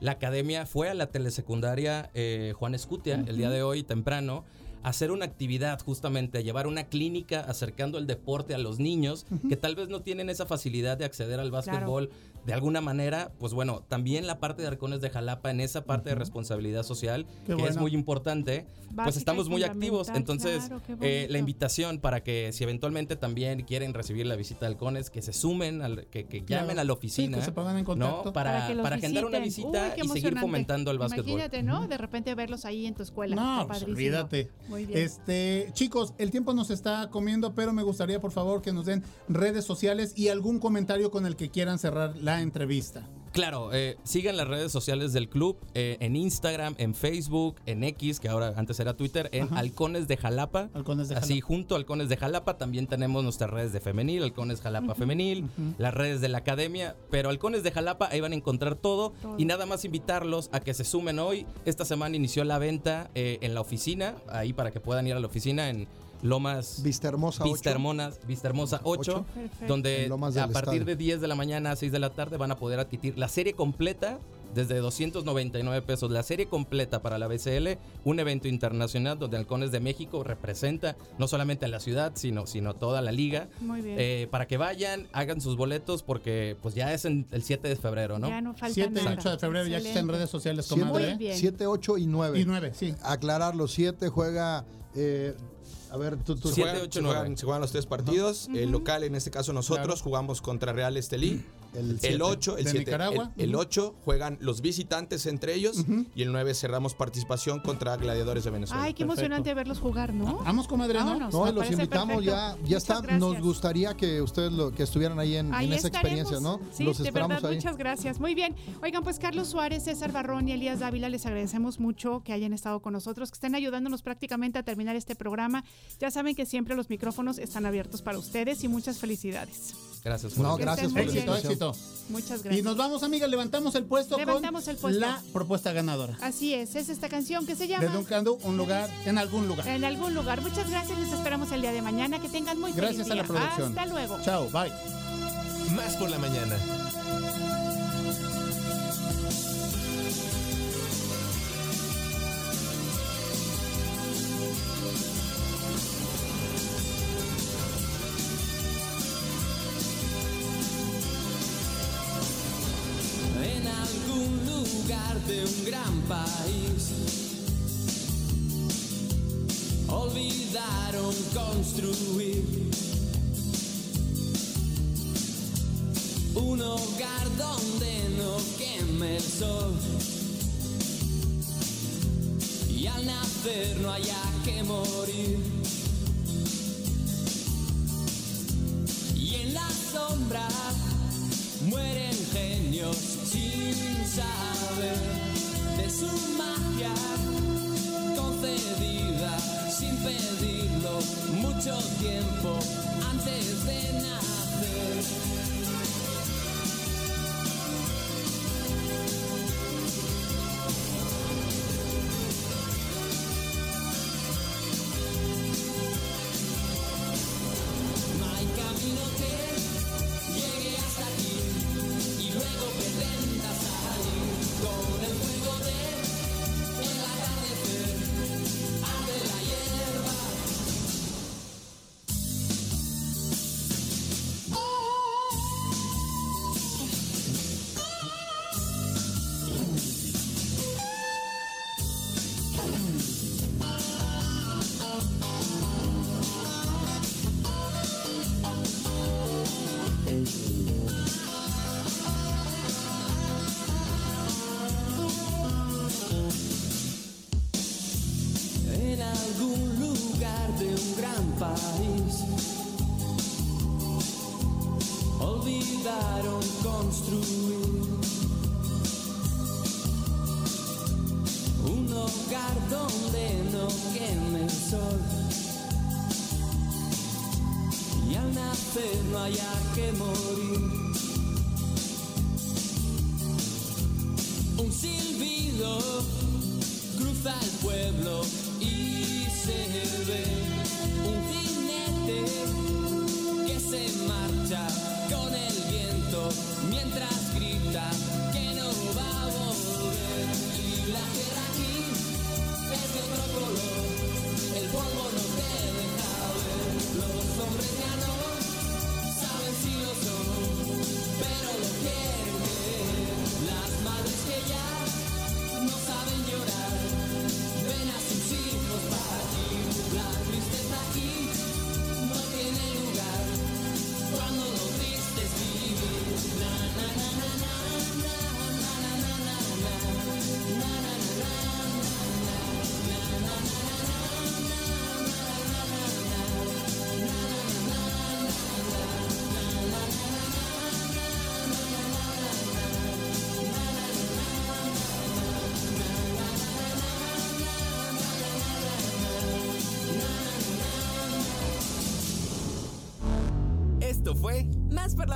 la academia fue a la telesecundaria eh, Juan Escutia, el día de hoy temprano, hacer una actividad justamente, a llevar una clínica acercando el deporte a los niños que tal vez no tienen esa facilidad de acceder al básquetbol de alguna manera. Pues bueno, también la parte de Arcones de Jalapa en esa parte de responsabilidad social, Qué que es muy importante, Básica pues estamos muy activos. Entonces, claro, eh, la invitación para que si eventualmente también quieren recibir la visita de halcones, que se sumen, al, que, que Claro. llamen a la oficina. Sí, que se pongan en ¿no? contacto. Para, Para que los para agendar una visita Uy, y seguir fomentando el básquetbol. Imagínate, ¿no? De repente verlos ahí en tu escuela. No, Está pues, olvídate. Este, chicos, el tiempo nos está comiendo, pero me gustaría por favor que nos den redes sociales y algún comentario con el que quieran cerrar la entrevista. Claro, eh, sigan las redes sociales del club eh, en Instagram, en Facebook, en X, que ahora antes era Twitter, en Halcones de Jalapa. Halcones de Así, junto a Halcones de Jalapa, también tenemos nuestras redes de femenil, Halcones Jalapa Femenil, las redes de la academia, pero Halcones de Jalapa, ahí van a encontrar todo. Todo. Y nada más invitarlos a que se sumen hoy. Esta semana inició la venta eh, en la oficina, ahí para que puedan ir a la oficina en Lomas Vista Hermosa 8. Vista, Hermonas- Vista Hermosa 8, Ocho. Perfecto. donde En Lomas a partir de 10 de la mañana a 6 de la tarde van a poder adquirir la serie completa desde 299 pesos. La serie completa para la BCL, un evento internacional donde Halcones de México representa no solamente a la ciudad, sino, sino toda la liga. Muy bien. Eh, para que vayan, hagan sus boletos porque pues ya es en el 7 de febrero, ¿no? Ya no falta 7 y nada. 8 de febrero ya está en Excelente. redes sociales, Siete- comadre. Muy bien. 7, 8 y 9. Y 9, sí. Aclarar, los 7 juega... eh, a ver, tú... tú Se Siete, juegan, ocho, se nueve. juegan- se juegan los tres partidos. El local, en este caso nosotros, Claro. jugamos contra Real Estelí. El El 8, el De 7. Nicaragua. El, 8 juegan los visitantes entre ellos. Y el 9 cerramos participación contra Gladiadores de Venezuela. Ay, qué Perfecto. emocionante verlos jugar, ¿no? Vamos, comadre, ¿no? Vámonos, No, me los invitamos perfecto. ya, ya Muchas está. gracias. Nos gustaría que ustedes lo, que estuvieran ahí en, Ahí en esa estaremos. experiencia, ¿no? Sí, los de esperamos verdad, ahí. muchas gracias. Muy bien. Oigan, pues Carlos Suárez, César Barrón y Elías Dávila, les agradecemos mucho que hayan estado con nosotros, que estén ayudándonos prácticamente a terminar este programa. Ya saben que siempre los micrófonos están abiertos para ustedes y muchas felicidades. Gracias. por No, gracias por bien. Éxito. Muchas Y gracias. nos vamos, amigas, levantamos el puesto Levantamos con el puesto. la propuesta ganadora. Así es, es esta canción que se llama Du, un lugar, en algún lugar. En algún lugar. Muchas gracias, les esperamos el día de mañana. Que tengan muy feliz Gracias a la día. producción. Hasta luego. Chao, bye. Más por la mañana. País. Olvidaron construir un hogar donde no queme el sol. Y al nacer no haya que morir. Y en la sombra mueren genios sin saber de su magia concedida sin pedirlo mucho tiempo antes de nacer.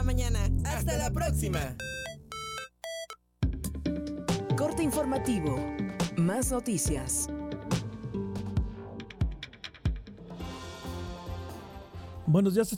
mañana. Hasta, Hasta la próxima. Corte informativo. Más noticias. Buenos días.